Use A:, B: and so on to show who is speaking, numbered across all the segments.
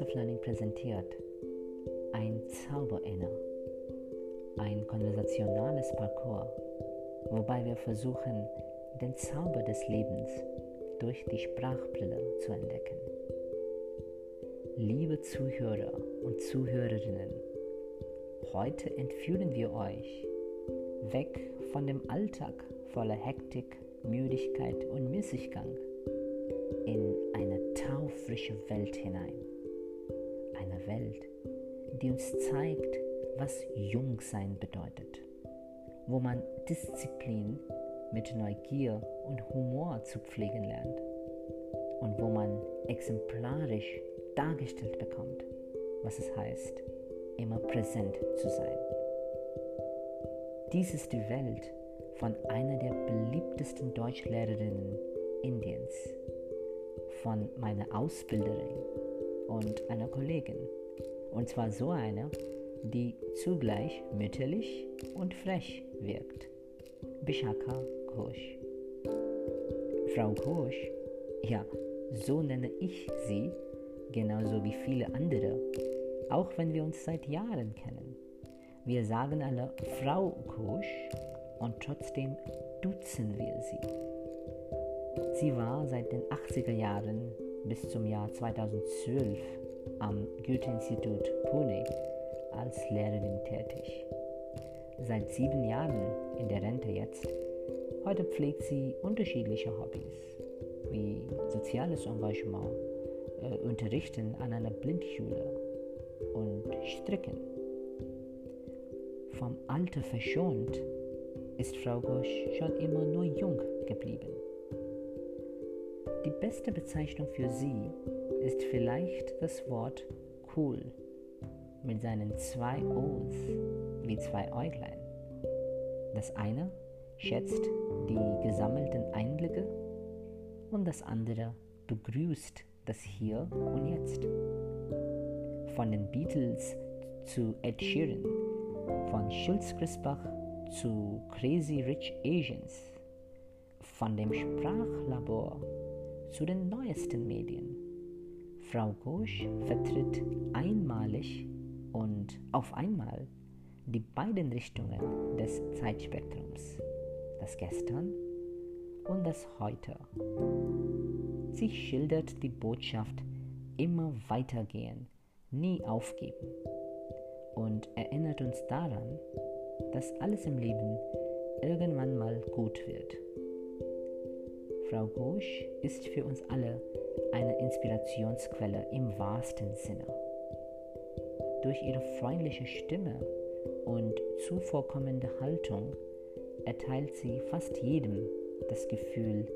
A: Of Learning präsentiert ein Zauberinner, ein konversationales Parcours, wobei wir versuchen, den Zauber des Lebens durch die Sprachbrille zu entdecken. Liebe Zuhörer und Zuhörerinnen, heute entführen wir euch weg von dem Alltag voller Hektik, Müdigkeit und Müßiggang in eine taufrische Welt hinein. Welt, die uns zeigt, was Jungsein bedeutet, wo man Disziplin mit Neugier und Humor zu pflegen lernt und wo man exemplarisch dargestellt bekommt, was es heißt, immer präsent zu sein. Dies ist die Welt von einer der beliebtesten Deutschlehrerinnen Indiens, von meiner Ausbilderin und einer Kollegin. Und zwar so eine, die zugleich mütterlich und frech wirkt. Bishaka Ghosh. Frau Ghosh, ja, so nenne ich sie, genauso wie viele andere, auch wenn wir uns seit Jahren kennen. Wir sagen alle Frau Ghosh und trotzdem duzen wir sie. Sie war seit den 80er Jahren bis zum Jahr 2012 am Goethe-Institut Pune als Lehrerin tätig. Seit sieben Jahren in der Rente jetzt. Heute pflegt sie unterschiedliche Hobbys, wie soziales Engagement, äh, Unterrichten an einer Blindschule und Stricken. Vom Alter verschont ist Frau Gosch schon immer nur jung geblieben. Die beste Bezeichnung für sie ist vielleicht das Wort cool mit seinen zwei O's wie zwei Äuglein. Das eine schätzt die gesammelten Einblicke und das andere begrüßt das Hier und Jetzt. Von den Beatles zu Ed Sheeran, von Schulz Christbach zu Crazy Rich Asians, von dem Sprachlabor zu den neuesten Medien. Frau Ghosh vertritt einmalig und auf einmal die beiden Richtungen des Zeitspektrums, das Gestern und das Heute. Sie schildert die Botschaft immer weitergehen, nie aufgeben und erinnert uns daran, dass alles im Leben irgendwann mal gut wird. Frau Ghosh ist für uns alle eine Inspirationsquelle im wahrsten Sinne. Durch ihre freundliche Stimme und zuvorkommende Haltung erteilt sie fast jedem das Gefühl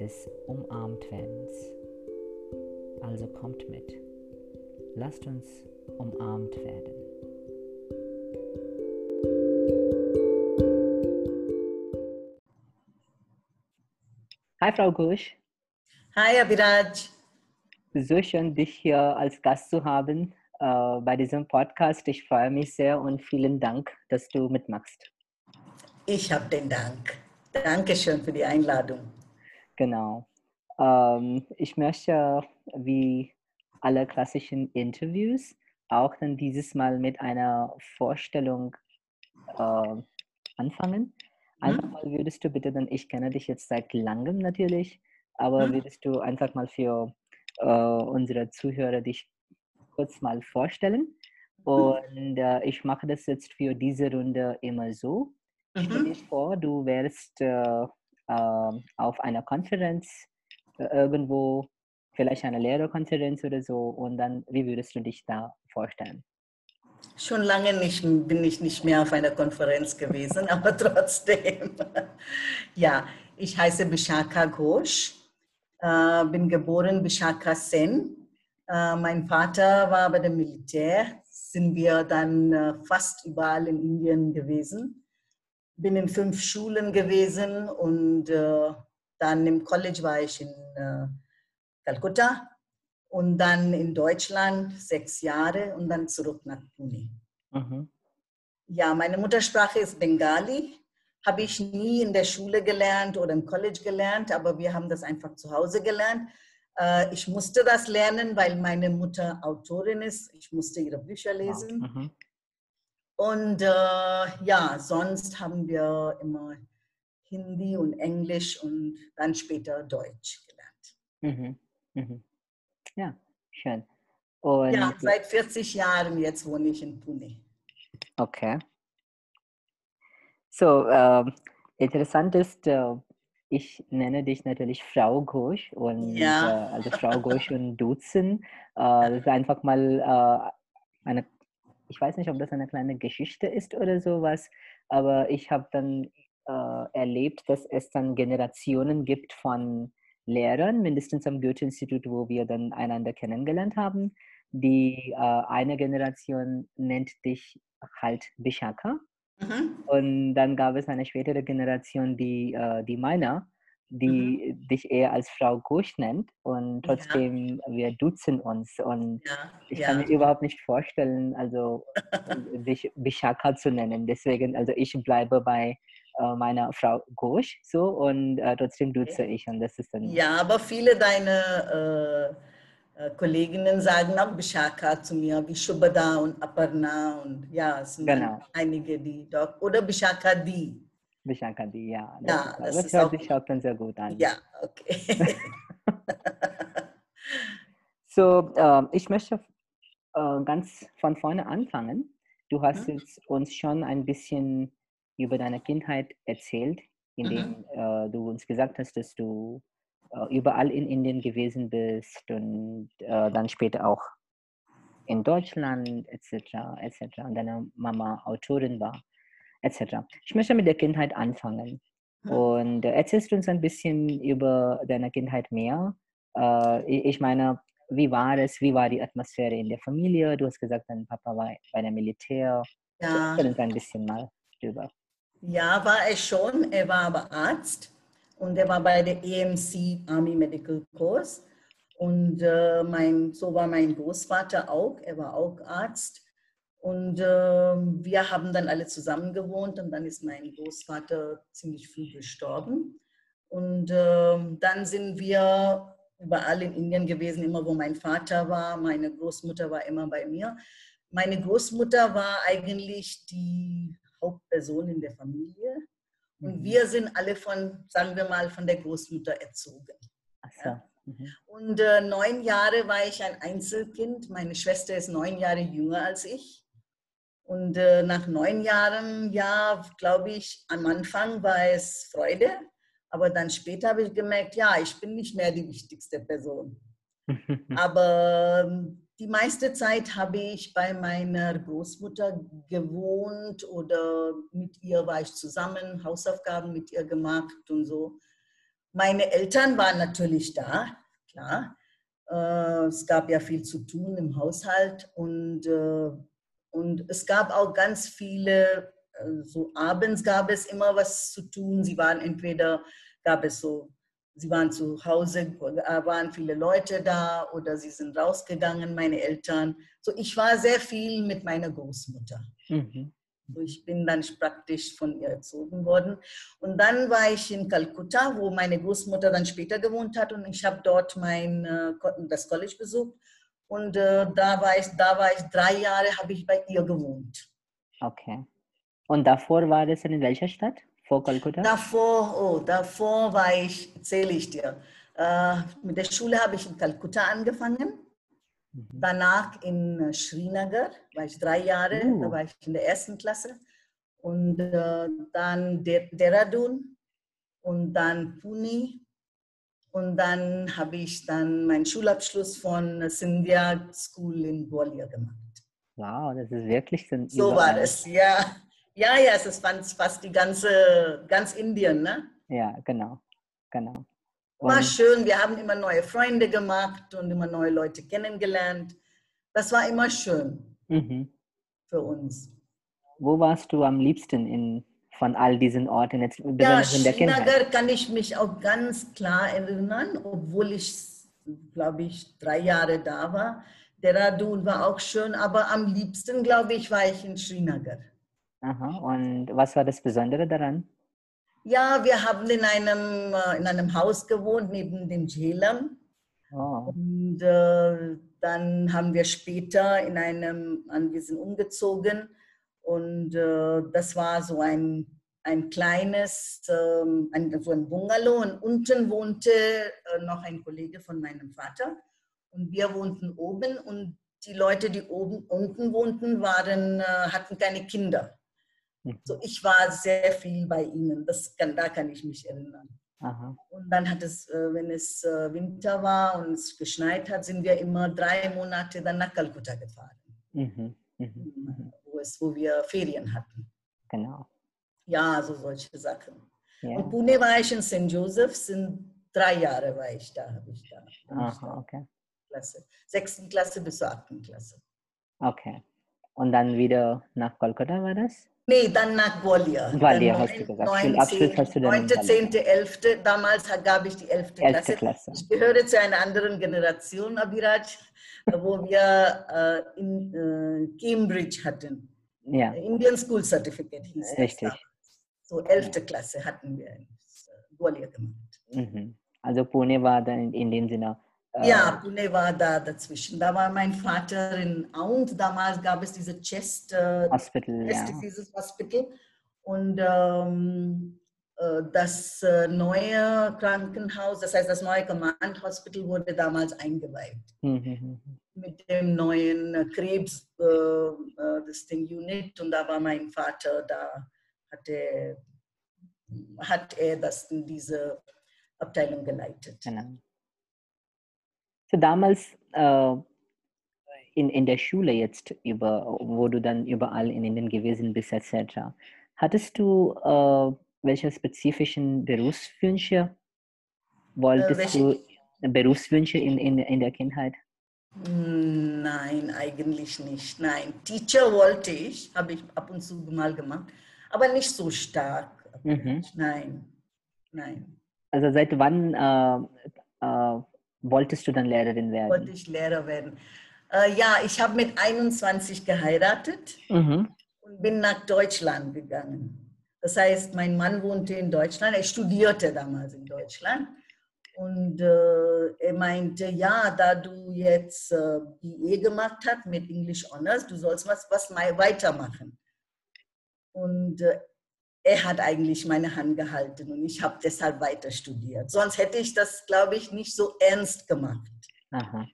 A: des Umarmtwerdens. Also kommt mit. Lasst uns umarmt werden. Hi, Frau Gusch.
B: Hi, Abhiraj.
A: So schön, dich hier als Gast zu haben äh, bei diesem Podcast. Ich freue mich sehr und vielen Dank, dass du mitmachst.
B: Ich habe den Dank. Dankeschön für die Einladung.
A: Genau. Ähm, ich möchte, wie alle klassischen Interviews, auch dann dieses Mal mit einer Vorstellung äh, anfangen. Einfach mhm. mal würdest du bitte dann, ich kenne dich jetzt seit langem natürlich, aber mhm. würdest du einfach mal für äh, unsere Zuhörer dich kurz mal vorstellen? Mhm. Und äh, ich mache das jetzt für diese Runde immer so. Mhm. Stell dir vor, du wärst äh, ähm, auf einer Konferenz äh, irgendwo, vielleicht eine Lehrerkonferenz oder so, und dann, wie würdest du dich da vorstellen?
B: Schon lange nicht, bin ich nicht mehr auf einer Konferenz gewesen, aber trotzdem. ja, ich heiße Bishaka Ghosh, äh, bin geboren Bishaka Sen. Äh, mein Vater war bei dem Militär, sind wir dann äh, fast überall in Indien gewesen. Bin in fünf Schulen gewesen und äh, dann im College war ich in äh, Calcutta und dann in Deutschland sechs Jahre und dann zurück nach Pune. Mhm. Ja, meine Muttersprache ist Bengali. Habe ich nie in der Schule gelernt oder im College gelernt, aber wir haben das einfach zu Hause gelernt. Äh, ich musste das lernen, weil meine Mutter Autorin ist. Ich musste ihre Bücher lesen.
C: Mhm.
B: Und äh, ja, sonst haben wir immer Hindi und Englisch und dann später Deutsch gelernt.
C: Mhm. Mhm. Ja, schön. Und
B: Ja, seit 40 Jahren jetzt wohne ich in Pune.
C: okay. So, ähm, interessant ist, äh, ich nenne dich natürlich Frau Ghosh und
B: Ja.
C: äh, also Frau Ghosh und Duzen. Äh, das ist einfach mal äh, eine, ich weiß nicht, ob das eine kleine Geschichte ist oder sowas, aber ich habe dann äh, erlebt, dass es dann Generationen gibt von Lehrern, mindestens am Goethe-Institut, wo wir dann einander kennengelernt haben. Die äh, eine Generation nennt dich halt Bishaka
B: Mhm.
C: und dann gab es eine spätere Generation, die, äh, die meiner, die dich eher als Frau Ghosh nennt und
B: Ja.
C: trotzdem wir duzen uns und
B: Ja,
C: ich
B: ja.
C: kann mir überhaupt nicht vorstellen, also dich Bishaka zu nennen. Deswegen, also ich bleibe bei äh, meiner Frau Ghosh so und äh, trotzdem duze ich und das ist dann
B: Ja, aber viele deiner äh, äh, Kolleginnen sagen auch Bishaka zu mir, wie Shubhada und Aparna und ja, es sind
C: Genau.
B: einige, die dort, oder Bishaka die.
C: Bishaka, die, ja.
B: Ja,
C: Das,
B: das
C: das
B: ist
C: hört sich auch dann sehr gut an.
B: Ja, okay.
C: So, äh, ich möchte äh, ganz von vorne anfangen. Du hast
B: Mhm.
C: jetzt uns schon ein bisschen über deine Kindheit erzählt,
B: Mhm.
C: indem äh, du uns gesagt hast, dass du äh, überall in Indien gewesen bist und äh, dann später auch in Deutschland etc. etc. und deine Mama Autorin war etc. Ich möchte mit der Kindheit anfangen.
B: Mhm.
C: Und äh, erzählst du uns ein bisschen über deine Kindheit mehr? Äh, ich meine, wie war es? Wie war die Atmosphäre in der Familie? Du hast gesagt, dein Papa war bei der Militär.
B: Ja.
C: Erzähl uns ein bisschen mal drüber.
B: Ja, war er schon. Er war aber Arzt und er war bei der EMC Army Medical Corps. Und äh, mein, so war mein Großvater auch. Er war auch Arzt. Und äh, wir haben dann alle zusammen gewohnt und dann ist mein Großvater ziemlich früh gestorben. Und äh, dann sind wir überall in Indien gewesen, immer wo mein Vater war. Meine Großmutter war immer bei mir. Meine Großmutter war eigentlich die Hauptperson in der Familie. Und
C: Mhm.
B: wir sind alle von, sagen wir mal, von der Großmutter erzogen.
C: So. Mhm.
B: Und äh, neun Jahre war ich ein Einzelkind. Meine Schwester ist neun Jahre jünger als ich. Und äh, nach neun Jahren, ja, glaube ich, am Anfang war es Freude. Aber dann später habe ich gemerkt, ja, ich bin nicht mehr die wichtigste Person. Aber ähm, die meiste Zeit habe ich bei meiner Großmutter gewohnt oder mit ihr war ich zusammen, Hausaufgaben mit ihr gemacht und so. Meine Eltern waren natürlich da, klar. Äh, Es gab ja viel zu tun im Haushalt und, äh, und es gab auch ganz viele, äh, so abends gab es immer was zu tun. Sie waren entweder, gab es so Sie waren zu Hause, äh, waren viele Leute da oder sie sind rausgegangen, meine Eltern. So, ich war sehr viel mit meiner Großmutter.
C: Mhm.
B: So, ich bin dann praktisch von ihr erzogen worden. Und dann war ich in Kalkutta, wo meine Großmutter dann später gewohnt hat und ich habe dort mein, äh, das College besucht. Und äh, da, war ich, da war ich drei Jahre, habe ich bei ihr gewohnt.
C: Okay. Und davor war das in welcher Stadt? Vor Kolkata?
B: Davor, oh, davor war ich, erzähle ich dir, äh, mit der Schule habe ich in Kalkutta angefangen.
C: Mhm.
B: Danach in äh, Srinagar war ich drei Jahre,
C: Uh.
B: da war ich in der ersten Klasse. Und äh, dann Der- Dehradun und dann Pune. Und dann habe ich dann meinen Schulabschluss von Sindhya School in Gwalior gemacht.
C: Wow, das ist wirklich so
B: So war es, ja. Ja, ja, es ist fast fast die ganze, ganz Indien, ne?
C: Ja, genau. Genau.
B: War
C: Und-
B: schön, wir haben immer neue Freunde gemacht und immer neue Leute kennengelernt. Das war immer schön
C: Mhm.
B: für uns.
C: Wo warst du am liebsten in, von all diesen Orten, jetzt
B: Ja,
C: in der Kindheit?
B: Srinagar kann ich mich auch ganz klar erinnern, obwohl ich, glaube ich, drei Jahre da war. Dehradun war auch schön, aber am liebsten, glaube ich, war ich in Srinagar.
C: Aha. Und was war das Besondere daran?
B: Ja, wir haben in einem, äh, in einem Haus gewohnt, neben dem Jhelum. Oh. Und äh, dann haben wir später in einem, wir sind umgezogen und äh, das war so ein, ein kleines, ähm, ein, so ein Bungalow und unten wohnte äh, noch ein Kollege von meinem Vater und wir wohnten oben und die Leute, die oben unten wohnten, waren, äh, hatten keine Kinder. Mhm. So, ich war sehr viel bei ihnen, das kann, da kann ich mich erinnern. Aha. Und dann hat es, äh, wenn es äh, Winter war und es geschneit hat, sind wir immer drei Monate dann nach Kalkutta gefahren. Mhm. Mhm. mhm. Wo, es, wo wir Ferien hatten.
C: Genau.
B: Ja, so solche Sachen. Ja. Und Pune war ich in St. Joseph's, in drei Jahre war ich da, habe ich da.
C: Aha, okay.
B: Klasse. Sechsten Klasse bis zur achten Klasse.
C: Okay. Und dann wieder nach Kolkata war das?
B: Nee, dann nach Gwalior.
C: Gwalior hast du gesagt.
B: 9, Abschluss hast du dann 9., 10., 11. Damals gab ich die 11. 11. Klasse. Klasse. Ich gehöre zu einer anderen Generation, Abiraj, wo wir äh, in äh, Cambridge hatten. Ja. Indian School Certificate hieß
C: Richtig. Das
B: so 11. Ja. Klasse hatten wir in Gwalior gemacht.
C: Mhm. Also Pune war dann in dem Sinne
B: ja, äh, Pune war da dazwischen. Da war mein Vater in Aund. Damals gab es diese Chest, äh,
C: Hospital,
B: Chest ja. dieses Hospital. Und ähm, äh, das neue Krankenhaus, das heißt das neue Command Hospital, wurde damals eingeweiht. Mhm. Mit dem neuen Krebs, äh, das Ding Unit. Und da war mein Vater, da hatte, hat er das, diese Abteilung geleitet.
C: Genau. So damals äh, in, in der Schule jetzt, über, wo du dann überall in Indien gewesen bist, etc., hattest du äh, welche spezifischen Berufswünsche? Wolltest äh, du Berufswünsche in, in, in der Kindheit?
B: Nein, eigentlich nicht. Nein, Teacher wollte ich, habe ich ab und zu mal gemacht, aber nicht so stark. Mhm. Nein, nein.
C: Also seit wann äh, äh, wolltest du dann Lehrerin werden?
B: Wollte ich Lehrer werden. Äh, ja, ich habe mit 21 geheiratet mhm. und bin nach Deutschland gegangen. Das heißt, mein Mann wohnte in Deutschland, er studierte damals in Deutschland. Und äh, er meinte, ja, da du jetzt äh, BE gemacht hast mit English Honors, du sollst was, was weitermachen. Und äh, er hat eigentlich meine Hand gehalten und ich habe deshalb weiter studiert. Sonst hätte ich das, glaube ich, nicht so ernst gemacht. Aha.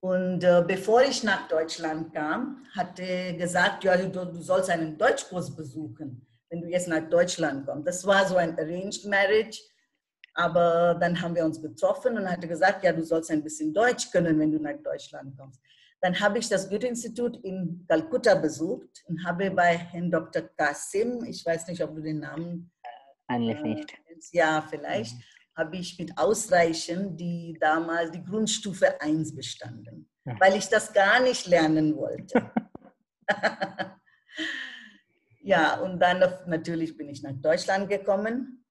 B: Und äh, bevor ich nach Deutschland kam, hat er gesagt, ja, du, du, sollst einen Deutschkurs besuchen, wenn du jetzt nach Deutschland kommst. Das war so ein Arranged Marriage, aber dann haben wir uns getroffen und hat gesagt, ja, du sollst ein bisschen Deutsch können, wenn du nach Deutschland kommst. Dann habe ich das Goethe-Institut in Kalkutta besucht und habe bei Herrn Dr. Kasim, ich weiß nicht, ob du den Namen.
C: Eigentlich äh, nicht.
B: Ja, vielleicht. Mhm. Habe ich mit Ausreichen die damals die Grundstufe 1 bestanden, ja. weil ich das gar nicht lernen wollte. ja, und dann natürlich bin ich nach Deutschland gekommen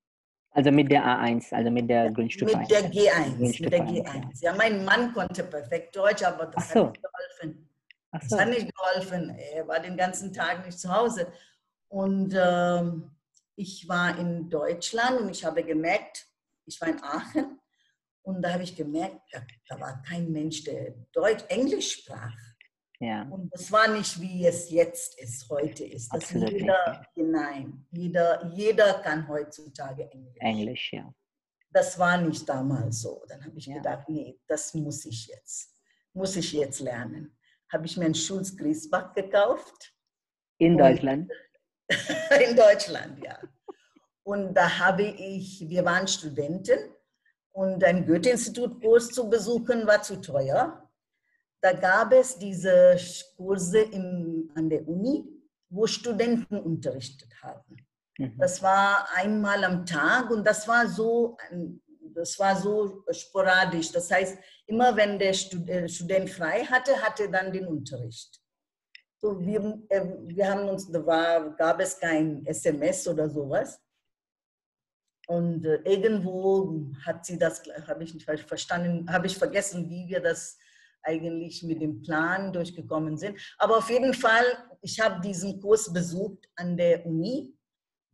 C: also mit der A1, also mit der Grundstufe
B: Mit der G1, Grundstufe mit der G1. Ja. mein Mann konnte perfekt Deutsch, aber das so. hat nicht geholfen. Das so. hat nicht geholfen. Er war den ganzen Tag nicht zu Hause. Und ähm, ich war in Deutschland und ich habe gemerkt, ich war in Aachen und da habe ich gemerkt, da war kein Mensch, der Deutsch, Englisch sprach. Ja. Und das war nicht, wie es jetzt ist, heute ist. Das Absolut jeder hinein. Jeder, jeder kann heutzutage Englisch.
C: Englisch, ja.
B: Das war nicht damals so. Dann habe ich ja. gedacht, nee, das muss ich jetzt. Muss ich jetzt lernen. Habe ich mir einen Schulz Griesbach gekauft.
C: In Deutschland?
B: in Deutschland, ja. Und da habe ich, wir waren Studenten und ein Goethe-Institut-Kurs zu besuchen war zu teuer da gab es diese Kurse im, an der Uni, wo Studenten unterrichtet haben. Mhm. Das war einmal am Tag und das war so, das war so sporadisch. Das heißt, immer wenn der äh, Student frei hatte, hatte dann den Unterricht. So, wir, äh, wir haben uns, da war, gab es kein SMS oder sowas. Und äh, irgendwo hat sie das, habe ich nicht verstanden, habe ich vergessen, wie wir das eigentlich mit dem Plan durchgekommen sind. Aber auf jeden Fall, ich habe diesen Kurs besucht an der Uni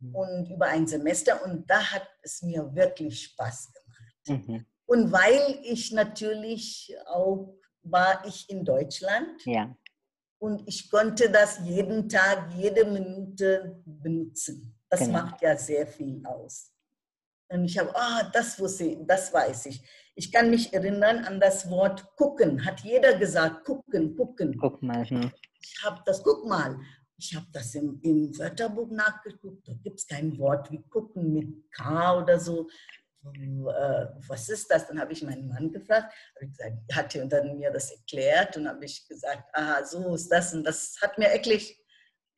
B: mhm. und über ein Semester und da hat es mir wirklich Spaß gemacht. Mhm. Und weil ich natürlich auch war ich in Deutschland
C: Ja.
B: und ich konnte das jeden Tag, jede Minute benutzen. Das
C: Genau.
B: macht ja sehr viel aus. Und ich habe, ah, das wusste das weiß ich. Ich kann mich erinnern an das Wort gucken. Hat jeder gesagt, gucken, gucken.
C: Guck mal. Hm.
B: Ich habe das, guck mal, ich habe das im, im Wörterbuch nachgeguckt. Da gibt es kein Wort wie gucken mit K oder so. Äh, was ist das? Dann habe ich meinen Mann gefragt, gesagt, er hat dann mir das erklärt und habe ich gesagt, aha, so ist das. Und das hat mir wirklich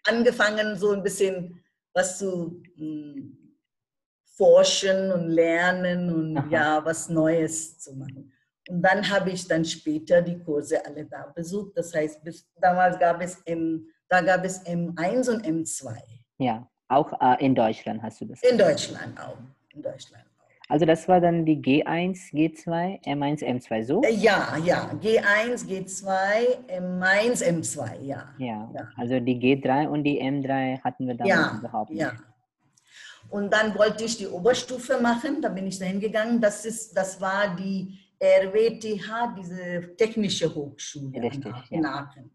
B: angefangen, so ein bisschen was zu mh, forschen und lernen und
C: Aha.
B: ja, was Neues zu machen. Und dann habe ich dann später die Kurse alle da besucht. Das heißt, bis damals gab es M, da gab es M1 und M2.
C: Ja. Auch äh, in Deutschland hast du das.
B: In Deutschland auch. In Deutschland auch.
C: Also das war dann die G1, G2, M1, M2 so?
B: Äh, Ja, ja. G1, G2, M1, M2, ja.
C: Ja.
B: ja.
C: Also die G3 und die M3 hatten wir damals
B: Ja,
C: überhaupt nicht.
B: ja. Und dann wollte ich die Oberstufe machen, da bin ich dahin gegangen. Das, ist, das war die RWTH, diese technische Hochschule in
C: Richtig,
B: Aachen- in
C: ja.
B: Aachen,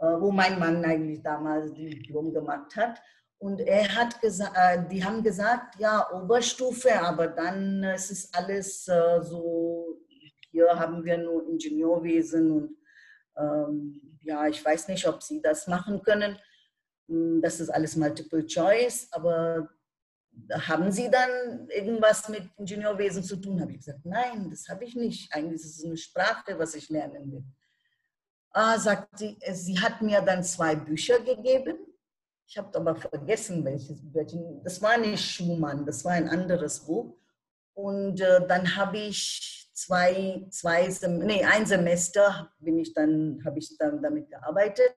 B: äh, wo mein Mann eigentlich damals die Diplom gemacht hat. Und er hat gesagt, äh, die haben gesagt, ja, Oberstufe, aber dann es ist alles äh, so, hier haben wir nur Ingenieurwesen und ähm, ja, ich weiß nicht, ob sie das machen können. Hm, Das ist alles Multiple Choice, aber haben Sie dann irgendwas mit Ingenieurwesen zu tun? Habe ich gesagt, nein, das habe ich nicht. Eigentlich ist es eine Sprache, was ich lernen will. Ah, sagt sie, äh, sie hat mir dann zwei Bücher gegeben. Ich habe aber vergessen, welches. Das war nicht Schumann, das war ein anderes Buch. Und äh, dann habe ich zwei, zwei nee, ein Semester bin ich dann, habe ich dann damit gearbeitet.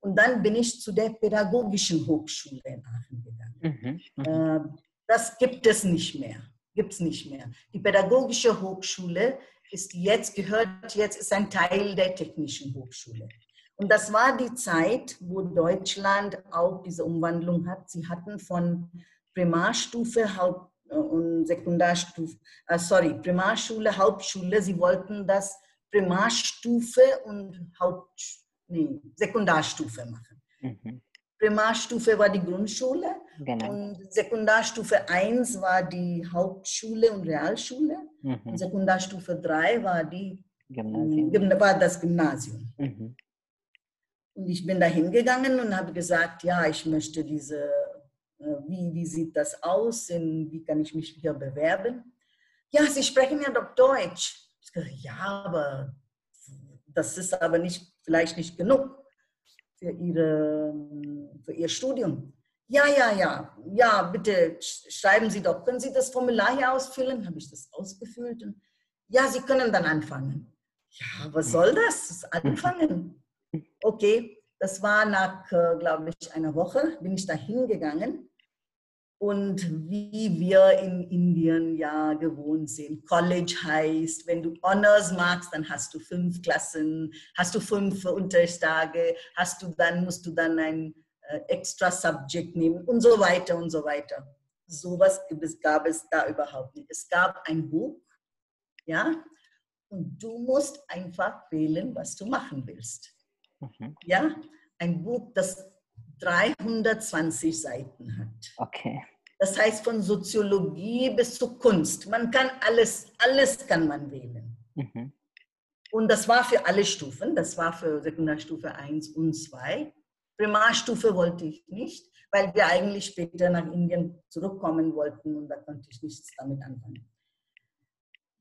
B: Und dann bin ich zu der Pädagogischen Hochschule in Aachen gegangen.
C: Mhm. Mhm.
B: Äh, Das gibt es nicht mehr. Gibt es nicht mehr. Die Pädagogische Hochschule ist jetzt, gehört jetzt, ist ein Teil der Technischen Hochschule. Und das war die Zeit, wo Deutschland auch diese Umwandlung hat. Sie hatten von Primarstufe, Haupt- und Sekundarstufe, äh, sorry, Primarschule, Hauptschule, sie wollten das Primarstufe und Haupt, nee, Sekundarstufe machen.
C: Mhm.
B: Primarstufe war die Grundschule
C: Genau.
B: und Sekundarstufe 1 war die Hauptschule und Realschule. Und
C: Mhm.
B: Sekundarstufe 3 war, die,
C: Gymnasium.
B: Gymna- war das Gymnasium.
C: Mhm.
B: Und ich bin da hingegangen und habe gesagt, ja, ich möchte diese, äh, wie, wie sieht das aus, in, wie kann ich mich hier bewerben? Ja, Sie sprechen ja doch Deutsch. Ich gesagt, ja, aber das ist aber nicht, vielleicht nicht genug für, ihre, für Ihr Studium. Ja, ja, ja, ja, bitte sch- schreiben Sie doch. Können Sie das Formular hier ausfüllen? Habe ich das ausgefüllt? Und, ja, Sie können dann anfangen. Ja, was soll das? Das Anfangen. Okay, das war nach, äh, glaube ich, einer Woche, bin ich da hingegangen. Und wie wir in Indien ja gewohnt sind, College heißt, wenn du Honors magst, dann hast du fünf Klassen, hast du fünf Unterrichtstage, hast du dann, musst du dann ein äh, extra Subject nehmen und so weiter und so weiter. Sowas gab es da überhaupt nicht. Es gab ein Buch, ja, und du musst einfach wählen, was du machen willst.
C: Mhm.
B: Ja, ein Buch, das 320 Seiten hat.
C: Okay.
B: Das heißt von Soziologie bis zu Kunst. Man kann alles, alles kann man wählen.
C: Mhm.
B: Und das war für alle Stufen. Das war für Sekundarstufe 1 und 2. Primarstufe wollte ich nicht, weil wir eigentlich später nach Indien zurückkommen wollten und da konnte ich nichts damit anfangen.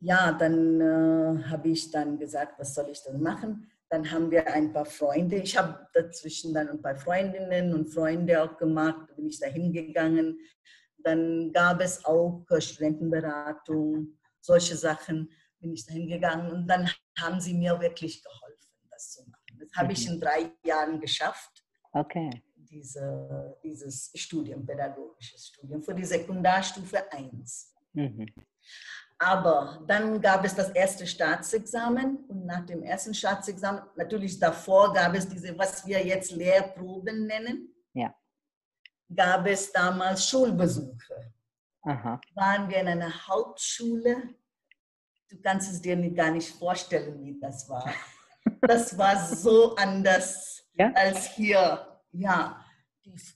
B: Ja, dann äh, habe ich dann gesagt, was soll ich denn machen? Dann haben wir ein paar Freunde. Ich habe dazwischen dann ein paar Freundinnen und Freunde auch gemacht. Bin ich da hingegangen. Dann gab es auch äh, Studentenberatung, solche Sachen bin ich da hingegangen. Und dann haben sie mir wirklich geholfen, das zu machen. Das habe ich
C: Mhm.
B: in drei Jahren geschafft
C: Okay.
B: diese, dieses Studium, pädagogisches Studium, für die Sekundarstufe 1.
C: Mhm.
B: Aber dann gab es das erste Staatsexamen und nach dem ersten Staatsexamen, natürlich davor gab es diese, was wir jetzt Lehrproben nennen,
C: Ja.
B: gab es damals Schulbesuche.
C: Aha.
B: Waren wir in einer Hauptschule du kannst es dir gar nicht vorstellen, wie das war. Das war so anders ja? als hier. Ja,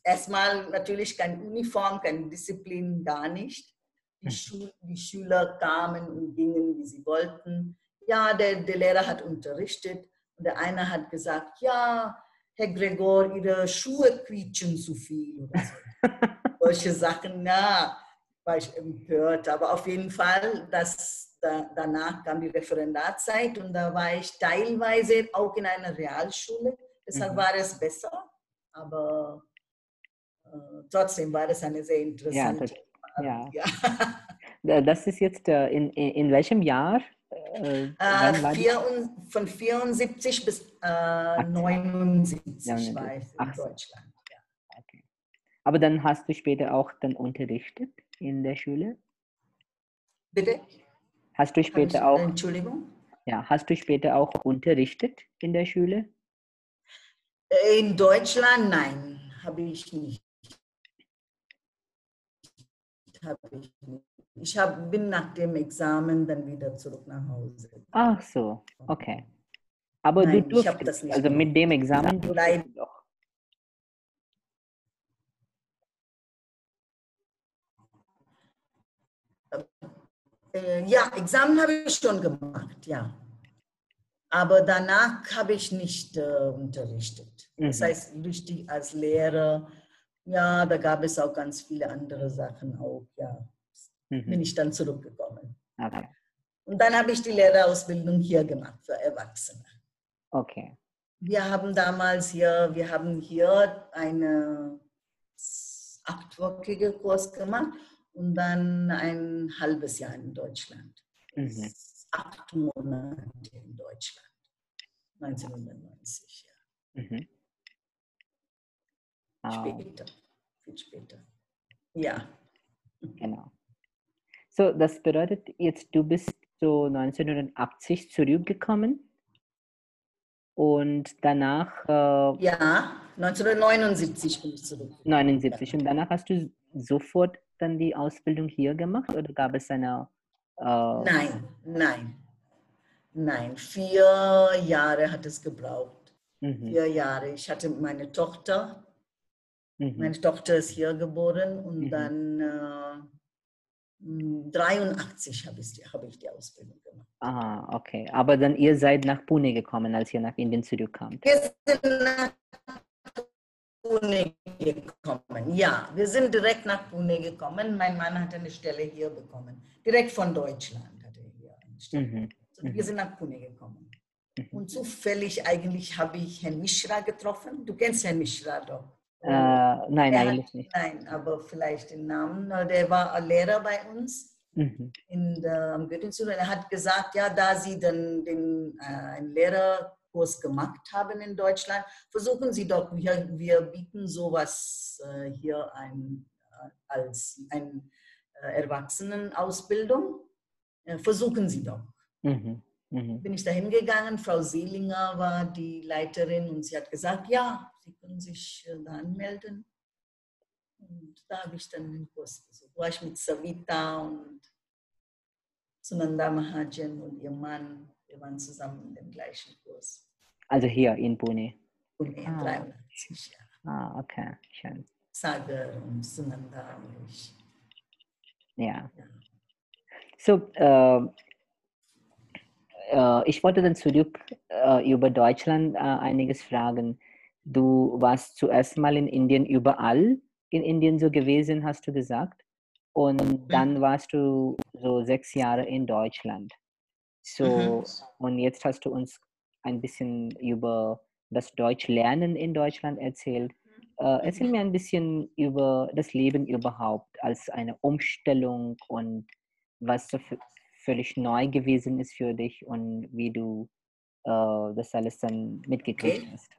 B: erstmal natürlich kein Uniform, keine Disziplin, gar nicht. Die. Schul die Schüler kamen und gingen, wie sie wollten. Ja, der, der Lehrer hat unterrichtet und der eine hat gesagt, ja, Herr Gregor, Ihre Schuhe quietschen zu viel. Oder so. Solche Sachen, ja, war ich empört. Aber auf jeden Fall, das, da, danach kam die Referendarzeit und da war ich teilweise auch in einer Realschule. Deshalb mhm. war es besser, aber äh, trotzdem war es eine sehr interessante.
C: Ja, das, ja. das ist jetzt äh, in, in welchem Jahr?
B: Äh, äh, und, von 74 bis äh, 79 war ich in Ach Deutschland. Ja.
C: Okay. Aber dann hast du später auch dann unterrichtet in der Schule?
B: Bitte?
C: Hast du später auch?
B: Entschuldigung?
C: Ja, hast du später auch unterrichtet in der Schule?
B: In Deutschland nein, habe ich nicht. Habe ich nicht. Ich hab, bin nach dem Examen dann wieder zurück nach Hause.
C: Ach so, okay. Aber Nein, du durftest, also mit dem Examen
B: Leider. doch. Äh, ja, Examen habe ich schon gemacht, ja. Aber danach habe ich nicht äh, unterrichtet. Mhm. Das heißt, richtig als Lehrer, ja, da gab es auch ganz viele andere Sachen auch, ja mhm. bin ich dann zurückgekommen. Okay. Und dann habe ich die Lehrerausbildung hier gemacht für Erwachsene.
C: Okay.
B: Wir haben damals hier, wir haben hier einen achtwöchigen Kurs gemacht und dann ein halbes Jahr in Deutschland. Mhm. Acht Monate in Deutschland. 1990, ja. Mhm. Später, viel später. Ja.
C: Genau. So, das bedeutet jetzt, du bist so 1980 zurückgekommen und danach.
B: Äh, ja, 1979 bin ich zurück.
C: 79. Und danach hast du sofort dann die Ausbildung hier gemacht oder gab es eine.
B: Äh, nein, nein. Nein, vier Jahre hat es gebraucht. Mhm. Vier Jahre. Ich hatte meine Tochter. Mhm. Meine Tochter ist hier geboren und mhm. dann. Äh, 83 habe ich, hab ich die Ausbildung gemacht.
C: Ah, okay. Aber dann ihr seid nach Pune gekommen, als ihr nach Indien zurückkamt.
B: Wir sind nach Pune gekommen. Ja, wir sind direkt nach Pune gekommen. Mein Mann hat eine Stelle hier bekommen. Direkt von Deutschland hat er hier eine Stelle. Mhm. So, wir mhm. sind nach Pune gekommen. Mhm. Und zufällig eigentlich habe ich Herrn Mishra getroffen. Du kennst Herrn Mishra doch.
C: Äh, nein, der eigentlich nicht.
B: Nein, aber vielleicht den Namen. Der war Lehrer bei uns mhm. in der, am Goethe-Institut. Er hat gesagt, ja, da Sie den, den, äh, einen Lehrerkurs gemacht haben in Deutschland, versuchen Sie doch, wir, wir bieten sowas äh, hier ein, äh, als eine äh, Erwachsenenausbildung. Äh, versuchen Sie doch. Mhm. Mhm. Bin ich da hingegangen, Frau Seelinger war die Leiterin und sie hat gesagt, ja, Sie können sich äh, da anmelden. Und da habe ich dann den Kurs besucht. War ich mit Savita und Sunanda Mahajan und ihr Mann. Wir waren zusammen in dem gleichen Kurs.
C: Also hier in Pune?
B: Pune, ah. 83,
C: ja. Ah, okay, schön.
B: Sagar und Sunanda und ich.
C: Ja. ja. So, äh, ich wollte dann zurück äh, über Deutschland äh, einiges fragen. Du warst zuerst mal in Indien überall in Indien so gewesen, hast du gesagt. Und mhm. dann warst du so sechs Jahre in Deutschland. So, mhm. und jetzt hast du uns ein bisschen über das Deutschlernen in Deutschland erzählt. Äh, erzähl mhm. mir ein bisschen über das Leben überhaupt als eine Umstellung und was so völlig neu gewesen ist für dich und wie du äh, das alles dann mitgekriegt okay. hast.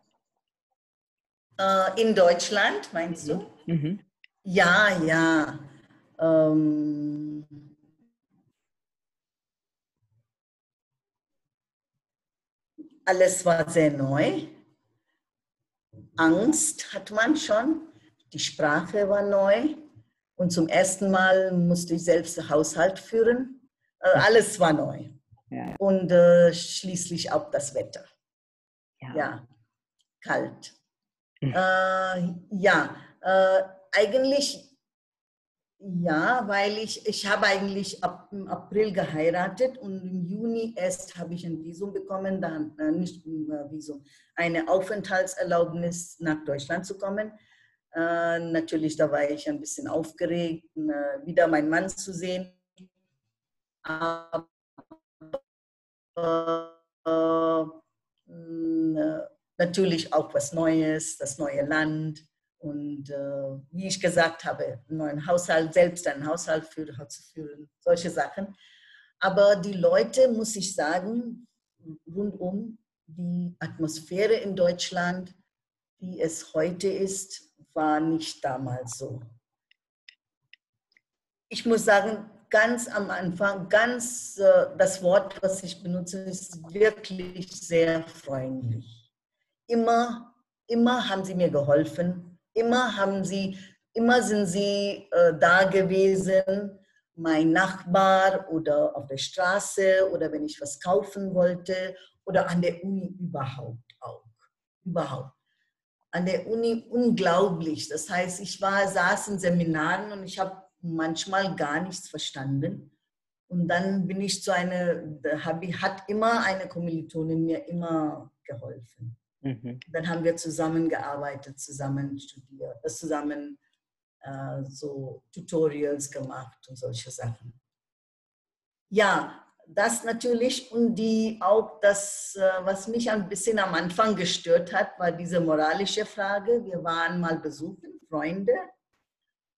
B: Äh, in Deutschland, meinst du? Mhm. mhm. Ja, ja. Ähm, alles war sehr neu. Angst hat man schon. Die Sprache war neu. Und zum ersten Mal musste ich selbst den Haushalt führen. Also alles war neu. ja. und äh, schließlich auch das Wetter. Ja, ja. kalt. Hm. Äh, ja, äh, eigentlich ja, weil ich, ich habe eigentlich ab im April geheiratet und im Juni erst habe ich ein Visum bekommen, dann äh, nicht ein äh, Visum, eine Aufenthaltserlaubnis nach Deutschland zu kommen. Äh, natürlich, da war ich ein bisschen aufgeregt, äh, wieder meinen Mann zu sehen. Aber äh, natürlich auch was Neues, das neue Land und äh, wie ich gesagt habe, einen neuen Haushalt, selbst einen Haushalt für, zu führen, solche Sachen. Aber die Leute, muss ich sagen, rundum, die Atmosphäre in Deutschland, wie es heute ist, war nicht damals so. Ich muss sagen, ganz am Anfang, ganz äh, das Wort, was ich benutze, ist wirklich sehr freundlich. Immer, immer haben sie mir geholfen Immer haben sie, immer sind sie äh, da gewesen, mein Nachbar oder auf der Straße oder wenn ich was kaufen wollte oder an der Uni überhaupt auch. Überhaupt. An der Uni unglaublich. Das heißt, ich war, saß in Seminaren und ich habe manchmal gar nichts verstanden. Und dann bin ich zu einer, hat immer eine Kommilitonin mir immer geholfen. Mhm. Dann haben wir zusammengearbeitet, zusammen studiert, äh, zusammen äh, so Tutorials gemacht und solche Sachen. Ja, das natürlich und die auch das, äh, was mich ein bisschen am Anfang gestört hat, war diese moralische Frage. Wir waren mal besuchen, Freunde,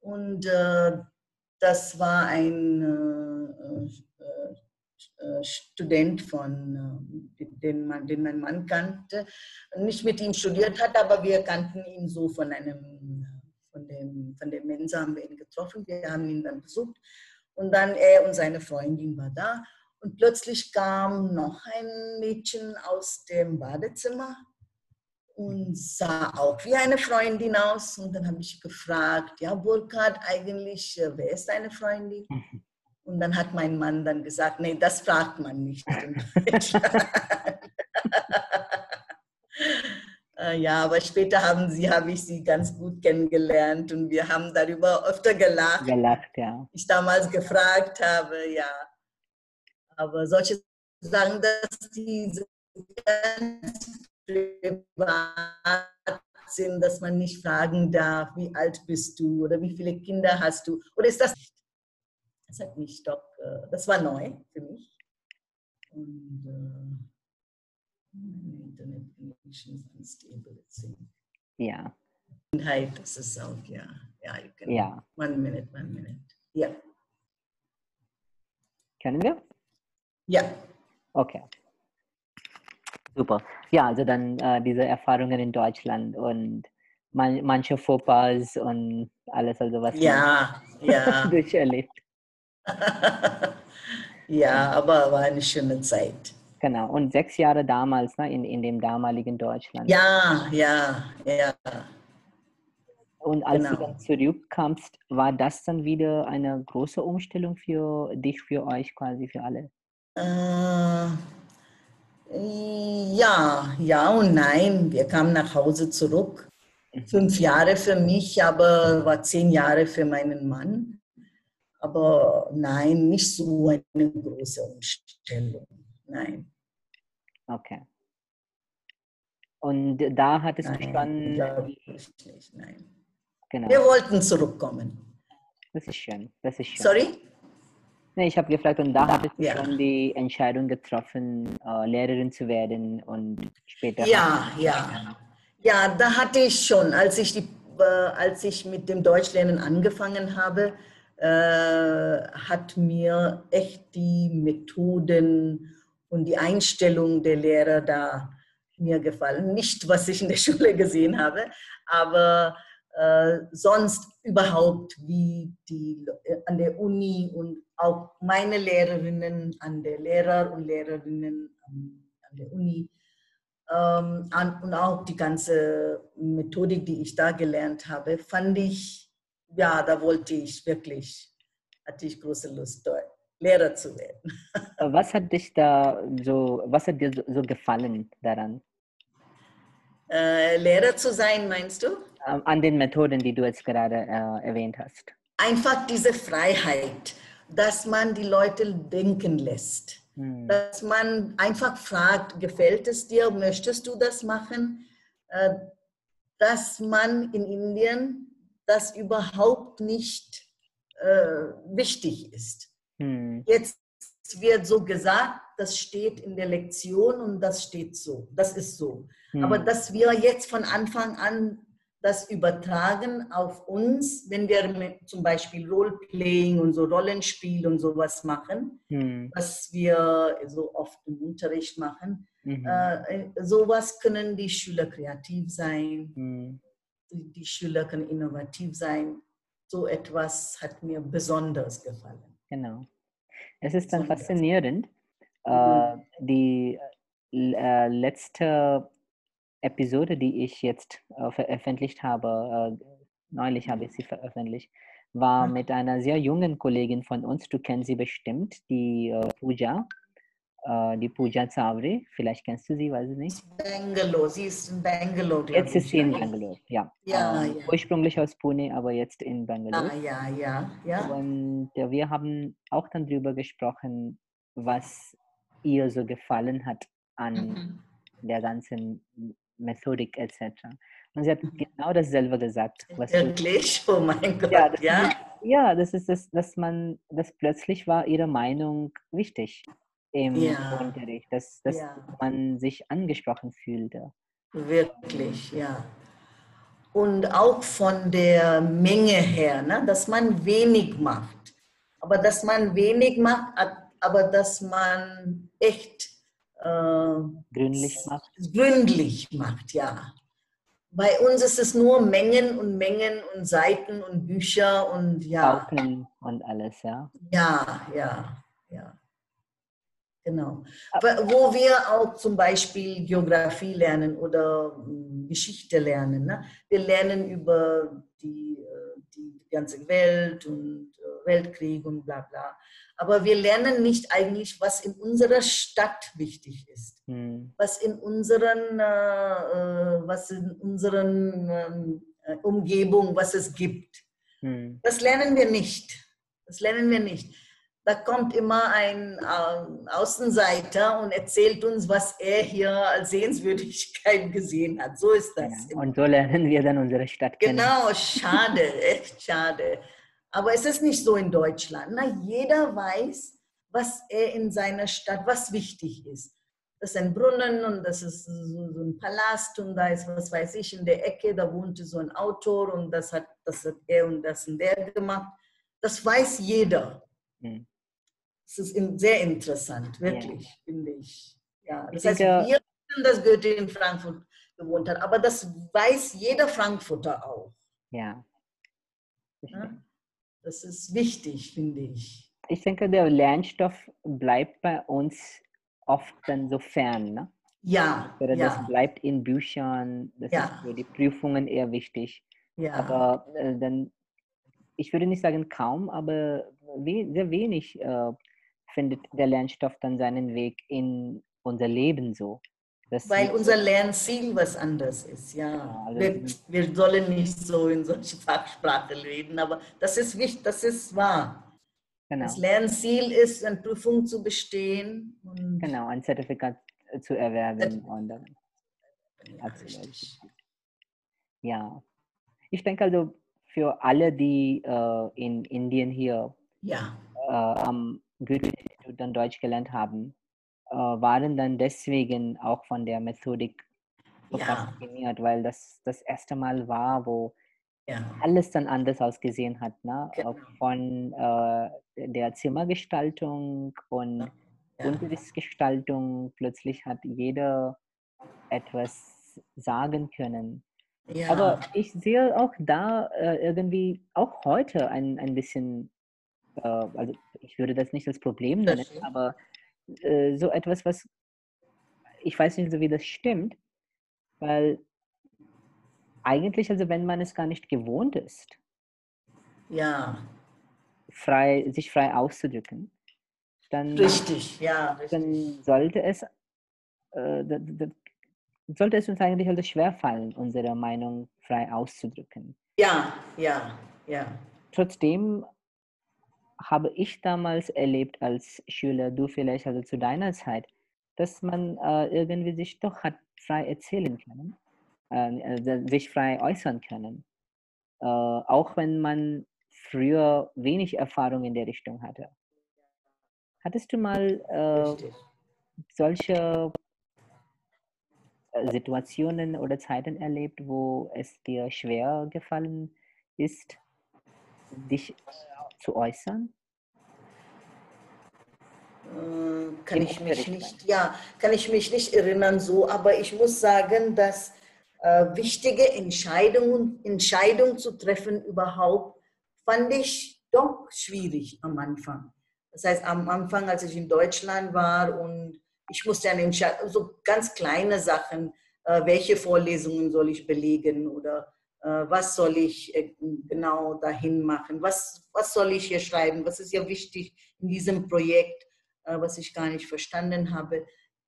B: und äh, das war ein äh, äh Student von, äh, den, man, den mein Mann kannte, nicht mit ihm studiert hat, aber wir kannten ihn so von einem, von dem, von dem Mensa haben wir ihn getroffen, wir haben ihn dann besucht und dann er und seine Freundin war da und plötzlich kam noch ein Mädchen aus dem Badezimmer und sah auch wie eine Freundin aus. Und dann habe ich gefragt, ja, Burkhard, eigentlich, äh, wer ist deine Freundin? Mhm. Und dann hat mein Mann dann gesagt, nee, das fragt man nicht äh, ja, aber später haben sie, habe ich sie ganz gut kennengelernt und wir haben darüber öfter gelacht.
C: Gelacht, ja.
B: Ich damals gefragt habe, ja. Aber solche Sachen, dass diese ganz privat sind, dass man nicht fragen darf, wie alt bist du oder wie viele Kinder hast du oder ist das nicht? Das hat mich doch, äh, das war neu für mich. Und äh, meine Internet Connection ist unstable, it seems.
C: Ja.
B: Kindheit, das ist auch, ja. Ja, you can,
C: ja.
B: One minute, one minute. Ja.
C: Können wir?
B: Ja.
C: Okay. Super. Ja, also dann äh, diese Erfahrungen in Deutschland und man, manche Fauxpas und alles, also was
B: ja, ja.
C: durcherlebt.
B: ja, aber war eine schöne Zeit.
C: Genau, und sechs Jahre damals, ne, in, in dem damaligen Deutschland.
B: Ja, ja, ja.
C: Und als genau. du dann zurückkamst, war das dann wieder eine große Umstellung für dich, für euch, quasi für alle?
B: Äh, ja, ja und nein. Wir kamen nach Hause zurück. Fünf Jahre für mich, aber war zehn Jahre für meinen Mann. Aber nein, nicht so eine große Umstellung. Nein.
C: Okay. Und da
B: nein. Glaube ich nicht, nein. Genau. Wir wollten zurückkommen.
C: Das ist schön. Das ist schön.
B: Sorry?
C: Nee, ich habe gefragt, und da hattest du ja. schon die Entscheidung getroffen, äh, Lehrerin zu werden und später.
B: Ja, ja. Ja, da hatte ich schon, als ich, die, äh, als ich mit dem Deutschlernen angefangen habe, äh, hat mir echt die Methoden und die Einstellung der Lehrer da mir gefallen. Nicht, was ich in der Schule gesehen habe, aber äh, sonst überhaupt, wie die an der Uni und auch meine Lehrerinnen an der Lehrer und Lehrerinnen an, an der Uni ähm, an, und auch die ganze Methodik, die ich da gelernt habe, fand ich ja, da wollte ich wirklich, hatte ich große Lust, dort Lehrer zu werden.
C: was hat dich da so, was hat dir so, so gefallen daran?
B: Äh, Lehrer zu sein, meinst du?
C: Ähm, an den Methoden, die du jetzt gerade äh, erwähnt hast.
B: Einfach diese Freiheit, dass man die Leute denken lässt.
C: Hm.
B: Dass man einfach fragt, gefällt es dir, möchtest du das machen? Äh, dass man in Indien das überhaupt nicht äh, wichtig ist.
C: Hm.
B: Jetzt wird so gesagt, das steht in der Lektion und das steht so, das ist so.
C: Hm.
B: Aber dass wir jetzt von Anfang an das übertragen auf uns, wenn wir mit zum Beispiel Roleplaying und so Rollenspiel und sowas machen,
C: Hm.
B: was wir so oft im Unterricht machen,
C: Mhm.
B: äh, sowas können die Schüler kreativ sein,
C: Hm.
B: die, die Schüler können innovativ sein. So etwas hat mir besonders gefallen.
C: Genau. Es ist dann
B: Besonders.
C: faszinierend.
B: Mhm.
C: Äh, die äh, letzte Episode, die ich jetzt äh, veröffentlicht habe, äh, neulich habe ich sie veröffentlicht, war
B: Mhm.
C: mit einer sehr jungen Kollegin von uns. Du kennst sie bestimmt, die äh, Pooja, äh, die Pooja Zavri. Vielleicht kennst du sie, weiß ich nicht.
B: Bangalore, sie ist in Bangalore.
C: Jetzt ist sie in. Bangalore, ja.
B: Ja,
C: Ähm,
B: ja.
C: Ursprünglich aus Pune, aber jetzt in Bangalore.
B: Ah, ja, ja, ja.
C: Und äh, wir haben auch dann drüber gesprochen, was ihr so gefallen hat an
B: Mhm.
C: der ganzen Methodik etc. Und sie hat
B: Mhm.
C: genau dasselbe gesagt. Was du,
B: Wirklich? Oh mein Gott,
C: ja, das,
B: ja?
C: Ja, das ist das, dass man, das plötzlich war ihre Meinung wichtig im
B: Ja.
C: Unterricht, dass, dass
B: Ja.
C: man sich angesprochen fühlte.
B: Wirklich, ja. Und auch von der Menge her, ne? dass man wenig macht. Aber dass man wenig macht, aber dass man echt
C: Gründlich macht.
B: gründlich macht, ja. Bei uns ist es nur Mengen und Mengen und Seiten und Bücher und ja.
C: Pauken und alles, ja.
B: Ja, ja, ja. Genau. Aber wo wir auch zum Beispiel Geografie lernen oder mm, Geschichte lernen. Ne? Wir lernen über die, äh, die ganze Welt und äh, Weltkrieg und bla bla. Aber wir lernen nicht eigentlich, was in unserer Stadt wichtig ist,
C: Hm.
B: was in unseren, äh, äh, was in unseren ähm, äh, Umgebung, was es gibt.
C: Hm.
B: Das lernen wir nicht. Das lernen wir nicht. Da kommt immer ein äh, Außenseiter und erzählt uns, was er hier als Sehenswürdigkeit gesehen hat. So ist das.
C: Ja. Und so lernen wir dann unsere Stadt kennen.
B: Genau, schade, echt schade. Aber es ist nicht so in Deutschland. Na, jeder weiß, was er in seiner Stadt, was wichtig ist. Das ist ein Brunnen und das ist so, so ein Palast und da ist, was weiß ich, in der Ecke, da wohnte so ein Autor und das hat, das hat er und das und der gemacht. Das weiß jeder.
C: Hm.
B: Das ist sehr interessant, wirklich, finde ich. Ja,
C: Ich
B: das heißt,
C: denke-
B: wir wissen, dass Goethe in Frankfurt gewohnt hat, aber das weiß jeder Frankfurter auch.
C: Ja.
B: Ja? Das ist wichtig, finde ich.
C: Ich denke, der Lernstoff bleibt bei uns oft dann so fern. Ne?
B: Ja,
C: Oder das
B: ja,
C: bleibt in Büchern, das
B: Ja.
C: ist für die Prüfungen eher wichtig.
B: ja.
C: Aber äh, dann, ich würde nicht sagen kaum, aber we sehr wenig äh, findet der Lernstoff dann seinen Weg in unser Leben so. Das
B: Weil unser Lernziel was anderes ist, ja.
C: Also-
B: Wir, wir sollen nicht so in solche Fachsprache reden, aber das ist wichtig, das ist wahr.
C: genau,
B: Das Lernziel ist, eine Prüfung zu bestehen. Und
C: genau, ein Zertifikat äh, zu erwerben. Und, dann-
B: Ja, richtig.
C: ja, ich denke also für alle, die äh, in Indien hier
B: Ja,
C: äh, am Goethe-Institut dann Deutsch gelernt haben, waren dann deswegen auch von der Methodik so
B: Ja.
C: fasziniert, weil das das erste Mal war, wo
B: ja,
C: alles dann anders ausgesehen hat. Ne? Äh,
B: Genau.
C: Von äh, der Zimmergestaltung und
B: ja.
C: Unterrichtsgestaltung. Plötzlich hat jeder etwas sagen können.
B: ja.
C: Aber ich sehe auch da äh, irgendwie, auch heute ein, ein bisschen, äh, also ich würde das nicht als Problem nennen, aber äh, so etwas, was, ich weiß nicht so, wie das stimmt, weil eigentlich, also wenn man es gar nicht gewohnt ist,
B: ja,
C: frei, sich frei auszudrücken, dann,
B: Richtig, ja.
C: dann
B: Richtig.
C: sollte es äh, da- da- sollte es uns eigentlich also schwerfallen, unsere Meinung frei auszudrücken.
B: Ja, ja, ja.
C: Trotzdem habe ich damals erlebt als Schüler, du vielleicht also zu deiner Zeit, dass man äh, irgendwie sich doch hat frei erzählen können, äh, also sich frei äußern können, äh, auch wenn man früher wenig Erfahrung in der Richtung hatte. Hattest du mal äh, solche äh, Situationen oder Zeiten erlebt, wo es dir schwer gefallen ist, dich zu äußern?
B: Äh, Kann
C: Im
B: ich mich nicht, ja, kann ich mich nicht erinnern so, aber ich muss sagen, dass äh, wichtige Entscheidungen, Entscheidungen zu treffen überhaupt, fand ich doch schwierig am Anfang. Das heißt, am Anfang, als ich in Deutschland war und ich musste eine Entscheidung, so ganz kleine Sachen, äh, welche Vorlesungen soll ich belegen oder was soll ich äh, genau dahin machen, was, was soll ich hier schreiben, was ist ja wichtig in diesem Projekt, äh, was ich gar nicht verstanden habe.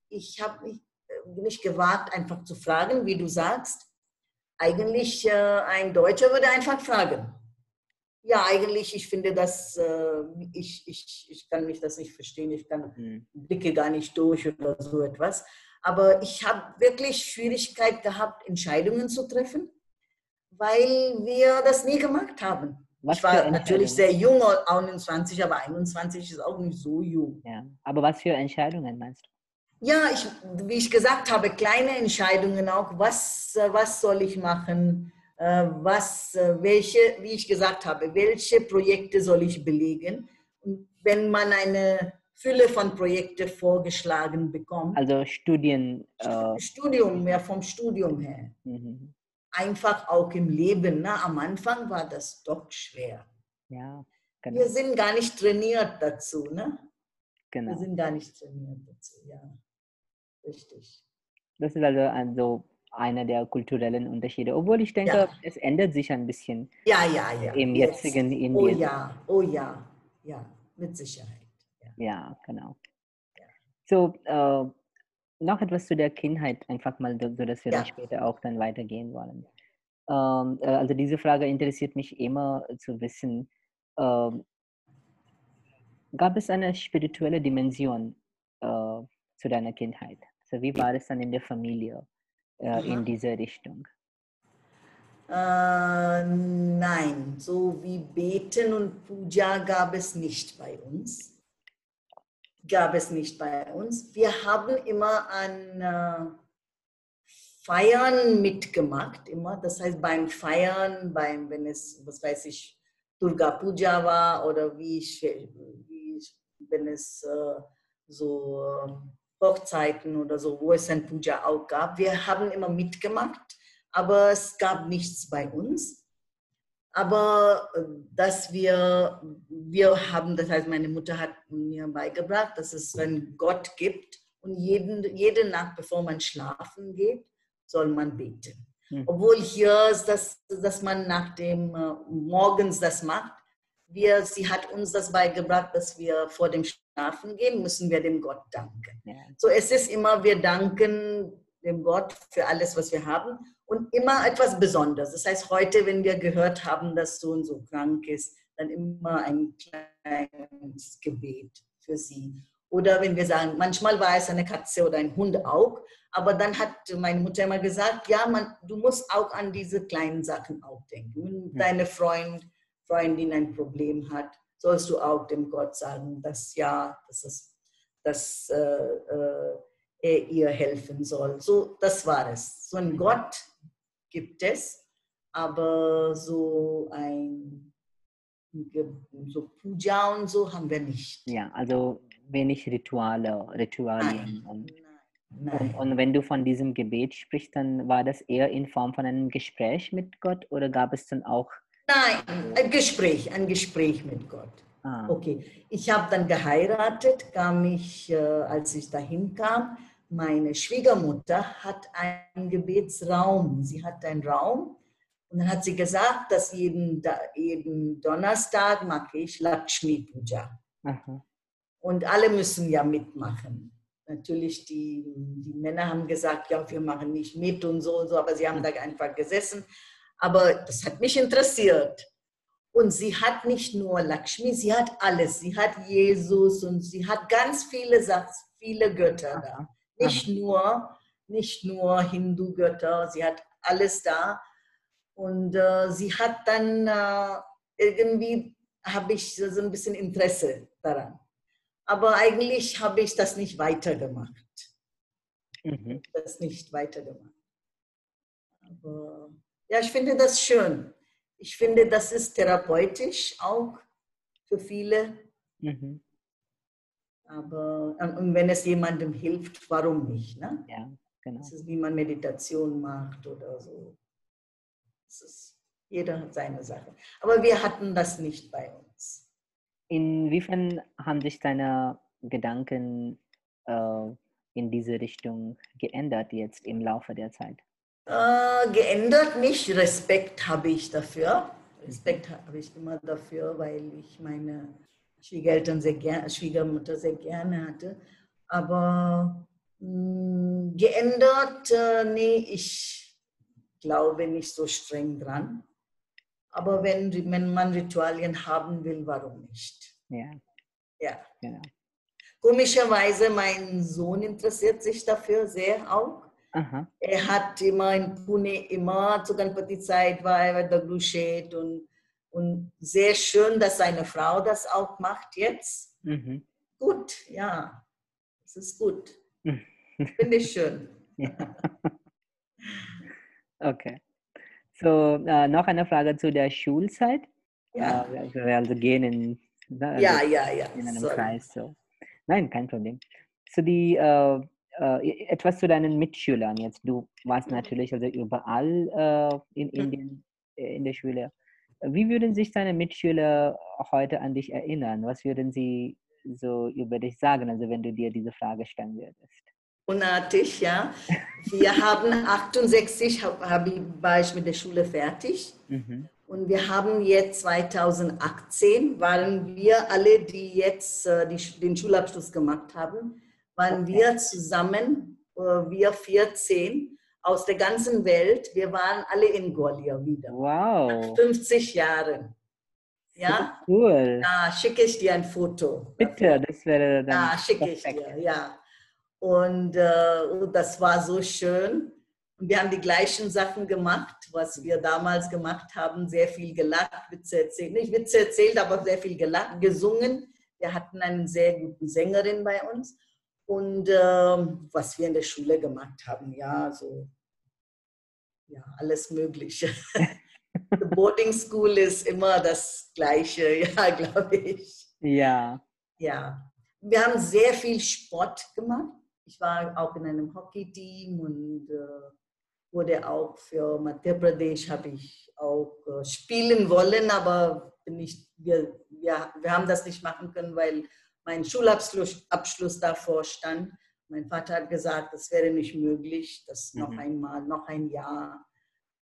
B: Ich habe mich äh, nicht gewagt, einfach zu fragen, wie du sagst. Eigentlich, äh, ein Deutscher würde einfach fragen. Ja, eigentlich, ich finde das, äh, ich, ich, ich kann mich das nicht verstehen, ich kann
C: Hm.
B: blicke gar nicht durch oder so etwas. Aber ich habe wirklich Schwierigkeit gehabt, Entscheidungen zu treffen, weil wir das nie gemacht haben.
C: Was
B: ich war natürlich sehr jung, 21, aber 21 ist auch nicht so jung.
C: Ja, aber was für Entscheidungen meinst du?
B: Ja, ich, wie ich gesagt habe, kleine Entscheidungen auch. Was, was soll ich machen? Äh, Was, welche, wie ich gesagt habe, welche Projekte soll ich belegen? Und wenn man eine Fülle von Projekten vorgeschlagen bekommt,
C: Also Studien. Äh,
B: Studium, ja vom Studium her,
C: mhm.
B: Einfach auch im Leben. Ne? Am Anfang war das doch schwer.
C: ja,
B: Wir
C: genau,
B: sind gar nicht trainiert dazu. Ne? Wir
C: genau.
B: sind gar nicht trainiert dazu, ja. Richtig.
C: Das ist also also einer der kulturellen Unterschiede. Obwohl ich denke,
B: Ja.
C: es ändert sich ein bisschen
B: Ja, ja, ja.
C: im
B: Jetzt.
C: jetzigen Indien.
B: Oh ja, oh ja, ja, mit Sicherheit. Ja.
C: Ja, genau. So, äh, noch etwas zu der Kindheit, einfach mal, so dass wir dann
B: Ja.
C: später auch dann weitergehen wollen. Ähm, äh, also diese Frage interessiert mich immer zu wissen, ähm, gab es eine spirituelle Dimension äh, zu deiner Kindheit? Also wie war es dann in der Familie äh, in
B: Aha.
C: diese Richtung?
B: Äh, nein, so wie Beten und Puja gab es nicht bei uns. Gab es nicht bei uns. Wir haben immer an äh, Feiern mitgemacht, immer. Das heißt, beim Feiern, beim, wenn es, was weiß ich, Durga Puja war oder wie ich, wie ich wenn es äh, so äh, Hochzeiten oder so, wo es ein Puja auch gab. Wir haben immer mitgemacht aber es gab nichts bei uns. Aber äh, dass wir, wir haben, das heißt, meine Mutter hat mir beigebracht, dass es einen Gott gibt und jeden, jede Nacht, bevor man schlafen geht, soll man beten.
C: Hm.
B: Obwohl hier ist das, dass man nach dem äh, morgens das macht. Wir, sie hat uns das beigebracht, dass wir vor dem Schlafen gehen, müssen wir dem Gott danken.
C: Ja.
B: So, es ist immer, wir danken dem Gott für alles, was wir haben und immer etwas Besonderes. Das heißt, heute, wenn wir gehört haben, dass so und so krank ist, dann immer ein kleines Gebet für sie. Oder wenn wir sagen, manchmal war es eine Katze oder ein Hund auch, aber dann hat meine Mutter immer gesagt, ja, man, du musst auch an diese kleinen Sachen auch denken. Wenn deine Freund, Freundin ein Problem hat, sollst du auch dem Gott sagen, dass ja, dass, es, dass äh, äh, er ihr helfen soll. So, das war es. So ein Gott gibt es, aber so ein so Puja und so haben wir nicht.
C: ja, also wenig Rituale, Ritualien.
B: Nein,
C: Und,
B: nein.
C: und, und wenn du von diesem Gebet sprichst, dann war das eher in Form von einem Gespräch mit Gott oder gab es dann auch
B: Nein, ein Gespräch, ein Gespräch mit Gott.
C: Ah,
B: Okay, ich habe dann geheiratet, kam ich, äh, als ich dahin kam, meine Schwiegermutter hat einen Gebetsraum. Sie hat einen Raum und dann hat sie gesagt, dass jeden, jeden Donnerstag mache ich Lakshmi Puja.
C: aha.
B: Und alle müssen ja mitmachen. Natürlich, die, die Männer haben gesagt, ja, wir machen nicht mit und so und so, aber sie haben da einfach gesessen. Aber das hat mich interessiert. Und sie hat nicht nur Lakshmi, sie hat alles. Sie hat Jesus und sie hat ganz viele viele Götter da. Nicht nur, nicht nur Hindu-Götter, sie hat alles da. Und äh, sie hat dann äh, irgendwie, habe ich so ein bisschen Interesse daran. Aber eigentlich habe ich das nicht weitergemacht. Mhm. Das nicht weitergemacht. Aber ja, ich finde das schön. Ich finde, das ist therapeutisch auch für viele. Mhm. Aber und wenn es jemandem hilft, warum nicht? Ne?
C: Ja, genau. Das
B: ist, wie man Meditation macht oder so. Ist, jeder hat seine Sache. Aber wir hatten das nicht bei uns.
C: Inwiefern haben sich deine Gedanken äh, in diese Richtung geändert jetzt im Laufe der Zeit?
B: Äh, geändert nicht. Respekt habe ich dafür. Respekt habe ich immer dafür, weil ich meine Schwiegereltern sehr gerne, Schwiegermutter sehr gerne hatte. Aber mh, hm, geändert, äh, nee, ich glaube nicht so streng dran. Aber wenn, wenn man Ritualien haben will, warum nicht?
C: Ja.
B: Ja. Genau. Komischerweise, mein Sohn interessiert sich dafür sehr auch. Aha. Er hat immer in Pune, immer zur Ganpati-Zeit war er bei der Glushet und, und sehr schön, dass seine Frau das auch macht jetzt. Mhm. Gut, ja, es ist gut. Finde ich schön.
C: Okay. So, äh, noch eine Frage zu der Schulzeit.
B: Ja.
C: Äh, wir also gehen in,
B: also ja, ja, ja.
C: in einem Sorry. Kreis. So. Nein, kein Problem. So, die, äh, äh, etwas zu deinen Mitschülern jetzt. Du warst natürlich also überall äh, in Indien äh, in der Schule. Wie würden sich deine Mitschüler heute an dich erinnern? Was würden sie so über dich sagen, also wenn du dir diese Frage stellen würdest?
B: Unartig, ja. Wir haben 68, hab, hab, war ich mit der Schule fertig. Mhm. Und wir haben jetzt 2018, waren wir alle, die jetzt äh, die, den Schulabschluss gemacht haben, waren wir zusammen, äh, wir 14 aus der ganzen Welt. Wir waren alle in Gwalior wieder.
C: Wow.
B: 50 Jahren. Ja?
C: Cool.
B: Ja, schicke ich dir ein Foto.
C: Bitte, das wäre dann.
B: Ja, schicke ich dir, ja. Und äh, das war so schön. Und wir haben die gleichen Sachen gemacht, was wir damals gemacht haben. Sehr viel gelacht, Witze erzählt. Nicht Witze erzählt, aber sehr viel gelacht, gesungen. Wir hatten eine sehr gute Sängerin bei uns und äh, was wir in der Schule gemacht haben, ja, so, ja, alles Mögliche. Boarding School ist immer das Gleiche, ja, glaube ich.
C: Ja.
B: Ja. Wir haben sehr viel Sport gemacht. Ich war auch in einem Hockey-Team und äh, wurde auch für Madhya Pradesh habe ich auch äh, spielen wollen, aber nicht, wir, wir, wir haben das nicht machen können, weil mein Schulabschluss Abschluss davor stand. Mein Vater hat gesagt, das wäre nicht möglich, dass mhm. noch einmal, noch ein Jahr,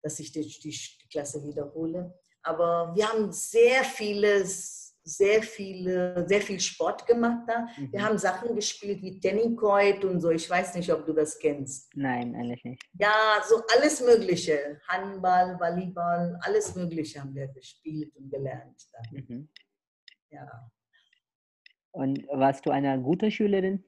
B: dass ich die, die, Klasse wiederhole. Aber wir haben sehr vieles, sehr viele, sehr viel Sport gemacht da. Mhm. Wir haben Sachen gespielt wie Tennikoid und so. Ich weiß nicht, ob du das kennst.
C: Nein, eigentlich nicht.
B: Ja, so alles Mögliche. Handball, Volleyball, alles Mögliche haben wir gespielt und gelernt. Mhm. Ja.
C: Und warst du eine gute Schülerin?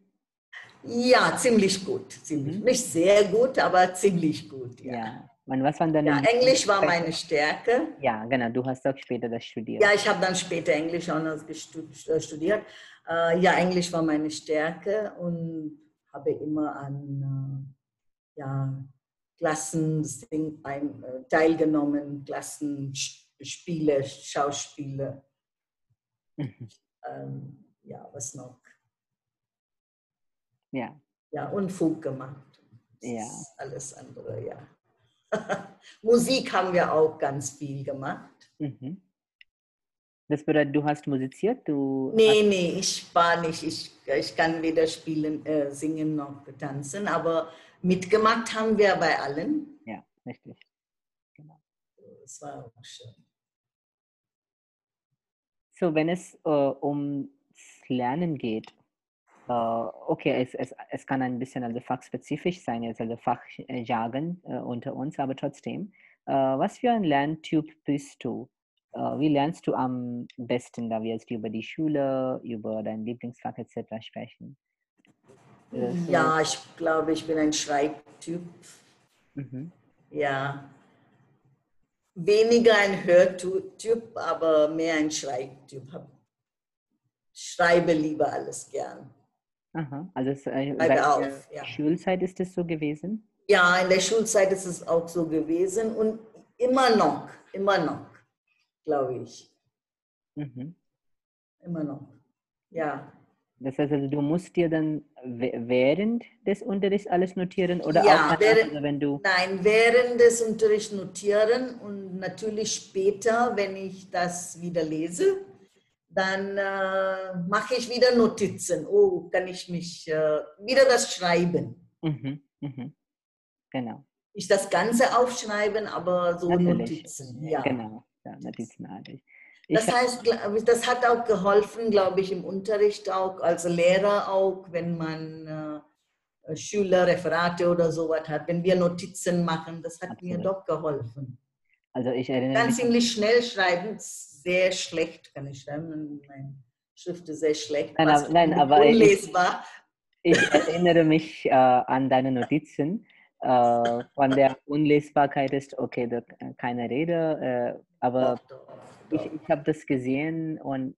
B: Ja, ziemlich gut. Ziemlich. Mhm. Nicht sehr gut, aber ziemlich gut. Ja.
C: ja. Und was waren deine
B: ja, Englisch war meine Stärke.
C: Ja, genau. Du hast auch später das studiert.
B: Ja, ich habe dann später Englisch auch noch äh, studiert. Äh, ja, Englisch war meine Stärke und habe immer an äh, ja, Klassen teilgenommen, Klassenspiele, Schauspiele. Mhm. Ähm, ja, was noch?
C: Ja.
B: Ja, Unfug gemacht.
C: Ja.
B: Alles andere, ja. Musik haben wir auch ganz viel gemacht. Mhm.
C: Das bedeutet, du hast musiziert? Du
B: nee, nee, ich war nicht. Ich, ich kann weder spielen, äh, singen noch tanzen, aber mitgemacht haben wir bei allen.
C: Ja, richtig.
B: Genau. Das war auch schön.
C: So, wenn es äh, um Lernen geht, äh, okay, es, es, es kann ein bisschen also fachspezifisch sein, jetzt also Fachjargon äh, unter uns, aber trotzdem, äh, was für ein Lerntyp bist du? Wie lernst du am besten, da wir jetzt über die Schule, über dein Lieblingsfach etc. sprechen?
B: Ja, ich glaube, ich bin ein Schreibtyp. Mhm. Ja. Weniger ein Hörtyp, aber mehr ein Schreibtyp. Schreibe lieber alles gern.
C: Aha, also es, äh, der auf, ja. Schulzeit ist es so gewesen?
B: Ja, in der Schulzeit ist es auch so gewesen und immer noch, immer noch, glaube ich. Mhm. Immer noch, ja.
C: Das heißt also, du musst dir dann während des Unterrichts alles notieren oder
B: ja, auch während, also wenn du. Nein, während des Unterrichts notieren und natürlich später, wenn ich das wieder lese, dann äh, mache ich wieder Notizen. Oh, kann ich mich äh, wieder das schreiben. Mhm, mh.
C: Genau.
B: Nicht das Ganze aufschreiben, aber so Natürlich. Notizen.
C: Ja. Genau, ja, notizenartig.
B: Das heißt, das hat auch geholfen, glaube ich, im Unterricht auch, als Lehrer auch, wenn man äh, Schüler, Referate oder sowas hat, wenn wir Notizen machen, das hat Absolut. mir doch geholfen. Also ich erinnere Kann mich. ziemlich schnell schreiben, sehr schlecht kann ich schreiben. Meine Schrift ist sehr schlecht.
C: Nein, aber, nein, aber unlesbar. Ich, ich erinnere mich äh, an deine Notizen. Äh, von der Unlesbarkeit ist okay, da, keine Rede, äh, aber doch, doch, doch. ich, ich habe das gesehen und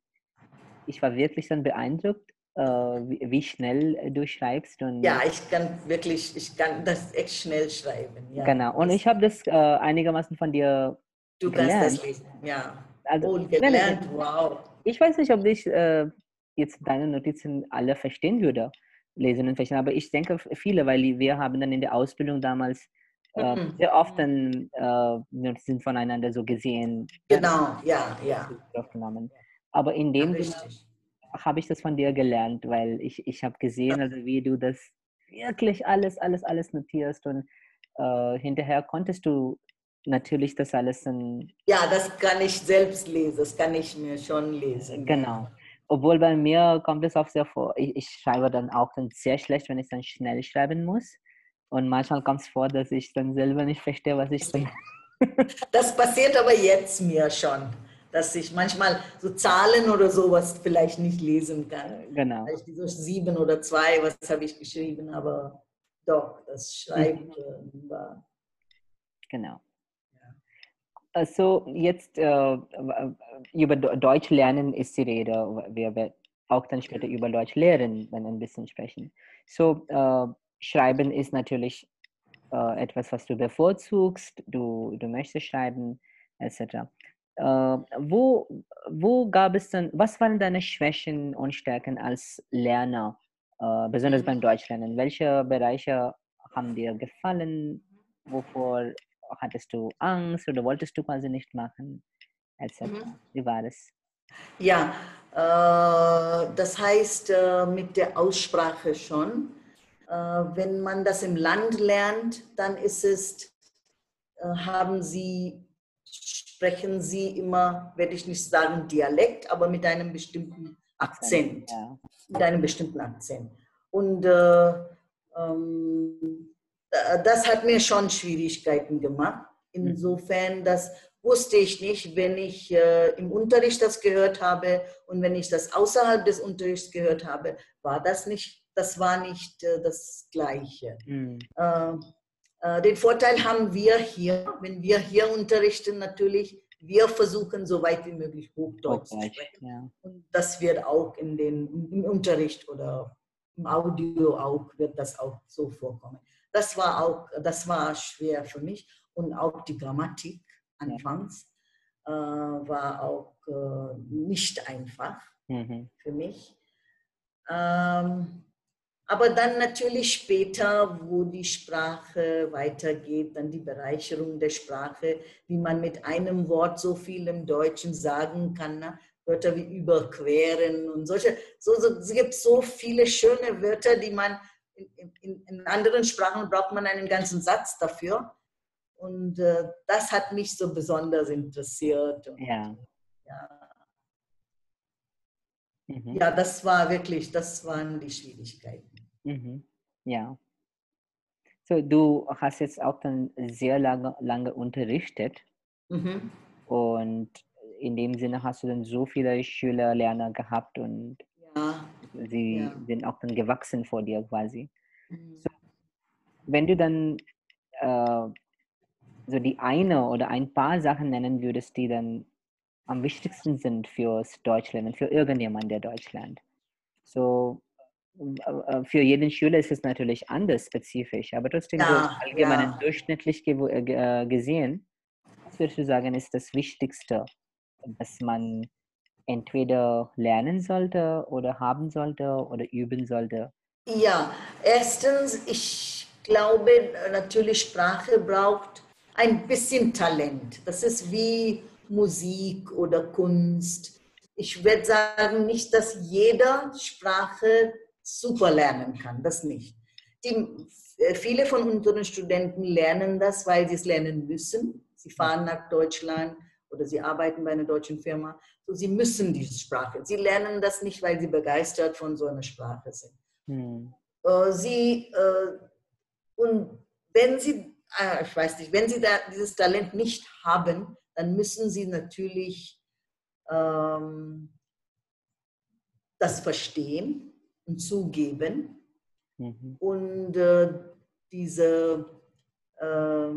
C: ich war wirklich dann beeindruckt, wie, wie, schnell du schreibst. Und
B: ja, ich kann wirklich, ich kann das echt schnell schreiben. Ja.
C: Genau, und ich habe das äh, einigermaßen von dir
B: Du gelernt. kannst das lesen, ja. Also, oh, gelernt, wow.
C: Ich weiß nicht, ob ich äh, jetzt deine Notizen alle verstehen würde, lesen und verstehen, aber ich denke viele, weil wir haben dann in der Ausbildung damals äh, mhm. sehr oft dann äh, Notizen voneinander so gesehen.
B: Genau, ja, ja.
C: Aufgenommen. Aber in dem ja, habe ich das von dir gelernt, weil ich, ich habe gesehen, also wie du das wirklich alles, alles, alles notierst und äh, hinterher konntest du natürlich das alles dann.
B: Ja, das kann ich selbst lesen, das kann ich mir schon lesen.
C: Genau. Obwohl bei mir kommt es auch sehr vor, ich, ich schreibe dann auch dann sehr schlecht, wenn ich dann schnell schreiben muss. Und manchmal kommt es vor, dass ich dann selber nicht verstehe, was ich dann.
B: Das passiert aber jetzt mir schon, dass ich manchmal so Zahlen oder sowas vielleicht nicht lesen kann.
C: Genau.
B: Vielleicht so sieben oder zwei, was habe ich geschrieben, aber doch, das Schreiben mhm. war.
C: Genau. Also jetzt äh, über Deutsch lernen ist die Rede. Wir werden auch dann später über Deutsch lehren, wenn ein bisschen sprechen. So, äh, Schreiben ist natürlich äh, etwas, was du bevorzugst. Du, du möchtest schreiben, etc. Äh, wo, wo gab es dann, was waren deine Schwächen und Stärken als Lerner, äh, besonders beim Deutschlernen? Welche Bereiche haben dir gefallen? Wovor hattest du Angst oder wolltest du quasi nicht machen? Etc. Mhm. Wie war das?
B: Ja, äh, das heißt äh, mit der Aussprache schon. Äh, wenn man das im Land lernt, dann ist es, äh, haben Sie, sprechen Sie immer, werde ich nicht sagen Dialekt, aber mit einem bestimmten Akzent. Ja. Mit einem bestimmten Akzent. Und äh, ähm, äh, das hat mir schon Schwierigkeiten gemacht. Mhm. Insofern, das wusste ich nicht, wenn ich äh, im Unterricht das gehört habe und wenn ich das außerhalb des Unterrichts gehört habe, war das nicht, das war nicht äh, das Gleiche. Mhm. Äh, den Vorteil haben wir hier, wenn wir hier unterrichten, natürlich, wir versuchen so weit wie möglich Hochdeutsch zu sprechen. Ja. Und das wird auch in den, im Unterricht oder im Audio auch, wird das auch so vorkommen. Das war auch, das war schwer für mich und auch die Grammatik anfangs äh, war auch äh, nicht einfach mhm. für mich. Ähm, aber dann natürlich später, wo die Sprache weitergeht, dann die Bereicherung der Sprache, wie man mit einem Wort so viel im Deutschen sagen kann, ne? Wörter wie überqueren und solche. So, so, es gibt so viele schöne Wörter, die man in, in, in, anderen Sprachen braucht man einen ganzen Satz dafür. Und äh, das hat mich so besonders interessiert. Und,
C: ja.
B: ja. Mhm. Ja, das war wirklich, das waren die Schwierigkeiten.
C: Mhm. Ja. So, du hast jetzt auch dann sehr lange, lange unterrichtet. Mhm. Und in dem Sinne hast du dann so viele Schüler, Lerner gehabt und ja. sie ja. sind auch dann gewachsen vor dir quasi. Mhm. So, wenn du dann äh, so die eine oder ein paar Sachen nennen würdest, die dann am wichtigsten sind fürs Deutschlernen, für irgendjemand, der Deutsch lernt. So, für jeden Schüler ist es natürlich anders spezifisch, aber trotzdem ja, so allgemein ja. durchschnittlich äh, gesehen, was würdest du sagen, ist das Wichtigste, dass man entweder lernen sollte oder haben sollte oder üben sollte?
B: Ja, erstens, ich glaube natürlich, Sprache braucht ein bisschen Talent. Das ist wie Musik oder Kunst. Ich würde sagen, nicht, dass jeder Sprache super lernen kann, das nicht. Die, äh, viele von unseren Studenten lernen das, weil sie es lernen müssen. Sie fahren nach Deutschland oder sie arbeiten bei einer deutschen Firma. So, sie müssen diese Sprache. Sie lernen das nicht, weil sie begeistert von so einer Sprache sind. Hm. Äh, sie, äh, und wenn sie, ich weiß nicht, wenn sie da dieses Talent nicht haben, dann müssen sie natürlich ähm, das verstehen zugeben mhm. und äh, diese, äh,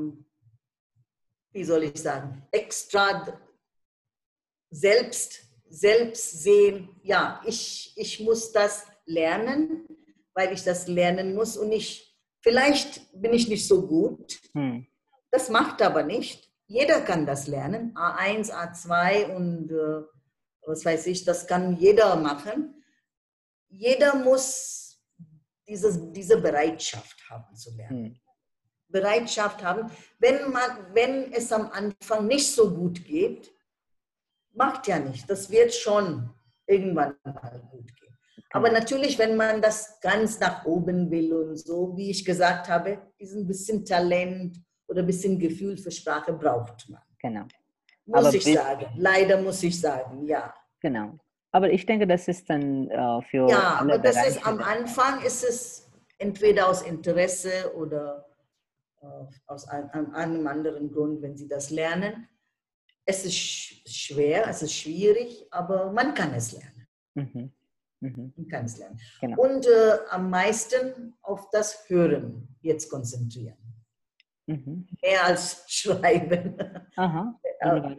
B: wie soll ich sagen, extra selbst, selbst sehen, ja, ich, ich muss das lernen, weil ich das lernen muss und ich, vielleicht bin ich nicht so gut. Mhm. Das macht aber nicht jeder kann das lernen. A1, A2 und äh, was weiß ich, das kann jeder machen. Jeder muss dieses, diese Bereitschaft haben zu lernen. Hm. Bereitschaft haben. Wenn, man, wenn es am Anfang nicht so gut geht, macht ja nicht. Das wird schon irgendwann mal gut gehen. Aber natürlich, wenn man das ganz nach oben will und so, wie ich gesagt habe, ist ein bisschen Talent oder ein bisschen Gefühl für Sprache braucht man.
C: Genau.
B: Muss Aber ich sagen. Leider muss ich sagen, ja.
C: Genau. Aber ich denke, das ist dann äh, für.
B: Ja, aber das Bereiche ist am Anfang ist es entweder aus Interesse oder äh, aus einem, einem anderen Grund, wenn Sie das lernen. Es ist schwer, es ist schwierig, aber man kann es lernen. Mhm. Mhm. Man kann es lernen. Genau. Und äh, am meisten auf das Hören jetzt konzentrieren. Mhm. Mehr als Schreiben. Aha.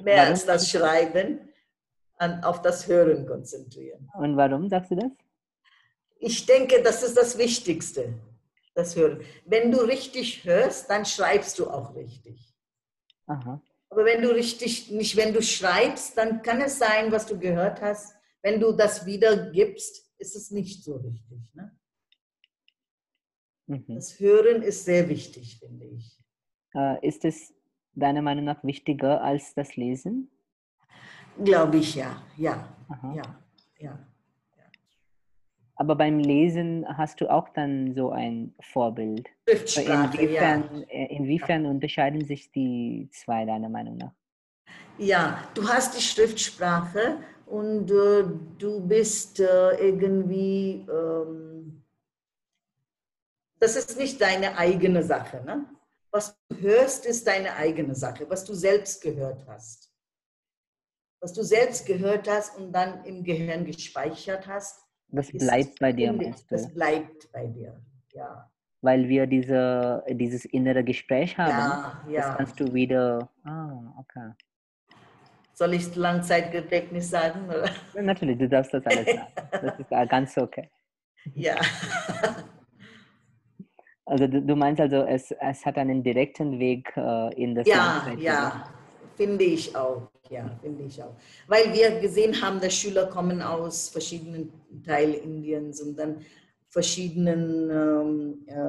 B: Mehr als das Schreiben, an, auf das Hören konzentrieren.
C: Und warum sagst du das?
B: Ich denke, das ist das Wichtigste, das Hören. Wenn du richtig hörst, dann schreibst du auch richtig. Aha. Aber wenn du richtig, nicht wenn du schreibst, dann kann es sein, was du gehört hast. Wenn du das wiedergibst, ist es nicht so richtig. Ne? Mhm. Das Hören ist sehr wichtig, finde ich.
C: Äh, ist es deiner Meinung nach wichtiger als das Lesen?
B: Glaube ich ja, ja, ja, ja.
C: Aber beim Lesen hast du auch dann so ein Vorbild.
B: Schriftsprache,
C: inwiefern, ja. Äh, inwiefern ja. unterscheiden sich die zwei deiner Meinung nach?
B: Ja, du hast die Schriftsprache und äh, du bist äh, irgendwie, ähm, das ist nicht deine eigene Sache. Ne? Was du hörst, ist deine eigene Sache, was du selbst gehört hast. Was du selbst gehört hast und dann im Gehirn gespeichert hast.
C: Das bleibt bei dir, meinst
B: du? Das bleibt bei dir, ja.
C: Weil wir diese, dieses innere Gespräch haben. Ja, ja. Das kannst du wieder. Ah, okay.
B: Soll ich Langzeitgedächtnis sagen? Oder?
C: Ja, natürlich, du darfst das alles sagen. Das ist ganz okay.
B: Ja.
C: Also du, meinst also, es, es hat einen direkten Weg äh, in das
B: Ja, ja, finde ich auch. Ja, finde ich auch. Weil wir gesehen haben, dass Schüler kommen aus verschiedenen Teilen Indiens und dann verschiedenen, ähm, äh,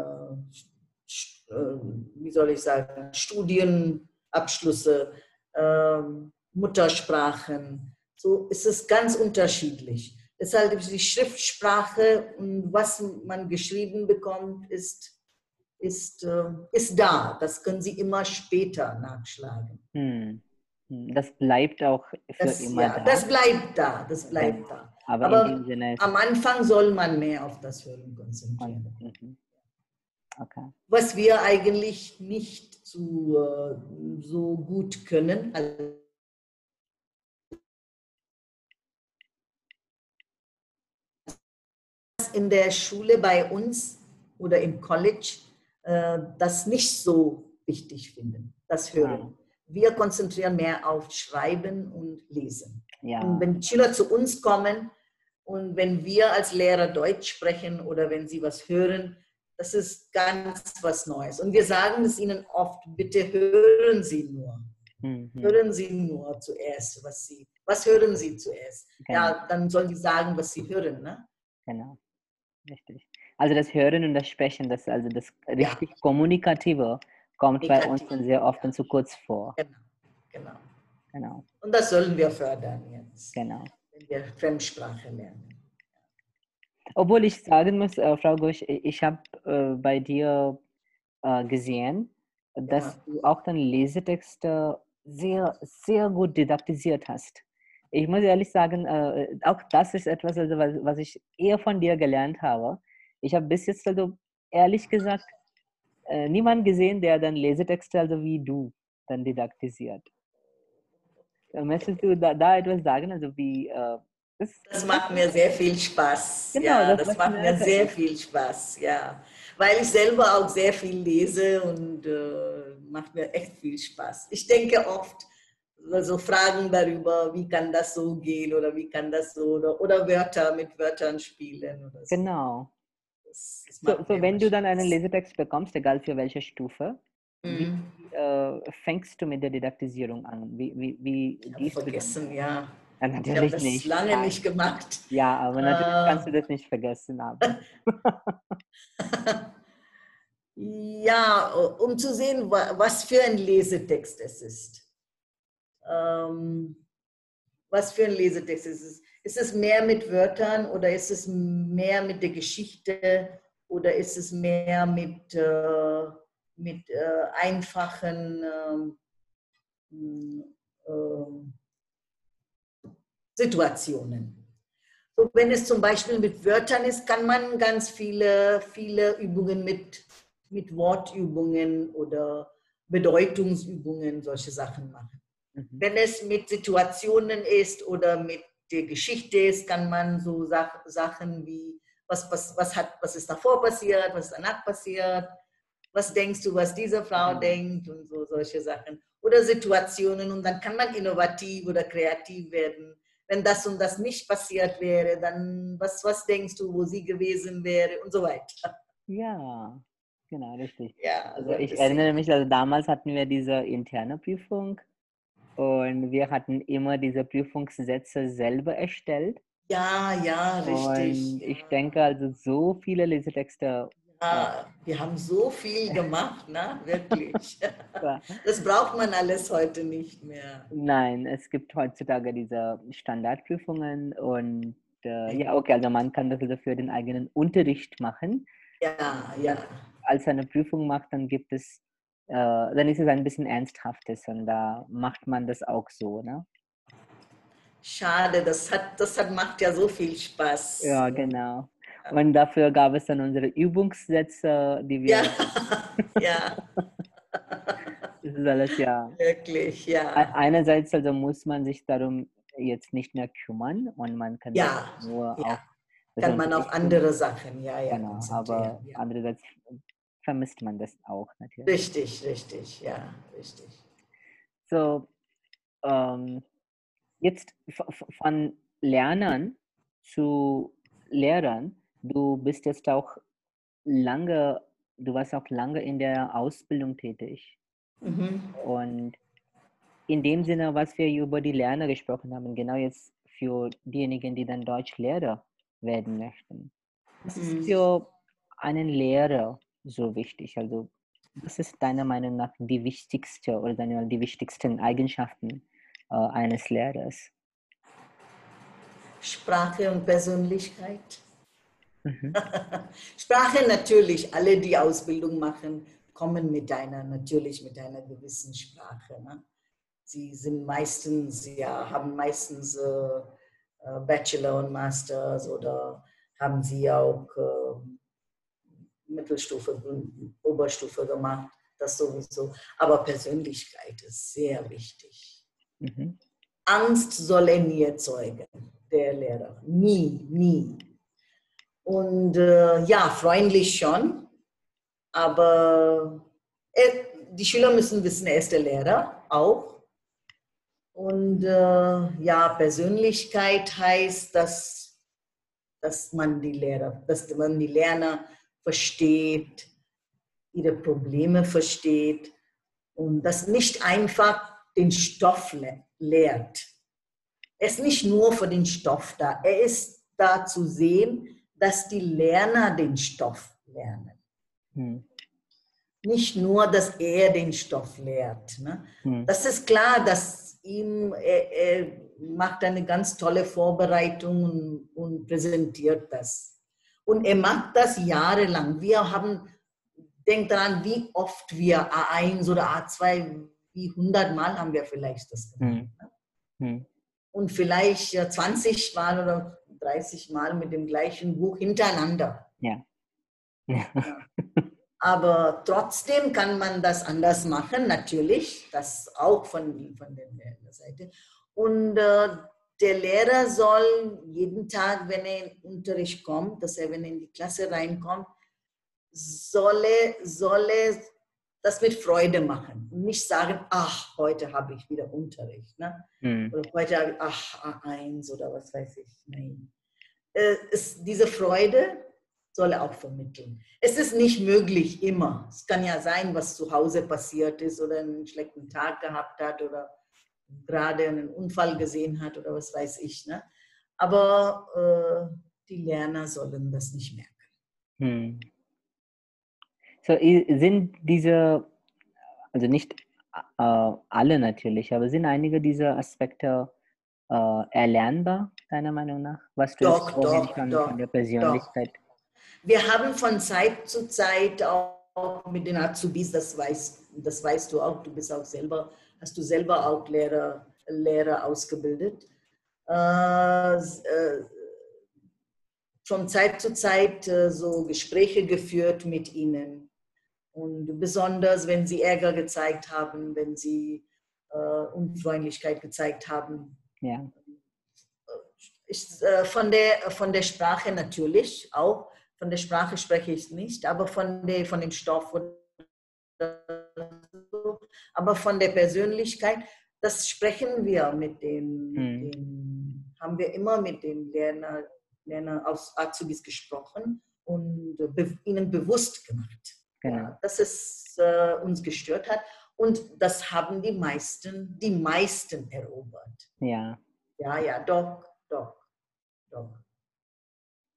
B: äh, wie soll ich sagen, Studienabschlüsse, äh, Muttersprachen. So ist es ganz unterschiedlich. Deshalb ist die Schriftsprache und was man geschrieben bekommt, ist ist, äh, ist da. Das können Sie immer später nachschlagen. Hm.
C: Hm. Das bleibt auch für
B: das,
C: immer
B: ja, da. Das bleibt da, das bleibt da. Aber, Aber am Anfang soll man mehr auf das Hören konzentrieren. Mhm. Okay. Was wir eigentlich nicht so, äh, so gut können. Also in der Schule bei uns oder im College äh, das nicht so wichtig finden, das Hören. Wir konzentrieren mehr auf Schreiben und Lesen. Ja. Und wenn Schüler zu uns kommen und wenn wir als Lehrer Deutsch sprechen oder wenn sie was hören, das ist ganz was Neues. Und wir sagen es ihnen oft, bitte hören Sie nur. Mhm. Hören Sie nur zuerst, was Sie, was hören Sie zuerst? Genau. Ja, dann sollen die sagen, was sie hören. Ne?
C: Genau, richtig. Also das Hören und das Sprechen, das also das richtig ja. Kommunikative kommt bei uns dann sehr oft ja. zu kurz vor.
B: Genau, genau. genau. Und das sollen wir fördern jetzt. Genau. Wenn wir Fremdsprache lernen.
C: Obwohl ich sagen muss, äh, Frau Gusch, ich habe äh, bei dir äh, gesehen, dass ja. du auch deine Lesetexte sehr, sehr gut didaktisiert hast. Ich muss ehrlich sagen, äh, auch das ist etwas, also, was, was ich eher von dir gelernt habe. Ich habe bis jetzt also ehrlich gesagt äh, niemanden gesehen, der dann Lesetexte also wie du dann didaktisiert. Möchtest du da, da etwas sagen, also wie äh,
B: das, das macht mir sehr viel Spaß. Genau, ja, das, das macht mir sehr viel Spaß, ja. Weil ich selber auch sehr viel lese und äh, macht mir echt viel Spaß. Ich denke oft so also Fragen darüber, wie kann das so gehen oder wie kann das so oder, oder Wörter mit Wörtern spielen. Oder
C: so. Genau. So, so wenn du dann einen Lesetext bekommst, egal für welche Stufe, mhm. wie äh, fängst du mit der Didaktisierung an? Wie, wie, wie
B: ich gehst vergessen, du ja.
C: Ja, natürlich ich habe das nicht.
B: lange nicht gemacht.
C: Ja, aber natürlich äh, kannst du das nicht vergessen
B: ja, um zu sehen, was für ein Lesetext es ist. Ähm, was für ein Lesetext es ist. Ist es mehr mit Wörtern oder ist es mehr mit der Geschichte oder ist es mehr mit, äh, mit äh, einfachen ähm, äh, Situationen. So, wenn es zum Beispiel mit Wörtern ist, kann man ganz viele, viele Übungen mit, mit Wortübungen oder Bedeutungsübungen, solche Sachen machen. Mhm. Wenn es mit Situationen ist oder mit der Geschichte ist, kann man so Sach Sachen wie, was, was, was, hat, was ist davor passiert, was ist danach passiert, was denkst du, was diese Frau mhm. denkt und so solche Sachen. Oder Situationen und dann kann man innovativ oder kreativ werden wenn das und das nicht passiert wäre, dann was, was denkst du, wo sie gewesen wäre und so weiter.
C: Ja, genau, richtig. Ja, also, also ich erinnere mich, also damals hatten wir diese interne Prüfung und wir hatten immer diese Prüfungssätze selber erstellt.
B: Ja, ja, richtig.
C: Und ich denke also, so viele Lesetexte
B: ja, wir haben so viel gemacht, ne? wirklich. Das braucht man alles heute nicht mehr.
C: Nein, es gibt heutzutage diese Standardprüfungen und äh, ja, okay, also man kann das also für den eigenen Unterricht machen.
B: Ja, ja.
C: Als eine Prüfung macht, dann gibt es, dann ist es ein bisschen Ernsthaftes und da macht man das auch so, ne?
B: Schade, das hat, das hat, macht ja so viel Spaß.
C: Ja, genau. Und dafür gab es dann unsere Übungssätze, die wir.
B: Ja. ja.
C: Das ist alles ja.
B: Wirklich, ja.
C: Einerseits also muss man sich darum jetzt nicht mehr kümmern und man kann
B: ja, nur ja. auf. Kann man auf andere Sachen, ja, ja.
C: Genau, aber ja. andererseits vermisst man das auch natürlich.
B: Richtig, richtig, ja, richtig.
C: So, ähm, jetzt von Lernern zu Lehrern du bist jetzt auch lange, du warst auch lange in der Ausbildung tätig. Mhm. Und in dem Sinne, was wir über die Lerner gesprochen haben, genau jetzt für diejenigen, die dann Deutschlehrer werden möchten. Was mhm. ist für einen Lehrer so wichtig? Also, was ist deiner Meinung nach die wichtigste oder deine, die wichtigsten Eigenschaften äh, eines Lehrers?
B: Sprache und Persönlichkeit. Mhm. Sprache natürlich, alle, die Ausbildung machen, kommen mit einer, natürlich mit einer gewissen Sprache. Ne? Sie sind meistens, ja, haben meistens äh, äh, Bachelor und Masters oder haben Sie auch äh, Mittelstufe, Oberstufe gemacht? Das sowieso. Aber Persönlichkeit ist sehr wichtig. Mhm. Angst soll er nie erzeugen, der Lehrer. Nie, nie. Und äh, ja, freundlich schon, aber er, die Schüler müssen wissen, er ist der Lehrer auch. Und äh, ja, Persönlichkeit heißt, dass, dass man die Lehrer, dass man die Lerner versteht, ihre Probleme versteht und dass nicht einfach den Stoff lehrt. Er ist nicht nur für den Stoff da, er ist da zu sehen, dass die Lerner den Stoff lernen. Hm nicht nur, dass er den Stoff lehrt. Ne? Hm. Das ist klar, dass ihm, er, er, macht eine ganz tolle Vorbereitung und, und, präsentiert das. Und er macht das jahrelang. Wir haben, denkt daran, wie oft wir A1 oder A2, wie 100 Mal haben wir vielleicht das gemacht. Hm. Ne? Hm. Und vielleicht 20 Mal oder 30 Mal mit dem gleichen Buch hintereinander.
C: Ja.
B: ja. Aber trotzdem kann man das anders machen, natürlich, das auch von, von der Seite. Und äh, der Lehrer soll jeden Tag, wenn er in den Unterricht kommt, dass er, wenn er in die Klasse reinkommt, soll er, soll er das mit Freude machen und nicht sagen, ach, heute habe ich wieder Unterricht. Ne? Mhm. Oder heute habe ich, ach, A1 oder was weiß ich. Nein. Äh, ist diese Freude soll er auch vermitteln. Es ist nicht möglich immer. Es kann ja sein, was zu Hause passiert ist oder einen schlechten Tag gehabt hat oder gerade einen Unfall gesehen hat oder was weiß ich. Ne? Aber äh, die Lerner sollen das nicht merken. Hm.
C: So, sind diese, also nicht äh, alle natürlich, aber sind einige dieser Aspekte äh, erlernbar, deiner Meinung nach?
B: Was du doch, doch,
C: von,
B: doch,
C: von der Persönlichkeit
B: doch. Wir haben von Zeit zu Zeit auch mit den Azubis, das weißt, das weißt du auch, du bist auch selber, hast du selber auch Lehrer, Lehrer ausgebildet. Äh, äh, von Zeit zu Zeit äh, so Gespräche geführt mit ihnen. Und besonders, wenn sie Ärger gezeigt haben, wenn sie äh, Unfreundlichkeit gezeigt haben.
C: Ja.
B: Ich, äh, von, der, von der Sprache natürlich auch von der Sprache spreche ich nicht, aber von, der, von dem Stoff, aber von der Persönlichkeit, das sprechen wir mit den, mhm. den haben wir immer mit den Lerner, Lerner aus Azubis gesprochen und be, ihnen bewusst gemacht, genau. ja, dass es äh, uns gestört hat. Und das haben die meisten, die meisten erobert.
C: Ja.
B: Ja, ja, doch, doch, doch.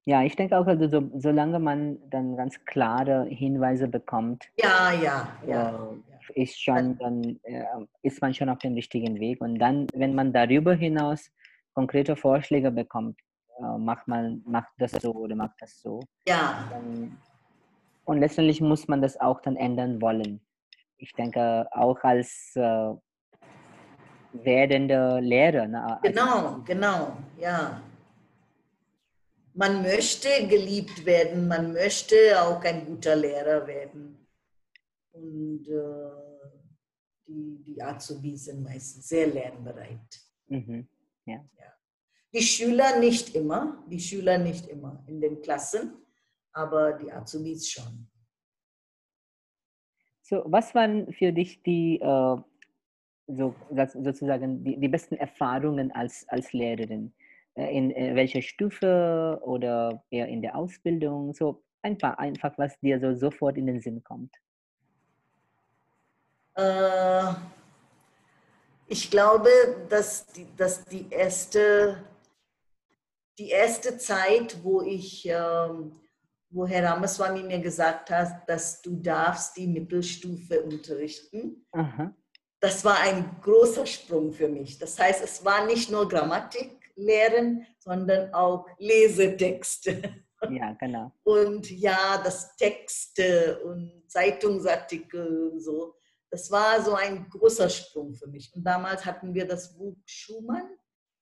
C: Ja, ich denke auch, also so, solange man dann ganz klare Hinweise bekommt,
B: ja, ja, ja,
C: äh, ist schon, dann äh, ist man schon auf dem richtigen Weg. Und dann, wenn man darüber hinaus konkrete Vorschläge bekommt, äh, macht man macht das so oder macht das so.
B: Ja.
C: Dann, und letztendlich muss man das auch dann ändern wollen. Ich denke auch als äh, werdende Lehrer.
B: Ne, genau, genau, ja man möchte geliebt werden, man möchte auch ein guter Lehrer werden. Und äh, die, die Azubis sind meistens sehr lernbereit.
C: Mhm. Ja.
B: ja. Die Schüler nicht immer, die Schüler nicht immer in den Klassen, aber die Azubis schon.
C: So, was waren für dich die äh, so, sozusagen die, die besten Erfahrungen als, als Lehrerin? Äh, in äh, welcher Stufe oder eher in der Ausbildung? So einfach, einfach, was dir so sofort in den Sinn kommt.
B: Äh, ich glaube, dass die, dass die erste die erste Zeit, wo ich, ähm, wo Herr Ramaswamy mir gesagt hat, dass du darfst die Mittelstufe unterrichten, Aha. das war ein großer Sprung für mich. Das heißt, es war nicht nur Grammatik, lehren, sondern auch Lesetexte.
C: Ja, genau.
B: Und ja, das Texte und Zeitungsartikel und so. Das war so ein großer Sprung für mich. Und damals hatten wir das Buch Schumann,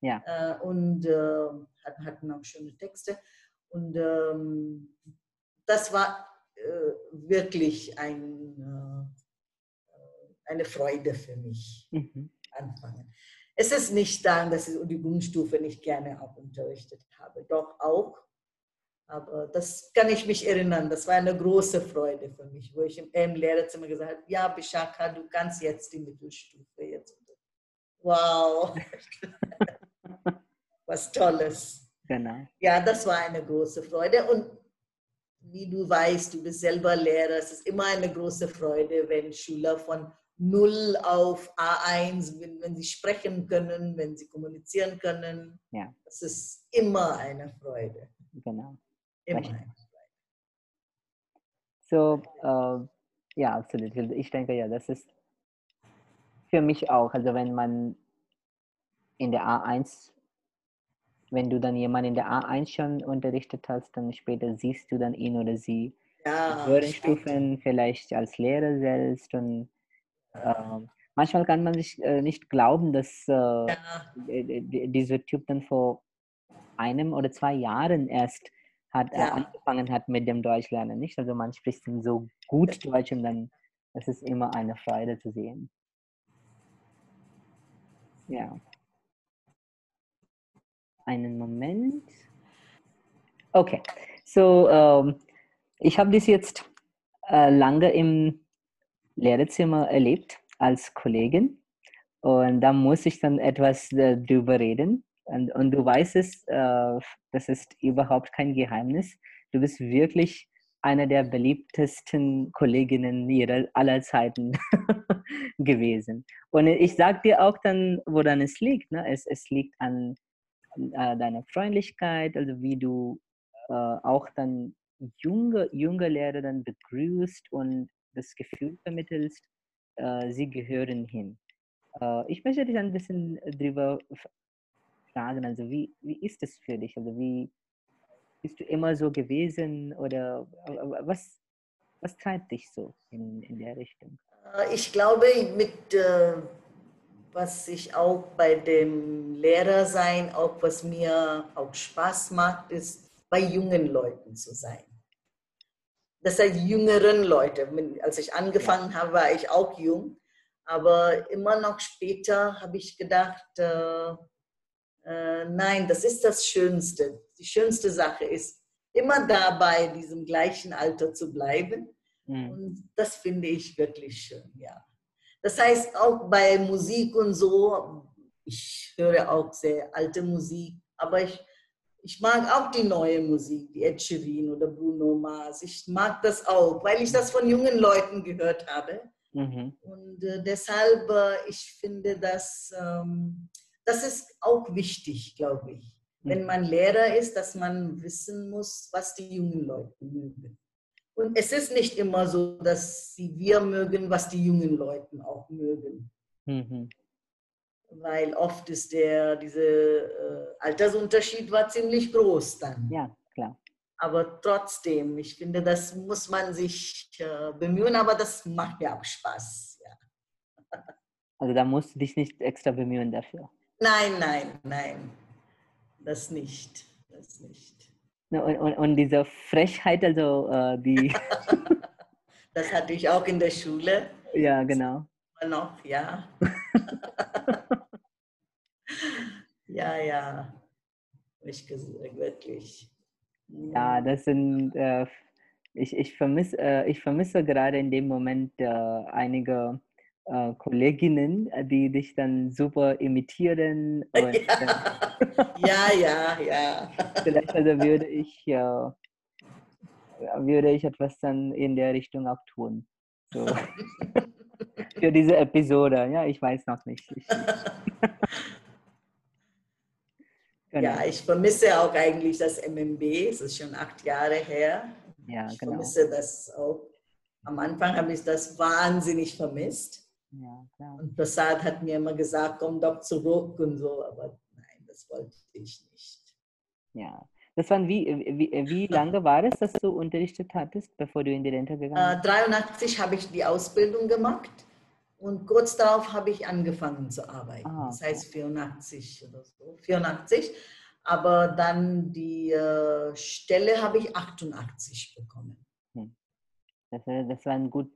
C: Ja.
B: Äh, und äh, hatten auch schöne Texte. Und ähm, das war äh, wirklich ein, äh, eine Freude für mich. Mhm. Anfangen. Es ist nicht dann, dass ich die Grundstufe nicht gerne auch unterrichtet habe. Doch auch. Aber das kann ich mich erinnern. Das war eine große Freude für mich, wo ich im, im Lehrerzimmer gesagt habe, ja, Bishaka, du kannst jetzt die Mittelstufe jetzt. Wow. Was Tolles.
C: Genau.
B: Ja, das war eine große Freude. Und wie du weißt, du bist selber Lehrer, es ist immer eine große Freude, wenn Schüler von 0 auf A1, wenn, wenn sie sprechen können, wenn sie kommunizieren können.
C: Ja.
B: Das ist immer eine Freude.
C: Genau.
B: Immer eine Freude.
C: So, äh, ja, absolut. Ich denke, ja, das ist für mich auch. Also wenn man in der A1 wenn du dann jemanden in der A1 schon unterrichtet hast, dann später siehst du dann ihn oder sie
B: ja,
C: höheren Stufen vielleicht als Lehrer selbst und äh, manchmal kann man sich äh, nicht glauben, dass äh, ja. dieser Typ dann vor einem oder zwei Jahren erst hat äh, ja. angefangen hat mit dem Deutschlernen, nicht? Also man spricht dann so gut Deutsch und dann ist immer eine Freude zu sehen. Ja. Einen Moment. Okay, so ähm, ich habe das jetzt äh, lange im Lehrerzimmer erlebt als Kollegin und da muss ich dann etwas äh, drüber reden. Und, und du weißt es, äh, das ist überhaupt kein Geheimnis. Du bist wirklich eine der beliebtesten Kolleginnen ihrer, aller Zeiten gewesen. Und ich sage dir auch dann, woran es liegt. Ne? Es, es liegt an äh, deine Freundlichkeit, also wie du äh, auch dann junge, junge Lehrer dann begrüßt und das Gefühl vermittelst, äh, sie gehören hin. Äh, ich möchte dich ein bisschen darüber fragen, also wie, wie ist es für dich? Also wie bist du immer so gewesen oder was, was treibt dich so in, in der Richtung?
B: Äh, ich glaube, mit äh, was ich auch bei dem Lehrersein, auch was mir auch Spaß macht, ist bei jungen Leuten zu sein. Das sind jüngeren Leute. Als ich angefangen habe, war ich auch jung. Aber immer noch später habe ich gedacht, äh, äh, nein, das ist das Schönste. Die schönste Sache ist, immer dabei, diesem gleichen Alter zu bleiben. Mhm. Und das finde ich wirklich schön, ja. Das heißt, auch bei Musik und so, ich höre auch sehr alte Musik, aber ich, ich mag auch die neue Musik, die Ed Sheeran oder Bruno Mars. Ich mag das auch, weil ich das von jungen Leuten gehört habe. Mhm. Und äh, deshalb, äh, ich finde, das, ähm, das ist auch wichtig, glaube ich. Mhm. Wenn man Lehrer ist, dass man wissen muss, was die jungen Leute mögen. Und es ist nicht immer so, dass sie wir mögen, was die jungen Leute auch mögen. Mhm. Weil oft ist der, dieser äh, Altersunterschied war ziemlich groß dann.
C: Ja, klar.
B: Aber trotzdem, ich finde, das muss man sich äh, bemühen, aber das macht mir auch Spaß. Ja.
C: Also da musst du dich nicht extra bemühen dafür.
B: Nein, nein, nein. Das nicht. Das nicht.
C: Und, und, und diese Frechheit, also äh, die.
B: das hatte ich auch in der Schule.
C: Ja, genau.
B: Noch, ja. ja, ja. Ich wirklich.
C: Ja, das sind. Äh, ich, ich, vermisse, äh, ich vermisse gerade in dem Moment äh, einige äh, Kolleginnen, äh, die dich dann super imitieren. Und,
B: ja. ja, ja, ja.
C: Vielleicht also würde ich, ja, würde ich etwas dann in der Richtung auch tun. So. Für diese Episode, ja, ich weiß noch nicht. Ich,
B: genau. Ja, ich vermisse auch eigentlich das MMB, es ist schon acht Jahre her.
C: Ja,
B: ich
C: genau.
B: vermisse das auch. Am Anfang habe ich das wahnsinnig vermisst.
C: Ja, klar.
B: Und Prasad hat mir immer gesagt, komm doch zurück und so, aber nein, das wollte ich nicht.
C: Ja, das waren wie, wie, wie lange war es, dass du unterrichtet hattest, bevor du in die Rente gegangen
B: bist? Äh, 83 habe ich die Ausbildung gemacht Und kurz darauf habe ich angefangen zu arbeiten.
C: Ah,
B: Das heißt 84 oder so. 84. Aber dann die äh, Stelle habe ich 88 bekommen.
C: Das, war- das waren gut,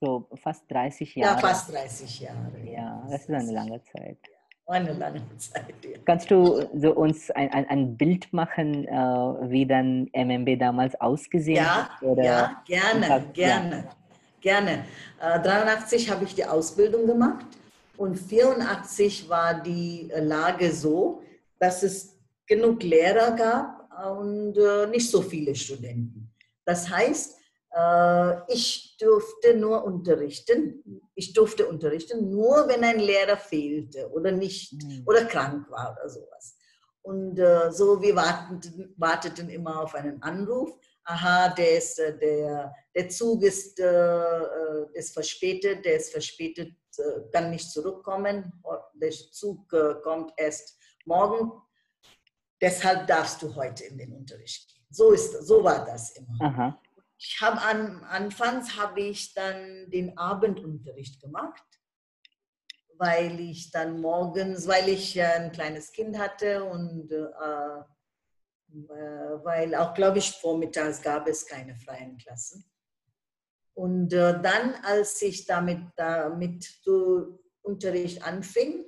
C: so fast 30
B: Ja,
C: Jahre.
B: fast 30 Jahre.
C: Ja, das ist eine lange Zeit.
B: Eine lange Zeit, ja.
C: Kannst du so uns ein, ein, ein Bild machen, äh, wie dann MMB damals ausgesehen
B: Ja,
C: hat? Oder?
B: ja, gerne,
C: Ja.
B: gerne, gerne. Äh, 83 habe ich die Ausbildung gemacht und 84 war die äh, Lage so, dass es genug Lehrer gab und äh, nicht so viele Studenten. Das heißt, ich durfte nur unterrichten. Ich durfte unterrichten, nur wenn ein Lehrer fehlte oder nicht
C: Hm.
B: oder krank war oder sowas. Und äh, so, wir warteten, warteten immer auf einen Anruf. Aha, der, ist, äh, der, der Zug ist, äh, äh, ist verspätet, der ist verspätet, äh, kann nicht zurückkommen. Der Zug äh, kommt erst morgen. Deshalb darfst du heute in den Unterricht gehen. So, ist, so war das immer.
C: Aha.
B: Ich habe an, anfangs habe ich dann den Abendunterricht gemacht, weil ich dann morgens, weil ich äh, ein kleines Kind hatte und äh, äh, weil auch, glaube ich, vormittags gab es keine freien Klassen. Und äh, dann, als ich damit, damit Unterricht anfing,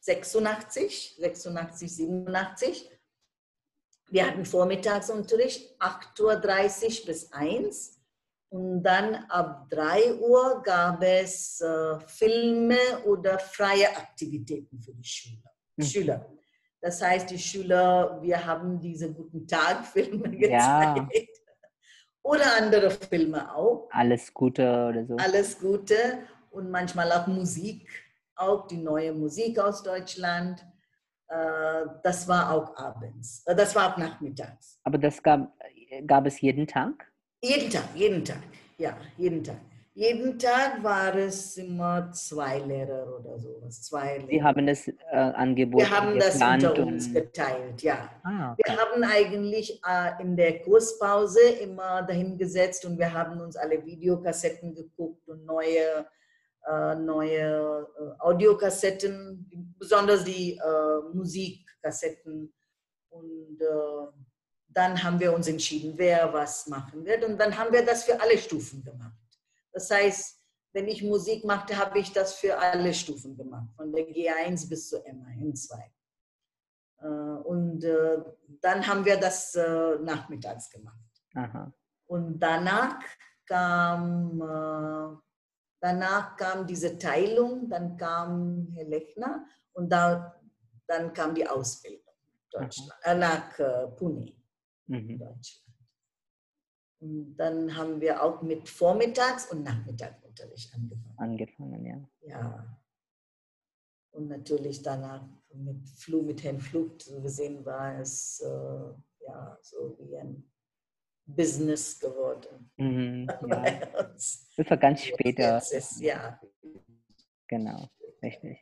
B: 86, 86, 87, wir hatten Vormittagsunterricht, 8.30 Uhr bis 1 und dann ab 3 Uhr gab es äh, Filme oder freie Aktivitäten für die Schüler.
C: Mhm.
B: Schüler. Das heißt, die Schüler, wir haben diese guten Tag-Filme gezeigt.
C: Ja.
B: Oder andere Filme auch.
C: Alles Gute oder so.
B: Alles Gute und manchmal auch Musik, auch die neue Musik aus Deutschland. Äh, Das war auch abends, Äh, das war auch nachmittags.
C: Aber das gab, gab es jeden Tag?
B: Jeden Tag, jeden Tag, ja, jeden Tag. Jeden Tag war es immer zwei Lehrer oder sowas. Zwei
C: Sie
B: Lehrer.
C: haben das äh, Angebot
B: Wir haben das unter uns geteilt, ja.
C: Ah,
B: Wir
C: okay.
B: haben eigentlich äh, in der Kurspause immer dahingesetzt und wir haben uns alle Videokassetten geguckt und neue, neue äh, Audiokassetten, besonders die äh, Musikkassetten. Und äh, dann haben wir uns entschieden, wer was machen wird. Und dann haben wir das für alle Stufen gemacht. Das heißt, wenn ich Musik machte, habe ich das für alle Stufen gemacht, von der G1 bis zur M1, M2. Äh, Und äh, dann haben wir das äh, nachmittags gemacht.
C: Aha.
B: Und danach kam, äh, danach kam diese Teilung, dann kam Herr Lechner und da, dann kam die Ausbildung Deutschland, äh, nach äh, Pune,
C: Mhm.
B: Deutschland. Und dann haben wir auch mit Vormittags- und Nachmittagsunterricht angefangen.
C: Angefangen, ja.
B: Ja. Und natürlich danach mit Flug, mit Herrn Flug so gesehen war es äh, ja so wie ein Business geworden
C: Mhm. ja. Das war ganz später.
B: Ist, ja,
C: Genau, richtig.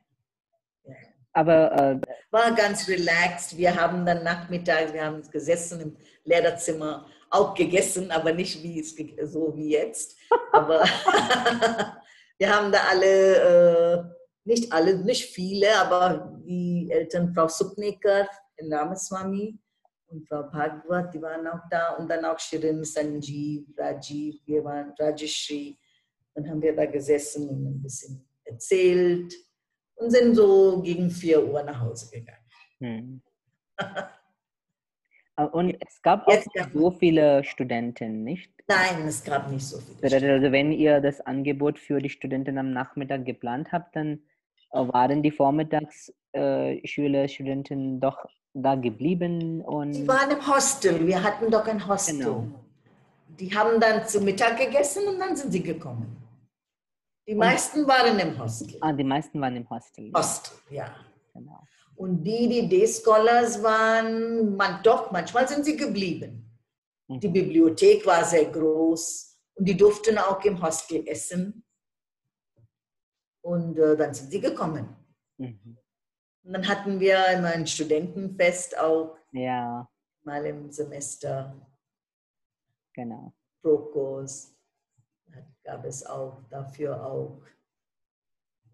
B: Ja.
C: Aber äh,
B: war ganz relaxed. Wir haben dann nachmittags, wir haben gesessen im Lehrerzimmer, auch gegessen, aber nicht wie es so wie jetzt. Aber wir haben da alle, äh, nicht alle, nicht viele, aber die Eltern, Frau Supneker in Ramaswamy und Frau Bhagwat, die waren auch da und dann auch Shirin, Sanjeev, Rajiv, wir waren Rajeshri. Dann haben wir da gesessen und ein bisschen erzählt und sind so gegen 4 Uhr nach Hause gegangen.
C: hm. Äh, und es gab auch
B: Jetzt
C: nicht
B: ja.
C: so viele Studenten, nicht?
B: Nein, es gab nicht so viele.
C: Also also wenn ihr das Angebot für die Studenten am Nachmittag geplant habt, dann äh, waren die Vormittagsschüler, äh, Schüler, Studenten doch da geblieben und
B: Die waren im Hostel. Wir hatten doch ein Hostel.
C: Genau.
B: Die haben dann zu Mittag gegessen und dann sind sie gekommen. Die meisten waren im Hostel.
C: ah, die meisten waren im Hostel.
B: Hostel, ja.
C: Genau.
B: Und die, die Day-Scholars waren, man, doch, manchmal sind sie geblieben. Die
C: Mhm.
B: Bibliothek war sehr groß und die durften auch im Hostel essen. Und äh, dann sind sie gekommen.
C: Mhm.
B: Und dann hatten wir immer ein Studentenfest auch
C: Ja,
B: mal im Semester.
C: genau.
B: Prokos gab es auch dafür auch.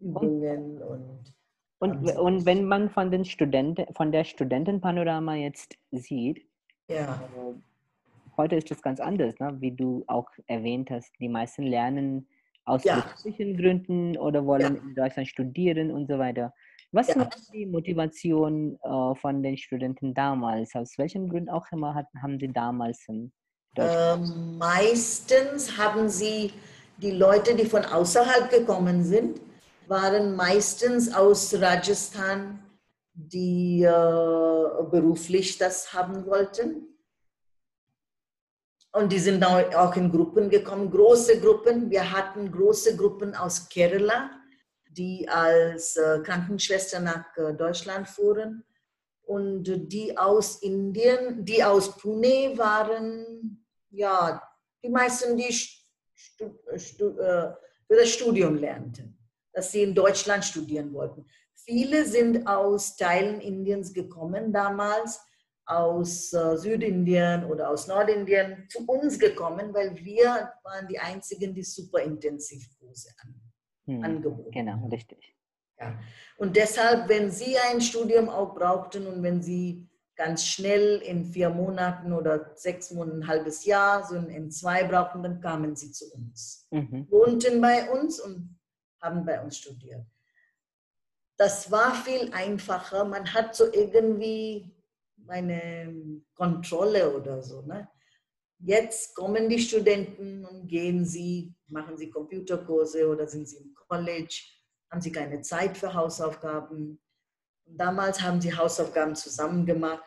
B: Übungen und.
C: Und, und wenn man von, den Studenten, von der Studentenpanorama jetzt sieht,
B: ja.
C: Also, heute ist das ganz anders, ne? wie du auch erwähnt hast. Die meisten lernen aus
B: Ja.
C: beruflichen Gründen oder wollen in Deutschland studieren und so weiter. Was
B: Ja.
C: war die Motivation äh, von den Studenten damals? Aus welchen Gründen auch immer hat, haben sie damals in Deutschland?
B: Ähm, meistens haben sie die Leute, die von außerhalb gekommen sind, waren meistens aus Rajasthan, die äh, beruflich das haben wollten. Und die sind auch in Gruppen gekommen, große Gruppen. Wir hatten große Gruppen aus Kerala, die als äh, Krankenschwester nach äh, Deutschland fuhren. Und die aus Indien, die aus Pune waren, ja, die meisten, die stu, stu, äh, für das Studium lernten, dass sie in Deutschland studieren wollten. Viele sind aus Teilen Indiens gekommen damals, aus äh, Südindien oder aus Nordindien zu uns gekommen, weil wir waren die einzigen, die Superintensivkurse an,
C: Hm,
B: angeboten
C: Genau, richtig.
B: Ja. Und deshalb, wenn Sie ein Studium auch brauchten und wenn Sie ganz schnell in vier Monaten oder sechs Monaten, ein halbes Jahr, so in zwei brauchten, dann kamen Sie zu uns,
C: Mhm.
B: wohnten bei uns und haben bei uns studiert. Das war viel einfacher. Man hat so irgendwie eine Kontrolle oder so. Ne? Jetzt kommen die Studenten und gehen sie, machen sie Computerkurse oder sind sie im College, haben sie keine Zeit für Hausaufgaben. Und damals haben sie Hausaufgaben zusammen gemacht.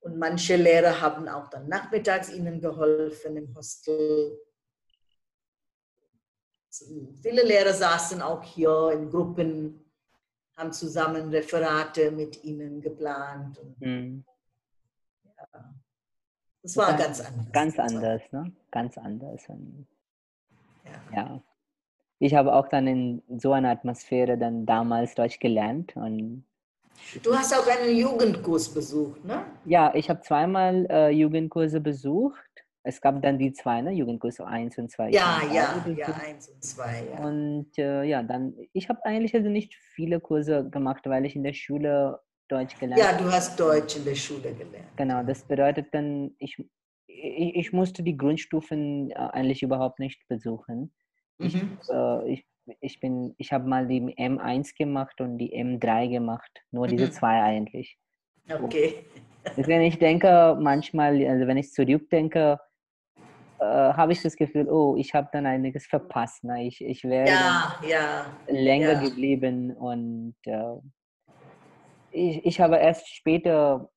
B: Und manche Lehrer haben auch dann nachmittags ihnen geholfen im Hostel. Viele Lehrer saßen auch hier in Gruppen, haben zusammen Referate mit ihnen geplant. Und
C: Hm.
B: das war
C: Ja,
B: ganz anders.
C: Ganz anders, ne? Ganz anders.
B: Ja.
C: ja. Ich habe auch dann in so einer Atmosphäre dann damals Deutsch gelernt und
B: Du hast auch einen Jugendkurs besucht, ne?
C: Ja, ich habe zweimal äh, Jugendkurse besucht. Es gab dann die zwei, ne? Jugendkurse 1 und 2.
B: Ja, ja, ja, eins und zwei. Ja.
C: Und äh, ja, dann, ich habe eigentlich also nicht viele Kurse gemacht, weil ich in der Schule Deutsch gelernt
B: ja,
C: habe.
B: du hast Deutsch in der Schule gelernt.
C: Genau, das bedeutet dann, ich, ich, ich musste die Grundstufen äh, eigentlich überhaupt nicht besuchen.
B: Mhm.
C: Äh, ich, ich bin, ich habe mal die M1 gemacht und die M3 gemacht. Nur diese
B: Mhm.
C: zwei eigentlich.
B: Okay.
C: Deswegen ich denke manchmal, also wenn ich zurückdenke, äh, habe ich das Gefühl, oh, ich habe dann einiges verpasst. Ne? Ich, ich wäre
B: Ja, ja.
C: länger
B: ja.
C: geblieben und äh, ich, ich habe erst später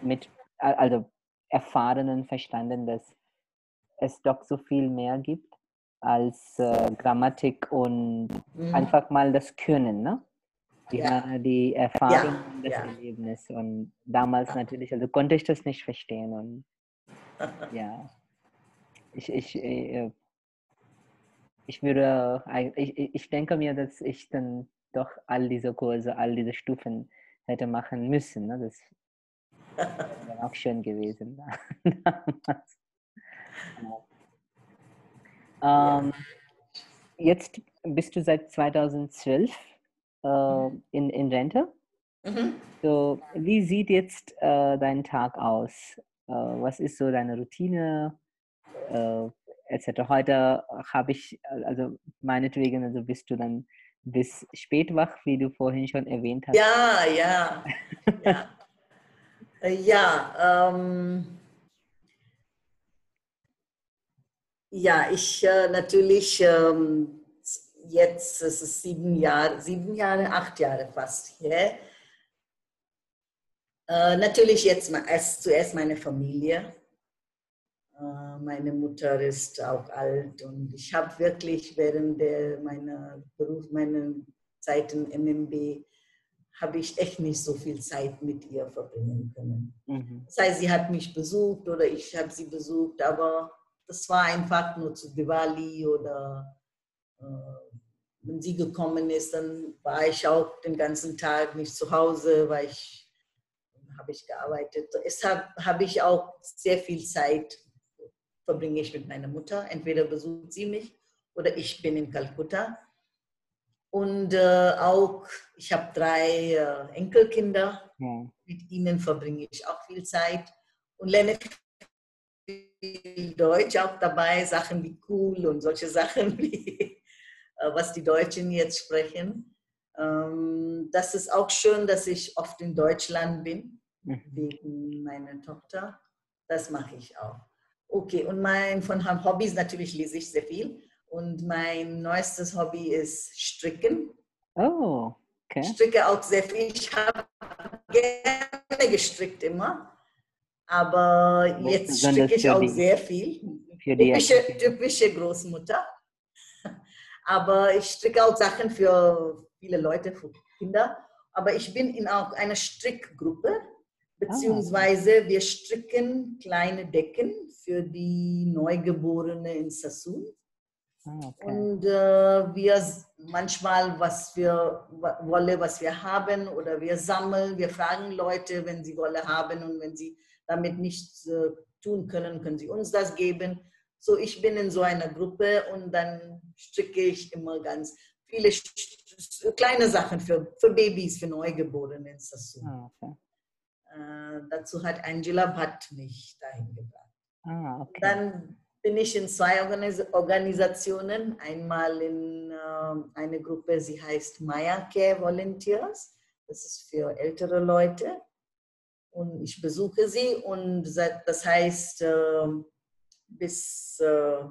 C: mit also Erfahrenen verstanden, dass es doch so viel mehr gibt als äh, Grammatik und
B: Mhm.
C: einfach mal das Können, ne? Ich
B: Ja.
C: die Erfahrung und das. Erlebnis. Und damals natürlich, also konnte ich das nicht verstehen. Und ja, ich, ich, äh, ich würde, eig- ich, ich denke mir, dass ich dann doch all diese Kurse, all diese Stufen hätte machen müssen. Ne? Das wäre auch schön gewesen. damals. Ähm, jetzt bist du seit 2012 äh, in, in Rente.
B: Mhm.
C: So, wie sieht jetzt äh, dein Tag aus? Äh, was ist so deine Routine? Äh, etc. Heute habe ich, also meinetwegen, also bist du dann bis spät wach, wie du vorhin schon erwähnt hast.
B: Ja, ja. Ja, ja ähm, ja ich äh, natürlich ähm, jetzt, es ist sieben Jahre, sieben Jahre, acht Jahre fast hier. Äh, natürlich jetzt mal erst, zuerst meine Familie. Äh, meine Mutter ist auch alt und ich habe wirklich während der, meiner Beruf, meiner Zeit im MMB habe ich echt nicht so viel Zeit mit ihr verbringen können.
C: Mhm.
B: Das heißt, sie hat mich besucht oder ich habe sie besucht, aber das war einfach nur zu Diwali oder äh, wenn sie gekommen ist, dann war ich auch den ganzen Tag nicht zu Hause, weil ich habe ich gearbeitet. Deshalb habe ich auch sehr viel Zeit verbringe ich mit meiner Mutter. Entweder besucht sie mich oder ich bin in Kalkutta. Und äh, auch, ich habe drei äh, Enkelkinder.
C: Ja.
B: Mit ihnen verbringe ich auch viel Zeit und lerne viel Deutsch auch dabei, Sachen wie cool und solche Sachen wie äh, was die Deutschen jetzt sprechen. Ähm, das ist auch schön, dass ich oft in Deutschland bin,
C: Mhm.
B: wegen meiner Tochter. Das mache ich auch. Okay, und mein von Hobbys natürlich lese ich sehr viel. Und mein neuestes Hobby ist Stricken.
C: Oh, okay.
B: Ich stricke auch sehr viel. Ich habe gerne gestrickt immer. Aber jetzt stricke ich auch
C: die-
B: sehr viel. Typische, typische Großmutter. Aber ich stricke auch Sachen für viele Leute, für Kinder. Aber ich bin in auch einer Strickgruppe, beziehungsweise wir stricken kleine Decken für die Neugeborene in Sassoon.
C: Ah, okay.
B: Und äh, wir manchmal, was wir wa- Wolle, was wir haben, oder wir sammeln, wir fragen Leute, wenn sie Wolle haben und wenn sie damit nichts äh, tun können, können sie uns das geben. So, ich bin in so einer Gruppe und dann stricke ich immer ganz viele kleine Sachen für, für Babys, für Neugeborene. Das so.
C: Ah, okay.
B: Äh, dazu hat Angela Bhatt mich dahin gebracht.
C: Ah, okay.
B: Dann bin ich in zwei Organis Organisationen. Einmal in ähm, eine Gruppe, sie heißt Maya Care Volunteers. Das ist für ältere Leute. Und ich besuche sie und das heißt, ähm, bis, äh,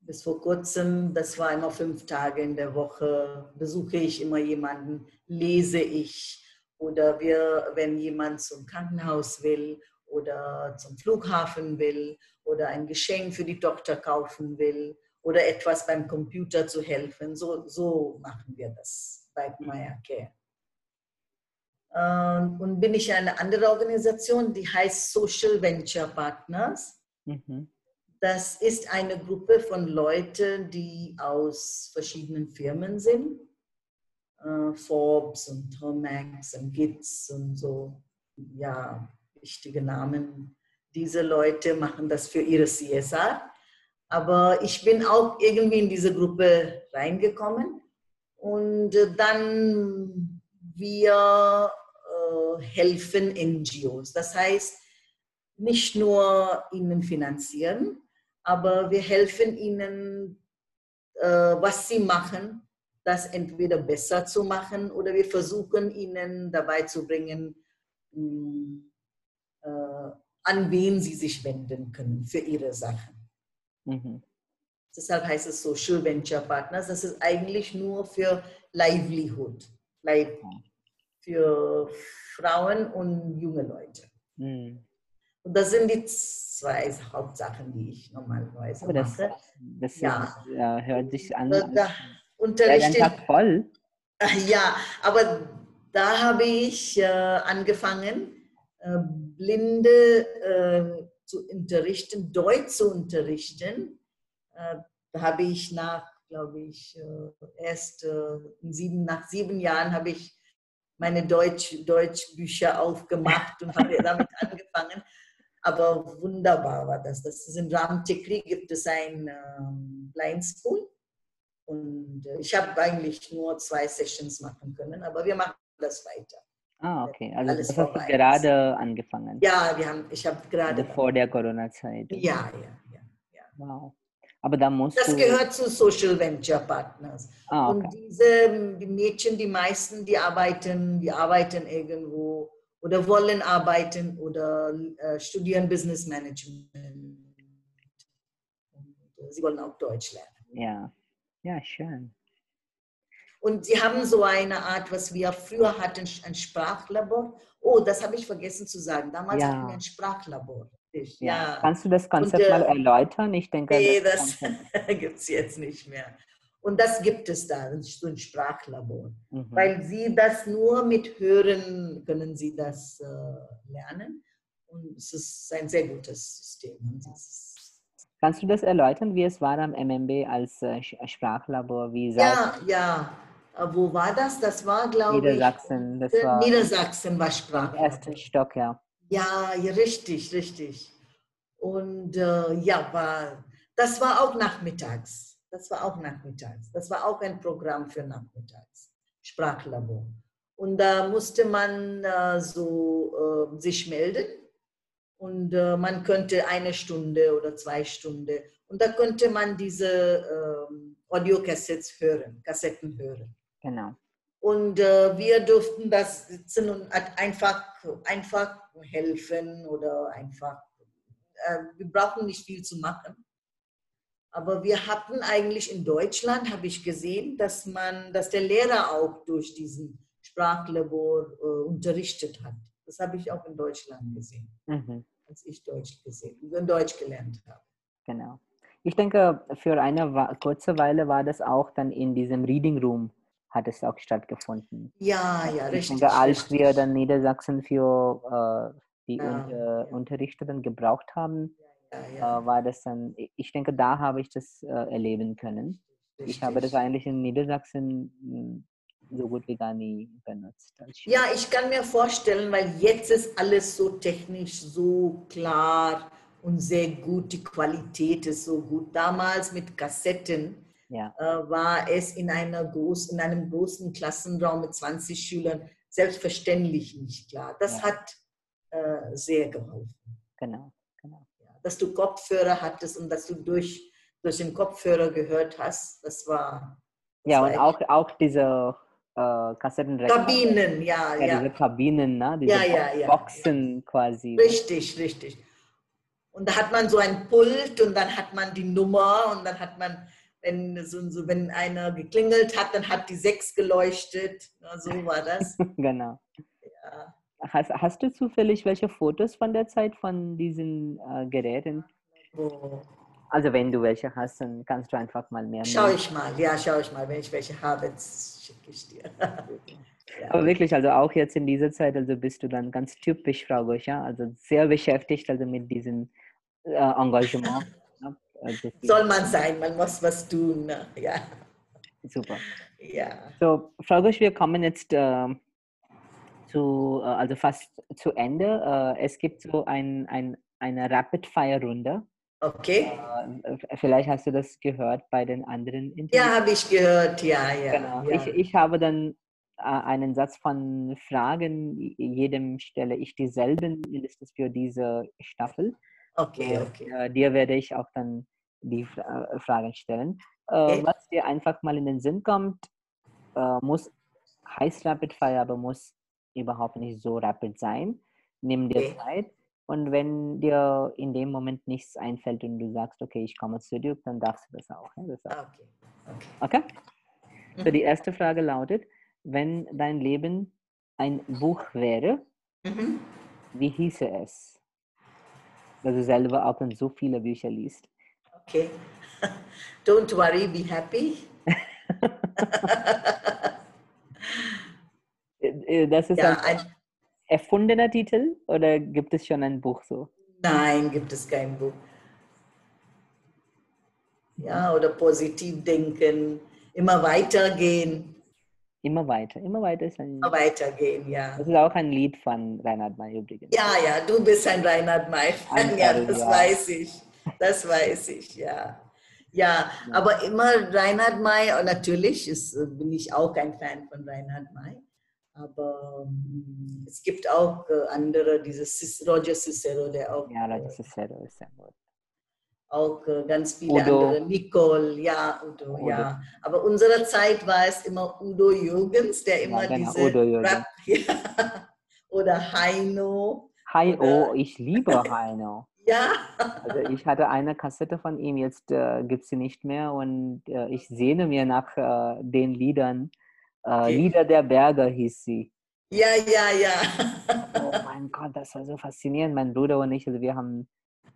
B: bis vor kurzem, das war immer fünf Tage in der Woche, besuche ich immer jemanden, lese ich oder wir, wenn jemand zum Krankenhaus will oder zum Flughafen will oder ein Geschenk für die Tochter kaufen will oder etwas beim Computer zu helfen. So, so machen wir das bei Maya Care. Ähm, Und bin ich eine andere Organisation, die heißt Social Venture Partners.
C: Mhm.
B: Das ist eine Gruppe von Leuten, die aus verschiedenen Firmen sind. Äh, Forbes und Tomax und Gitz und so. Ja, wichtige Namen. Diese Leute machen das für ihre CSR. Aber ich bin auch irgendwie in diese Gruppe reingekommen. Und äh, dann wir äh, helfen NGOs. Das heißt, nicht nur ihnen finanzieren, aber wir helfen ihnen, äh, was sie machen, das entweder besser zu machen oder wir versuchen ihnen dabei zu bringen, mh, äh, an wen sie sich wenden können für ihre Sachen.
C: Mhm.
B: Deshalb heißt es Social Venture Partners. Das ist eigentlich nur für Livelihood, Live, für Frauen und junge Leute.
C: Mhm.
B: Und das sind die zwei Hauptsachen, die ich normalerweise
C: Aber das,
B: mache.
C: das
B: Ja.
C: ist, äh, hört sich an.
B: Da, da
C: Ja, Tag voll.
B: Ja, aber da habe ich äh, angefangen, äh, Blinde äh, zu unterrichten, Deutsch zu unterrichten. Äh, da habe ich nach, glaube ich, äh, erst äh, sieben, nach sieben Jahren habe ich meine Deutsch, Deutschbücher aufgemacht und habe damit angefangen. Aber wunderbar war das. Das ist in Ramtikri gibt es ein ähm, Blind School. Und äh, ich habe eigentlich nur zwei Sessions machen können, aber wir machen das weiter.
C: Ah, okay. Also
B: Alles
C: das hast du
B: ist.
C: gerade angefangen.
B: Ja, wir haben, ich habe gerade.
C: Also vor der Corona-Zeit.
B: Ja, ja, ja.
C: Wow. Aber da musst
B: Das
C: du.
B: gehört zu Social Venture Partners.
C: Ah,
B: Und
C: okay.
B: diese die Mädchen, die meisten, die arbeiten, die arbeiten irgendwo oder wollen arbeiten oder äh, studieren Business Management. Und, äh, sie wollen auch Deutsch lernen.
C: Ja. Ja, schön.
B: Und sie haben so eine Art, was wir früher hatten, ein Sprachlabor. Oh, das habe ich vergessen zu sagen. Damals
C: Ja.
B: hatten wir ein Sprachlabor.
C: Ja.
B: Ja,
C: Kannst du das Konzept
B: äh,
C: mal erläutern? Ich denke,
B: nee,
C: das
B: das gibt es jetzt nicht mehr. Und das gibt es da, so ein Sprachlabor.
C: Mhm.
B: Weil sie das nur mit Hören können sie das äh, lernen. Und es ist ein sehr gutes System. Und es ist-
C: Kannst du das erläutern, wie es war am MMB als äh, Sch- Sprachlabor? Wie
B: Ja, ja. Äh, Wo war das? Das war, glaube ich,
C: Niedersachsen, das war
B: Niedersachsen war Sprachlabor.
C: ersten Stock, ja.
B: Ja, ja, richtig, richtig. Und äh, ja, war, das war auch nachmittags. Das war auch nachmittags. Das war auch ein Programm für nachmittags. Sprachlabor. Und da musste man äh, so äh, sich melden und äh, man könnte eine Stunde oder zwei Stunden und da könnte man diese ähm, Audiocassettes hören, Kassetten hören.
C: Genau.
B: Und äh, wir durften das sitzen und einfach, einfach helfen oder einfach, äh, wir brauchen nicht viel zu machen. Aber wir hatten eigentlich in Deutschland, habe ich gesehen, dass man, dass der Lehrer auch durch diesen Sprachlabor äh, unterrichtet hat. Das habe ich auch in Deutschland gesehen, mhm. als ich Deutsch gesehen, Deutsch gelernt habe.
C: Genau. Ich denke, für eine kurze Weile war das auch dann in diesem Reading Room hat es auch stattgefunden.
B: Ja, ja,
C: richtig. Ich denke, als wir dann Niedersachsen für äh, die ja, Unter ja. Unterrichter dann gebraucht haben, ja, ja. Äh, war das dann, ich denke, da habe ich das äh, erleben können. Richtig. Ich habe das eigentlich in Niedersachsen hm, so gut wie gar nie benutzt.
B: Ja, ich kann mir vorstellen, weil jetzt ist alles so technisch, so klar und sehr gut, die Qualität ist so gut. Damals mit Kassetten ja. äh, war es in, einer groß, in einem großen Klassenraum mit 20 Schülern selbstverständlich nicht klar. Das ja. hat äh, sehr geholfen.
C: Genau, genau.
B: Ja, dass du Kopfhörer hattest und dass du durch, durch den Kopfhörer gehört hast, das war.
C: Ja, und auch, auch diese äh, Kassettenrekorder.
B: Kabinen, ja, ja.
C: ja. Diese Kabinen, ne? diese
B: ja, ja,
C: Boxen quasi.
B: Richtig, richtig. Und da hat man so ein Pult und dann hat man die Nummer und dann hat man, wenn, so, so, wenn einer geklingelt hat, dann hat die sechs geleuchtet. so war das.
C: genau. Ja. Hast, hast du zufällig welche Fotos von der Zeit von diesen äh, Geräten? Oh. Also wenn du welche hast, dann kannst du einfach mal mehr.
B: Schau ich mal, ja, schau ich mal. Wenn ich welche habe, schicke ich dir.
C: Ja. Aber wirklich, also auch jetzt in dieser Zeit, also bist du dann ganz typisch, Frau Goscha, also sehr beschäftigt, also mit diesen äh, Engagement.
B: Also Soll man sein, man muss was tun. Ne? Ja.
C: Super.
B: Ja.
C: So, Frau Gosch, wir kommen jetzt äh, zu, äh, also fast zu Ende. Äh, es gibt so ein, ein, eine Rapid-Fire-Runde.
B: Okay.
C: Äh, vielleicht hast du das gehört bei den anderen
B: Interviews. Ja, habe ich gehört, ja, ja.
C: Genau.
B: Ja.
C: Ich, ich habe dann äh, einen Satz von Fragen, jedem stelle ich dieselben mindestens für diese Staffel.
B: Okay, okay.
C: Äh, dir werde ich auch dann die Fragen stellen. Äh, okay. Was dir einfach mal in den Sinn kommt, äh, muss heißt Rapid Fire, aber muss überhaupt nicht so rapid sein. Nimm dir okay. Zeit. Und wenn dir in dem Moment nichts einfällt und du sagst, okay, ich komme zu dir, dann darfst du das auch. Ja? Das auch. Okay. okay. okay? Mhm. So, die erste Frage lautet, wenn dein Leben ein Buch wäre, mhm. wie hieße es? dass du selber auch dann so viele Bücher liest.
B: Okay. Don't worry, be happy.
C: Äh, das ist ja, ein erfundener Titel oder gibt es schon ein Buch so?
B: Nein, gibt es kein Buch. Ja, oder positiv denken, immer weitergehen.
C: Immer weiter, immer weiter ist ein.
B: Immer weitergehen, ja.
C: Das ist auch ein Lied von Reinhard May übrigens.
B: Ja, ja, du bist ein Reinhard May-Fan, ja, das ja. weiß ich. Das weiß ich, ja. Ja, aber immer Reinhard May, natürlich ist, bin ich auch ein Fan von Reinhard May. Aber um, es gibt auch äh, andere, dieses Roger Cicero, der auch.
C: Ja, Roger Cicero ist sehr gut
B: auch äh, ganz viele Udo. andere. Nicole, ja, Udo, Udo, ja. Aber unserer Zeit war es immer Udo Jürgens, der immer ja, genau, diese Rap, ja. oder Heino.
C: Heino, ich liebe Heino.
B: ja.
C: Also ich hatte eine Kassette von ihm, jetzt äh, gibt es sie nicht mehr und äh, ich sehne mir nach äh, den Liedern. Äh. Lieder der Berge hieß sie.
B: Ja, ja, ja.
C: oh mein Gott, das war so faszinierend. Mein Bruder und ich, also wir haben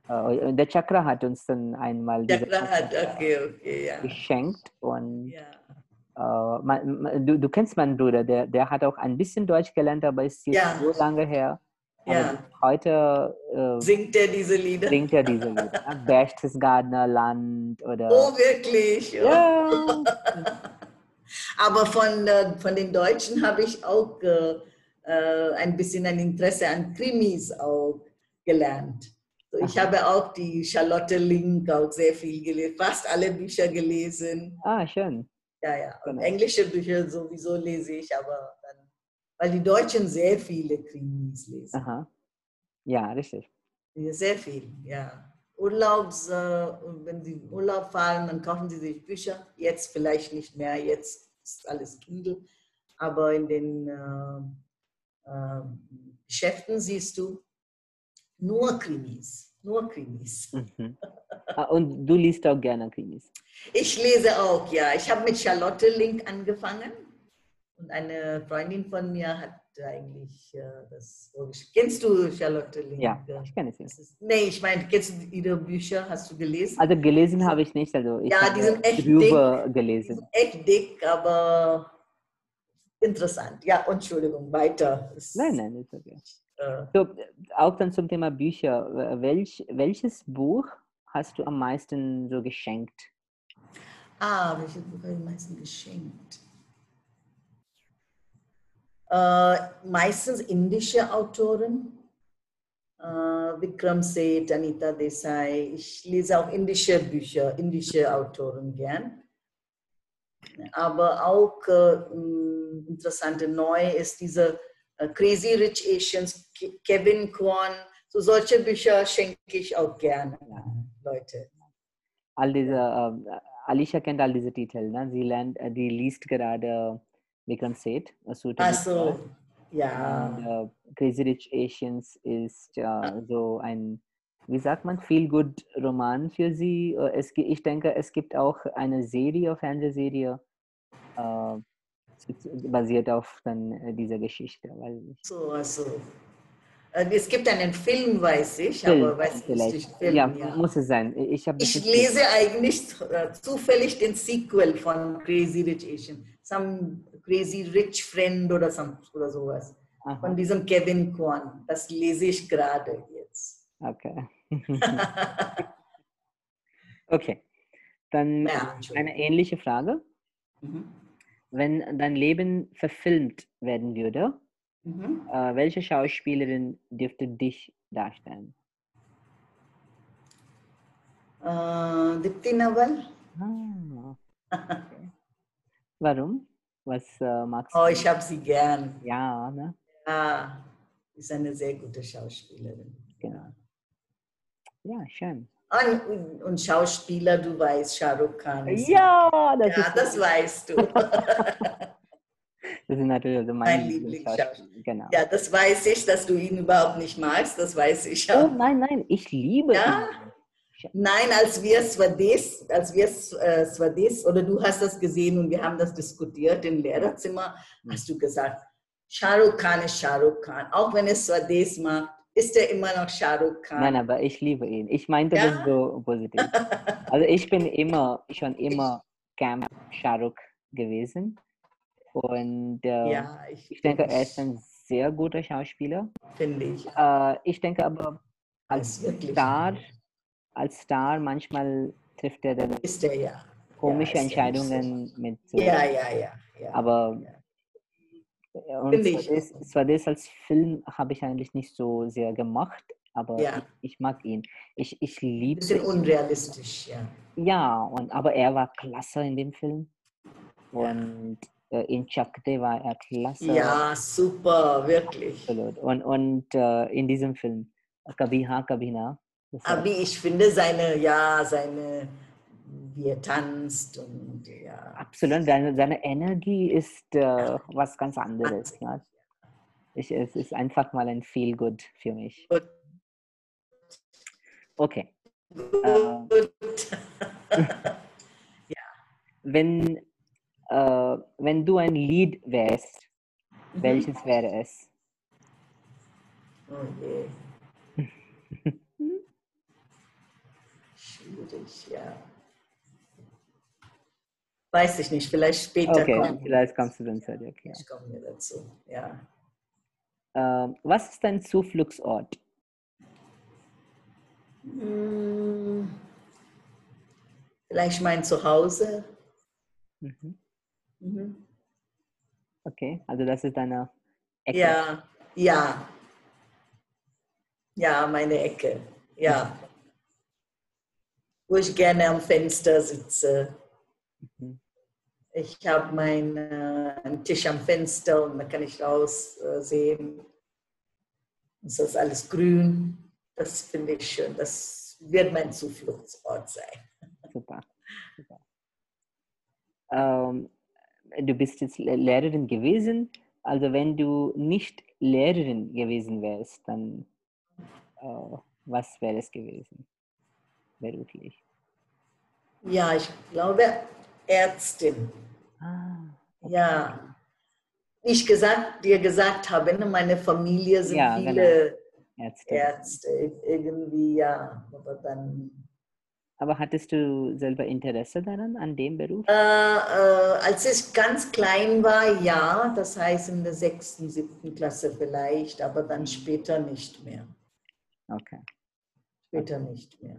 C: äh, der Chakra hat uns dann einmal
B: Chakra hat, okay, okay, ja.
C: geschenkt und ja. äh, man, du, du kennst meinen Bruder, der, der hat auch ein bisschen Deutsch gelernt, aber ist jetzt ja. so lange her.
B: Ja.
C: heute äh,
B: singt er diese Lieder.
C: Singt er diese Lieder. Berchtesgadener Land oder.
B: Oh, wirklich?
C: Ja.
B: aber von, äh, von den Deutschen habe ich auch äh, äh, ein bisschen ein Interesse an Krimis auch gelernt. So, ich habe auch die Charlotte Link auch sehr viel gelesen, fast alle Bücher gelesen.
C: Ah, schön.
B: Ja, ja. Und
C: Genau.
B: englische Bücher sowieso lese ich, aber dann, weil die Deutschen sehr viele Krimis lesen.
C: Aha. Ja, richtig.
B: Sehr viel, ja. Urlaubs, äh, wenn Sie in Urlaub fahren, dann kaufen Sie sich Bücher. Jetzt vielleicht nicht mehr, jetzt ist alles Kindle. Aber in den äh, äh, Geschäften siehst du nur Krimis, nur Krimis.
C: Mhm. Ah, und du liest auch gerne Krimis.
B: Ich lese auch, ja. Ich habe mit Charlotte Link angefangen und eine Freundin von mir hat eigentlich äh, das vorgeschrieben. Kennst du Charlotte Link?
C: Ja, ich kenne sie.
B: Das nee, ich meine, kennst du ihre Bücher? Hast du gelesen?
C: Also gelesen habe ich nicht, also ich
B: Ja,
C: habe
B: die sind echt Die
C: gelesen.
B: sind echt dick, aber interessant. Ja, Entschuldigung, weiter. Es-
C: Nein, nein, ist okay.
B: Äh,
C: So, auch dann zum Thema Bücher. Welch, welches Buch hast du am meisten so geschenkt?
B: ah, welches Buch habe ich am meisten geschenkt? Äh, meistens indische Autoren. Äh, Vikram Seth, Anita Desai. Ich lese auch indische Bücher, indische Autoren gern. Aber auch äh, mh, interessante neu ist diese Crazy Rich Asians, Ke- Kevin Kwan. So solche Bücher schenke ich auch gerne, Leute.
C: All diese, äh, Alicia kennt all diese Titel, ne? Sie lernt, die liest gerade Vikram Seth, äh, Suitable
B: Ach so,
C: Girl.
B: ja.
C: Und äh, Crazy Rich Asians ist äh, so ein, wie sagt man, Feel-Good-Roman für sie. Äh, Es, ich denke, es gibt auch eine Serie, Fernsehserie, zu- basiert auf dann äh, dieser Geschichte.
B: So, also. Es gibt einen Film, weiß ich,
C: Film,
B: aber weiß nicht,
C: vielleicht.
B: Film,
C: ja,
B: ja.
C: muss es sein. Ich,
B: Ich
C: nicht
B: lese eigentlich zufällig den Sequel von Crazy Rich Asian. Some Crazy Rich Friend oder, some, oder sowas.
C: Aha,
B: Von diesem Kevin Kwan. Das lese ich gerade jetzt.
C: okay. okay. Dann
B: Ja,
C: eine ähnliche Frage.
B: Mhm.
C: Wenn dein Leben verfilmt werden würde,
B: Mhm.
C: Äh, welche Schauspielerin dürfte dich darstellen?
B: Äh, Dipti Nawal?
C: Ah, okay. Warum? Was äh, magst
B: Oh,
C: du?
B: ich habe sie gern.
C: Ja, ne?
B: Ja, ist eine sehr gute Schauspielerin.
C: Genau. Ja, schön.
B: Und, und Schauspieler, du weißt, Shah Rukh Khan. ist-
C: Ja, das,
B: ja das weißt du.
C: das ist natürlich also
B: Mein
C: mein
B: Lieblingsschauspieler.
C: Genau.
B: ja, das weiß ich, dass du ihn überhaupt nicht magst, das weiß ich
C: Oh
B: ja.
C: nein, nein, ich liebe
B: Ja?
C: ihn.
B: Nein, als wir Swades, als wir äh, Swades, oder du hast das gesehen und wir haben das diskutiert im Lehrerzimmer, hast du gesagt, Shah Rukh Khan ist Shah Rukh Khan. Auch wenn es Swades macht, ist er immer noch Shah Rukh Khan.
C: Nein, aber ich liebe ihn. Ich meinte
B: Ja?
C: das so positiv. Also ich bin immer, schon immer Camp Shahrukh gewesen. Und äh,
B: ja, ich,
C: ich denke, er ist ein sehr guter Schauspieler.
B: finde ich.
C: Äh, ich denke aber, als. Star, als Star manchmal trifft er dann
B: Ist er ja.
C: komische
B: ja, ist ja.
C: Entscheidungen mit so.
B: Ja, ja, ja. ja.
C: Aber
B: Ja.
C: und. Swades, Swades als Film habe ich eigentlich nicht so sehr gemacht, aber ich, ich mag ihn. Ich, ich liebe
B: bisschen unrealistisch, ja.
C: Ja, und, aber er war klasse in dem Film. Und äh, in Chakde war er klasse.
B: Ja, super, wirklich.
C: Absolut. Und, und äh, in diesem Film, Kabhi Ha, Kabhi Na.
B: Aber ich finde seine, ja, seine, wie er tanzt und ja.
C: Absolut, seine, seine Energie ist äh, was ganz anderes. Ne? Ich, es ist einfach mal ein Feel Good für mich.
B: Gut.
C: Okay. Äh,
B: Gut.
C: wenn, äh, wenn du ein Lied wärst,
B: Mhm.
C: welches wäre es?
B: Oh je. Schwierig, ja. Weiß ich nicht, vielleicht später
C: Okay,
B: kommt.
C: vielleicht kommst du dann zu dir. Okay.
B: Ich komme mir dazu, ja.
C: Äh, was ist dein Zufluchtsort?
B: Hm, Vielleicht mein Zuhause.
C: Mhm.
B: Mhm.
C: Okay, also das ist deine Ecke.
B: Ja, ja. Ja, meine Ecke. ja. Wo ich gerne am Fenster sitze.
C: Mhm.
B: Ich habe meinen äh, Tisch am Fenster und da kann ich raussehen. Äh, es ist alles grün. Das finde ich schön. Das wird mein Zufluchtsort sein.
C: Super. Super. Ähm, du bist jetzt Lehrerin gewesen. Also wenn du nicht Lehrerin gewesen wärst, dann äh, was wäre es gewesen beruflich?
B: Ja, ich glaube Ärztin.
C: Ah, okay.
B: Ja. Wie ich gesagt, dir gesagt habe, ne, meine Familie sind
C: Ja,
B: viele
C: Ärzte.
B: Ärzte. Irgendwie, ja. Aber dann
C: Aber hattest du selber Interesse daran, an dem Beruf?
B: Äh, äh, als ich ganz klein war, ja, das heißt in der sechsten, siebten Klasse vielleicht, aber dann später nicht mehr.
C: Okay.
B: Später nicht mehr.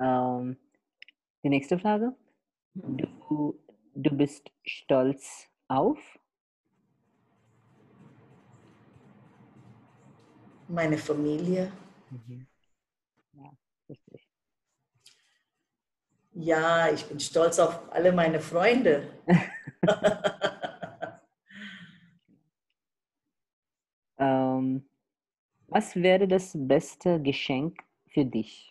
C: Ähm, die nächste Frage. Du, du bist stolz auf?
B: Meine Familie,
C: Ja, richtig.
B: ja, ich bin stolz auf alle meine Freunde.
C: Ähm, was wäre das beste Geschenk für dich?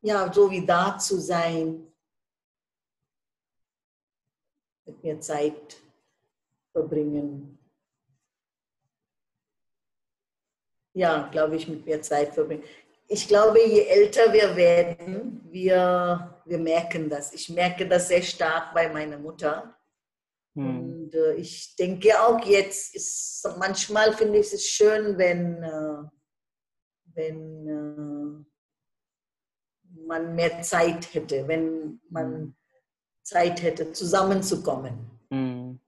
B: Ja, so wie da zu sein, mit mir Zeit verbringen. Ja, glaube ich, mit mir Zeit verbringen. Ich glaube, je älter wir werden, wir, wir merken das. Ich merke das sehr stark bei meiner Mutter.
C: Hm.
B: Und äh, ich denke auch jetzt ist manchmal finde ich es schön, wenn, äh, wenn äh, man mehr Zeit hätte, wenn man
C: Mhm.
B: Zeit hätte, zusammenzukommen.
C: Hm,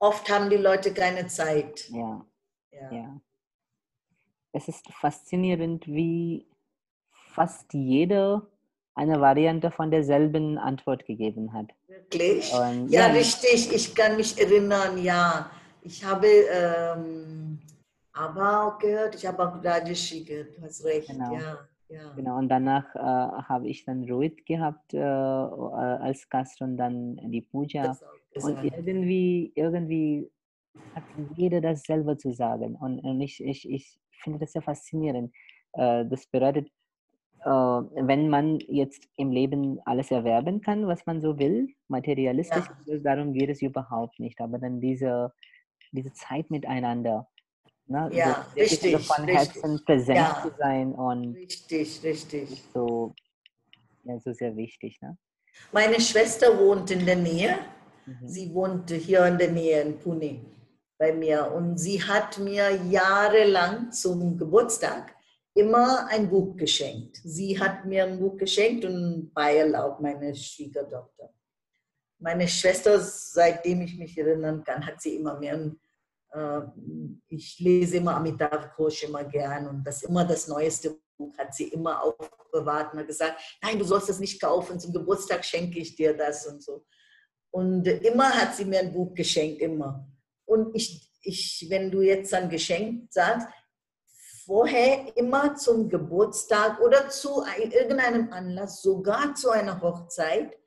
B: Oft haben die Leute keine Zeit.
C: Ja,
B: Ja.
C: ja. Es ist faszinierend, wie fast jeder eine Variante von derselben Antwort gegeben hat.
B: Wirklich?
C: Und
B: Ja,
C: ja,
B: richtig. Ich kann mich erinnern, ja. Ich habe ähm, aber auch gehört, ich habe auch Rajeshi gehört, du hast recht.
C: Genau.
B: Ja, ja.
C: Genau, und danach äh, habe ich dann Rohit gehabt äh, als Gast und dann die Puja.
B: Das
C: Und irgendwie, irgendwie hat jeder dasselbe zu sagen. Und, und ich, ich, ich finde das sehr faszinierend. Äh, das bedeutet, äh, wenn man jetzt im Leben alles erwerben kann, was man so will, materialistisch,
B: Ja.
C: darum geht es überhaupt nicht. Aber dann diese, diese Zeit miteinander, ne,
B: Ja,
C: wirklich so
B: richtig,
C: von
B: richtig.
C: Herzen präsent
B: Ja.
C: zu sein und
B: Richtig, richtig.
C: so, ja, so sehr wichtig. Ne?
B: Meine Schwester wohnt in der Nähe.
C: Mhm.
B: Sie wohnt hier in der Nähe in Pune bei mir und sie hat mir jahrelang zum Geburtstag immer ein Buch geschenkt. Sie hat mir ein Buch geschenkt und Bayel auch meine Schwiegertochter. Meine Schwester, seitdem ich mich erinnern kann, hat sie immer mehr ein ich lese immer Amitav Ghosh immer gern und das immer das neueste Buch hat sie immer aufbewahrt und hat gesagt, nein, du sollst das nicht kaufen, zum Geburtstag schenke ich dir das und so. Und immer hat sie mir ein Buch geschenkt, immer. Und ich, ich wenn du jetzt ein Geschenk sagst, vorher immer zum Geburtstag oder zu ein- irgendeinem Anlass, sogar zu einer Hochzeit,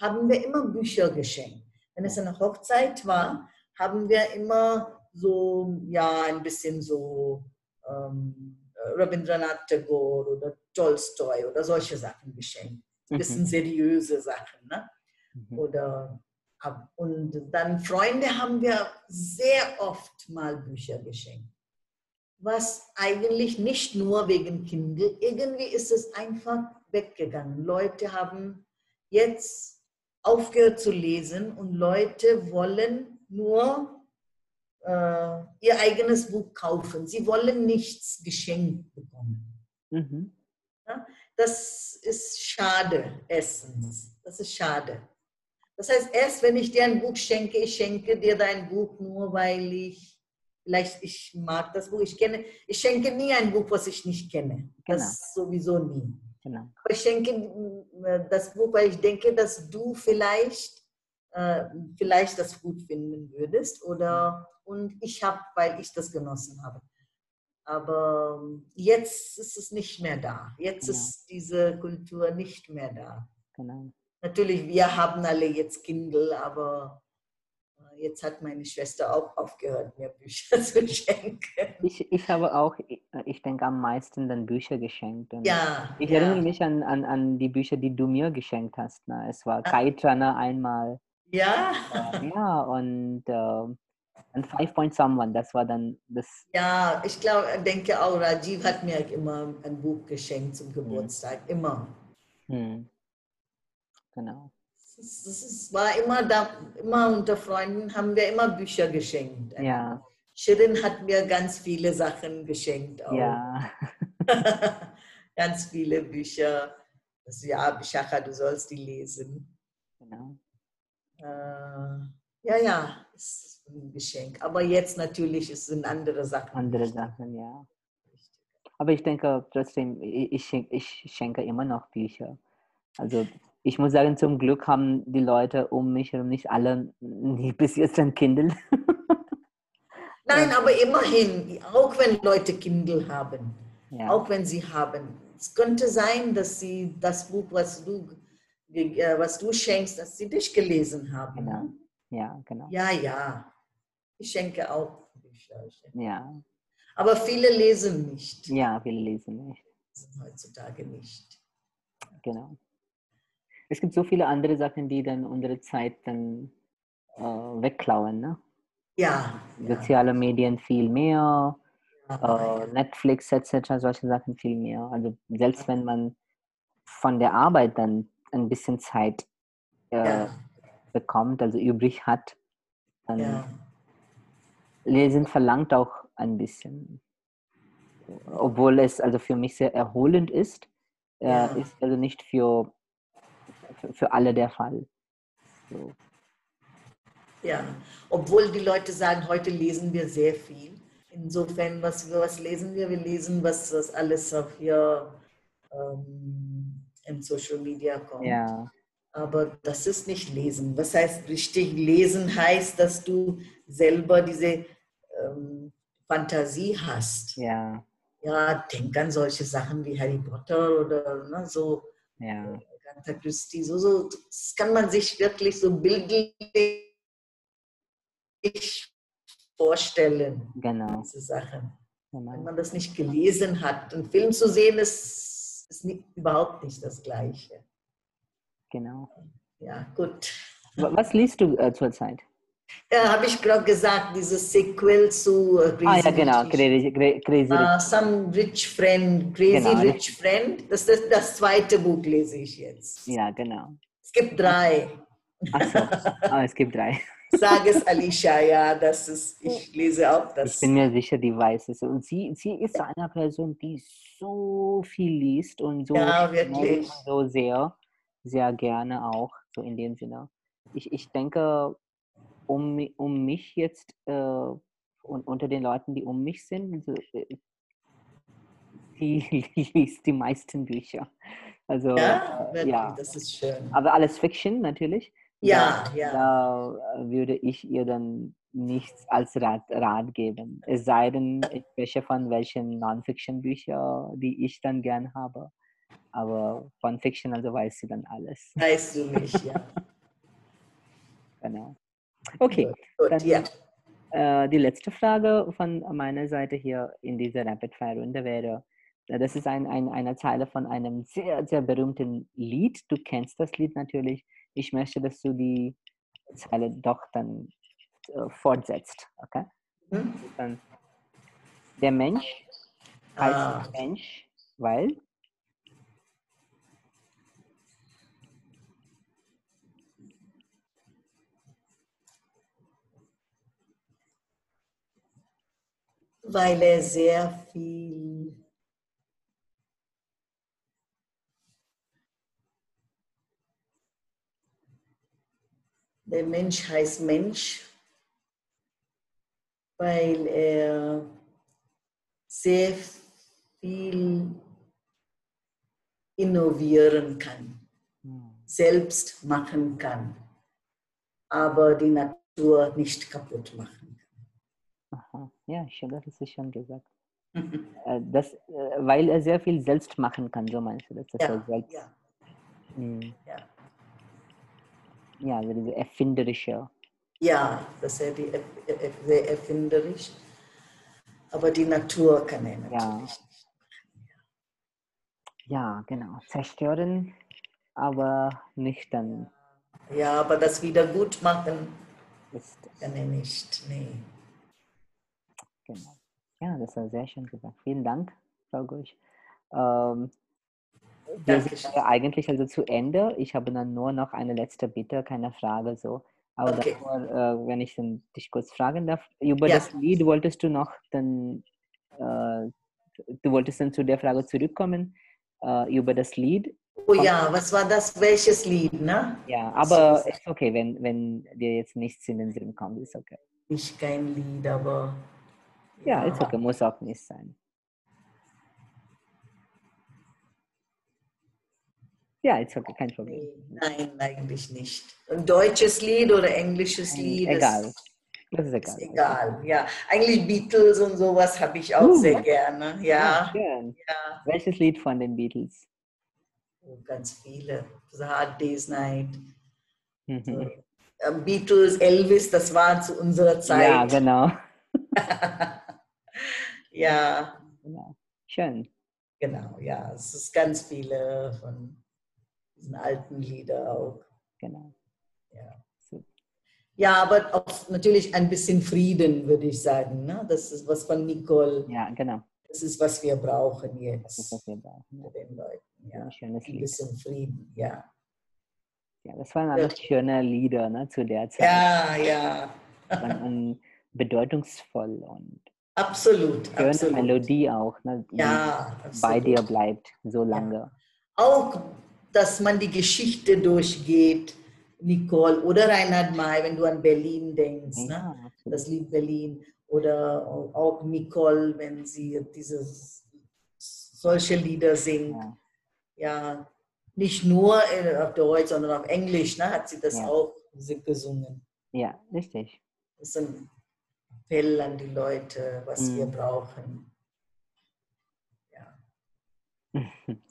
B: haben wir immer Bücher geschenkt. Wenn es eine Hochzeit war, haben wir immer so, ja, ein bisschen so ähm, Rabindranath Tagore oder Tolstoi oder solche Sachen geschenkt. Ein bisschen
C: Mhm.
B: seriöse Sachen. Ne?
C: Mhm.
B: Oder, und dann Freunde haben wir sehr oft mal Bücher geschenkt. Was eigentlich nicht nur wegen Kindle, irgendwie ist es einfach weggegangen. Leute haben jetzt aufgehört zu lesen und Leute wollen nur äh, ihr eigenes Buch kaufen. Sie wollen nichts geschenkt bekommen.
C: Mhm.
B: Das ist schade, erstens. Das ist schade. Das heißt, erst wenn ich dir ein Buch schenke, ich schenke dir dein Buch nur, weil ich vielleicht ich mag das Buch, ich kenne, ich schenke nie ein Buch, was ich nicht kenne.
C: Genau.
B: Das sowieso nie.
C: Genau.
B: Aber ich schenke äh, das Buch, weil ich denke, dass du vielleicht, äh, vielleicht das gut finden würdest oder und ich habe, weil ich das genossen habe. Aber jetzt ist es nicht mehr da. Jetzt
C: Genau.
B: ist diese Kultur nicht mehr da.
C: Genau.
B: Natürlich, wir haben alle jetzt Kindle, aber äh, jetzt hat meine Schwester auch aufgehört, mir Bücher zu schenken.
C: Ich, ich habe auch, ich- ich denke, am meisten dann Bücher geschenkt. Und
B: Ja,
C: Ich
B: ja.
C: erinnere mich an, an, an die Bücher, die du mir geschenkt hast. Ne? Es war
B: Ah.
C: Runner einmal.
B: Ja,
C: ja, und äh, ein Five Point Someone, das war dann das.
B: ja, ich glaube, denke auch, Rajiv hat mir immer ein Buch geschenkt zum Geburtstag, immer.
C: Hm. Genau.
B: Das, ist, das ist, war immer da, immer unter Freunden haben wir immer Bücher geschenkt.
C: Ja,
B: Shirin hat mir ganz viele Sachen geschenkt. Auch.
C: ja,
B: ganz viele Bücher. Das, ja, Bishaka, du sollst die lesen.
C: genau.
B: Äh, ja, ja, es ist ein Geschenk. Aber jetzt natürlich, es sind andere Sachen.
C: Andere Sachen, ja. Aber ich denke trotzdem, ich, ich, schenk- ich schenke immer noch Bücher. Also ich muss sagen, zum Glück haben die Leute um mich herum nicht alle nie bis jetzt ein Kindle.
B: Nein, aber immerhin, auch wenn Leute Kindle haben,
C: ja,
B: auch wenn sie haben, es könnte sein, dass sie das Buch, was du, was du schenkst, dass sie dich gelesen haben.
C: Genau. ja, genau.
B: Ja, ja. Ich schenke auch Bücher.
C: Ja,
B: Aber viele lesen nicht.
C: ja, viele lesen nicht.
B: Heutzutage nicht.
C: Genau. Es gibt so viele andere Sachen, die dann unsere Zeit dann äh, wegklauen. Ne?
B: Ja. ja.
C: Soziale Medien viel mehr,
B: Aber,
C: äh, Netflix etc., solche Sachen viel mehr. Also selbst wenn man von der Arbeit dann ein bisschen Zeit äh,
B: ja,
C: bekommt, also übrig hat, dann
B: ja.
C: Lesen verlangt auch ein bisschen. Obwohl es also für mich sehr erholend ist, äh,
B: Ja.
C: ist also nicht für, für, für alle der Fall. So.
B: Ja, obwohl die Leute sagen, heute lesen wir sehr viel. Insofern, was, was lesen wir? Wir lesen, was, was alles auf hier ähm, im Social Media kommt.
C: Ja,
B: Aber das ist nicht lesen. Was heißt richtig lesen? Heißt, dass du selber diese ähm, Fantasie hast.
C: ja,
B: Ja, denk an solche Sachen wie Harry Potter oder ne, so
C: ja,
B: Agatha Christie. So, so, das kann man sich wirklich so bildlich vorstellen,
C: genau.
B: diese Sachen. Wenn
C: genau.
B: man das nicht gelesen hat. Einen Film zu sehen, ist, ist nicht, überhaupt nicht das Gleiche.
C: genau.
B: Ja, gut.
C: Wa- Was liest du äh, zurzeit?
B: Ja, habe ich gerade gesagt, dieses Sequel zu äh,
C: Ah ja,
B: Crazy
C: genau,
B: Rich
C: Crazy, Cra- Crazy.
B: Uh, some Rich Friend, Crazy
C: Genau,
B: Rich Friend. Das ist das zweite Buch, lese ich jetzt.
C: Ja, genau.
B: Es gibt drei.
C: Achso, ah, es gibt drei.
B: Sag es Alicia, ja, das ist, ich lese auch
C: Ich
B: das.
C: bin mir sicher, die weiß es. Und sie, sie ist eine Person, die so viel liest und so,
B: Ja,
C: und so sehr, sehr gerne auch, so in dem Sinne. Ich, ich denke, um, um mich jetzt äh, und unter den Leuten, die um mich sind, so, äh, die liest die meisten Bücher. Also,
B: Ja,
C: äh,
B: wirklich,
C: ja.
B: das ist schön.
C: Aber alles Fiction natürlich.
B: Ja, ja.
C: Da äh, würde ich ihr dann nichts als Rat, Rat geben. Es sei denn, ich spreche von welchen Non-Fiction-Büchern, die ich dann gern habe. Aber von Fiction, also weiß sie dann alles.
B: Weißt du nicht, ja.
C: Genau. Okay,
B: Gut,
C: Dann-
B: ja.
C: äh, die letzte Frage von meiner Seite hier in dieser Rapid-Fire-Runde wäre, äh, das ist ein, ein, eine Zeile von einem sehr, sehr berühmten Lied. Du kennst das Lied natürlich. Ich möchte, dass du die Zeile doch dann äh, fortsetzt. Okay?
B: Hm?
C: Dann, der Mensch heißt
B: Ah.
C: Mensch, weil
B: Weil er sehr viel Der Mensch heißt Mensch, weil er sehr viel innovieren kann, selbst machen kann, aber die Natur nicht kaputt machen
C: Aha. Ja, schon, das hast du schon gesagt.
B: kann.
C: Äh, Das, äh, weil er sehr viel selbst machen kann, so meinst du das? Dass er
B: ja,
C: selbst,
B: ja,
C: Hm.
B: ja.
C: Ja, also diese erfinderische.
B: ja, dass er die sehr erfinderisch, aber die Natur kann er natürlich
C: Ja.
B: nicht.
C: Ja, genau. Zerstören, aber nicht dann
B: Ja, aber das wieder gut machen
C: ist
B: kann er nicht. Nee.
C: Genau. Ja, das war sehr schön gesagt. Vielen Dank, Frau Gusch. Ähm,
B: Dankeschön.
C: ja eigentlich also zu Ende. Ich habe dann nur noch eine letzte Bitte, keine Frage so. Aber
B: Okay.
C: davor, äh, wenn ich dann dich kurz fragen darf, über
B: Ja.
C: das Lied wolltest du noch dann, äh, du wolltest dann zu der Frage zurückkommen, äh, über das Lied.
B: Oh ja, was war das? Welches Lied, ne?
C: Ja, aber
B: gesagt?
C: ist okay, wenn, wenn dir jetzt nichts in den Sinn kommt, ist okay.
B: Nicht kein Lied, aber.
C: Ja, ist okay, muss auch nicht sein. Ja, ist okay, kein Problem.
B: Nein, eigentlich nicht. Ein deutsches Lied oder englisches Lied?
C: egal. Das ist egal.
B: ist egal. Ja, eigentlich Beatles und sowas habe ich auch
C: Uh.
B: sehr gerne.
C: Ja,
B: Ja,
C: schön.
B: ja.
C: Welches Lied von den Beatles?
B: Oh, ganz viele. The Hard Day's Night.
C: Mhm.
B: Ähm, Beatles, Elvis, das war zu unserer
C: Ja,
B: Zeit.
C: genau.
B: ja,
C: genau. Schön.
B: genau, ja. Es ist ganz viele von diesen alten Lieder auch.
C: Genau.
B: Ja. Ja, aber auch natürlich ein bisschen Frieden, würde ich sagen. Ne? Das ist was von Nicole.
C: Ja, genau.
B: Das ist, was wir brauchen
C: Das ist,
B: jetzt
C: was wir brauchen. Ja.
B: mit den Leuten. Ja.
C: Ein schönes
B: Ein
C: Lied.
B: bisschen Frieden, ja.
C: Ja, das waren alles schöne Lieder ne, zu der Zeit.
B: Ja, ja.
C: Und, bedeutungsvoll und
B: Absolut,
C: schöne
B: absolut.
C: Melodie auch, ne, die
B: Ja,
C: bei
B: absolut.
C: dir bleibt so lange.
B: Auch, dass man die Geschichte durchgeht, Nicole oder Reinhard May, wenn du an Berlin denkst, ne?
C: Ja, absolut.
B: das Lied Berlin. Oder auch Nicole, wenn sie dieses, solche Lieder singt.
C: Ja.
B: Ja, nicht nur äh, auf Deutsch, sondern auf Englisch ne, hat sie das
C: Ja.
B: auch gesungen.
C: ja, richtig.
B: Das ist ein Appell an die Leute, was wir
C: Mhm.
B: brauchen. Ja.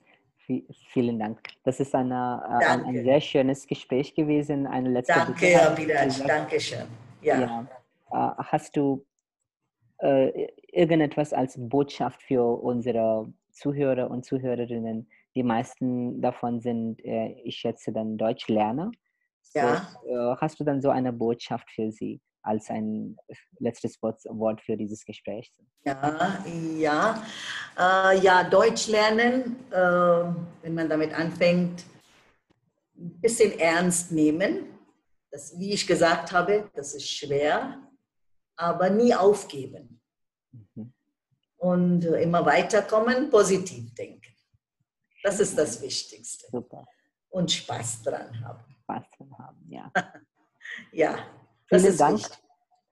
C: Vi- Vielen Dank. Das ist eine, äh, ein, ein sehr schönes Gespräch gewesen. Eine letzte
B: Danke,
C: Bitte gesagt.
B: danke schön. Ja.
C: Ja. Äh, hast du äh, irgendetwas als Botschaft für unsere Zuhörer und Zuhörerinnen? Die meisten davon sind, äh, ich schätze, dann Deutschlerner. So,
B: Ja.
C: äh, hast du dann so eine Botschaft für sie als ein letztes Wort, Wort für dieses Gespräch?
B: Ja, ja. Äh, ja, Deutsch lernen, äh, wenn man damit anfängt, ein bisschen ernst nehmen. Das, wie ich gesagt habe, das ist schwer, aber nie aufgeben.
C: Mhm.
B: Und äh, immer weiterkommen, positiv denken. Das ist das Wichtigste.
C: Super,
B: Und Spaß dran haben.
C: Spaß dran haben. Ja.
B: Ja, das
C: Vielen
B: ist
C: Dank.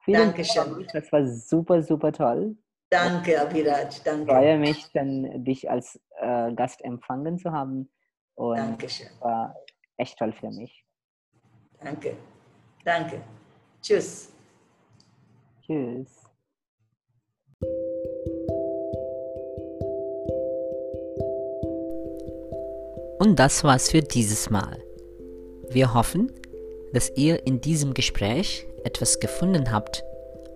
C: Vielen
B: Dankeschön.
C: Dank. Das war super, super toll.
B: Danke, Abhiraj.
C: Ich
B: Danke.
C: freue mich, dann dich als äh, Gast empfangen zu haben. Und
B: Dankeschön.
C: war echt toll für mich.
B: Danke. Danke. Tschüss.
C: Tschüss. Und das war's für dieses Mal. Wir hoffen, dass ihr in diesem Gespräch etwas gefunden habt,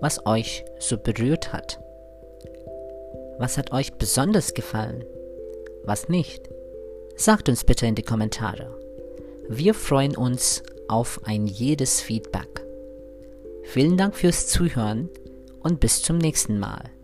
C: was euch so berührt hat. Was hat euch besonders gefallen? Was nicht? Sagt uns bitte in die Kommentare. Wir freuen uns auf ein jedes Feedback. Vielen Dank fürs Zuhören und bis zum nächsten Mal.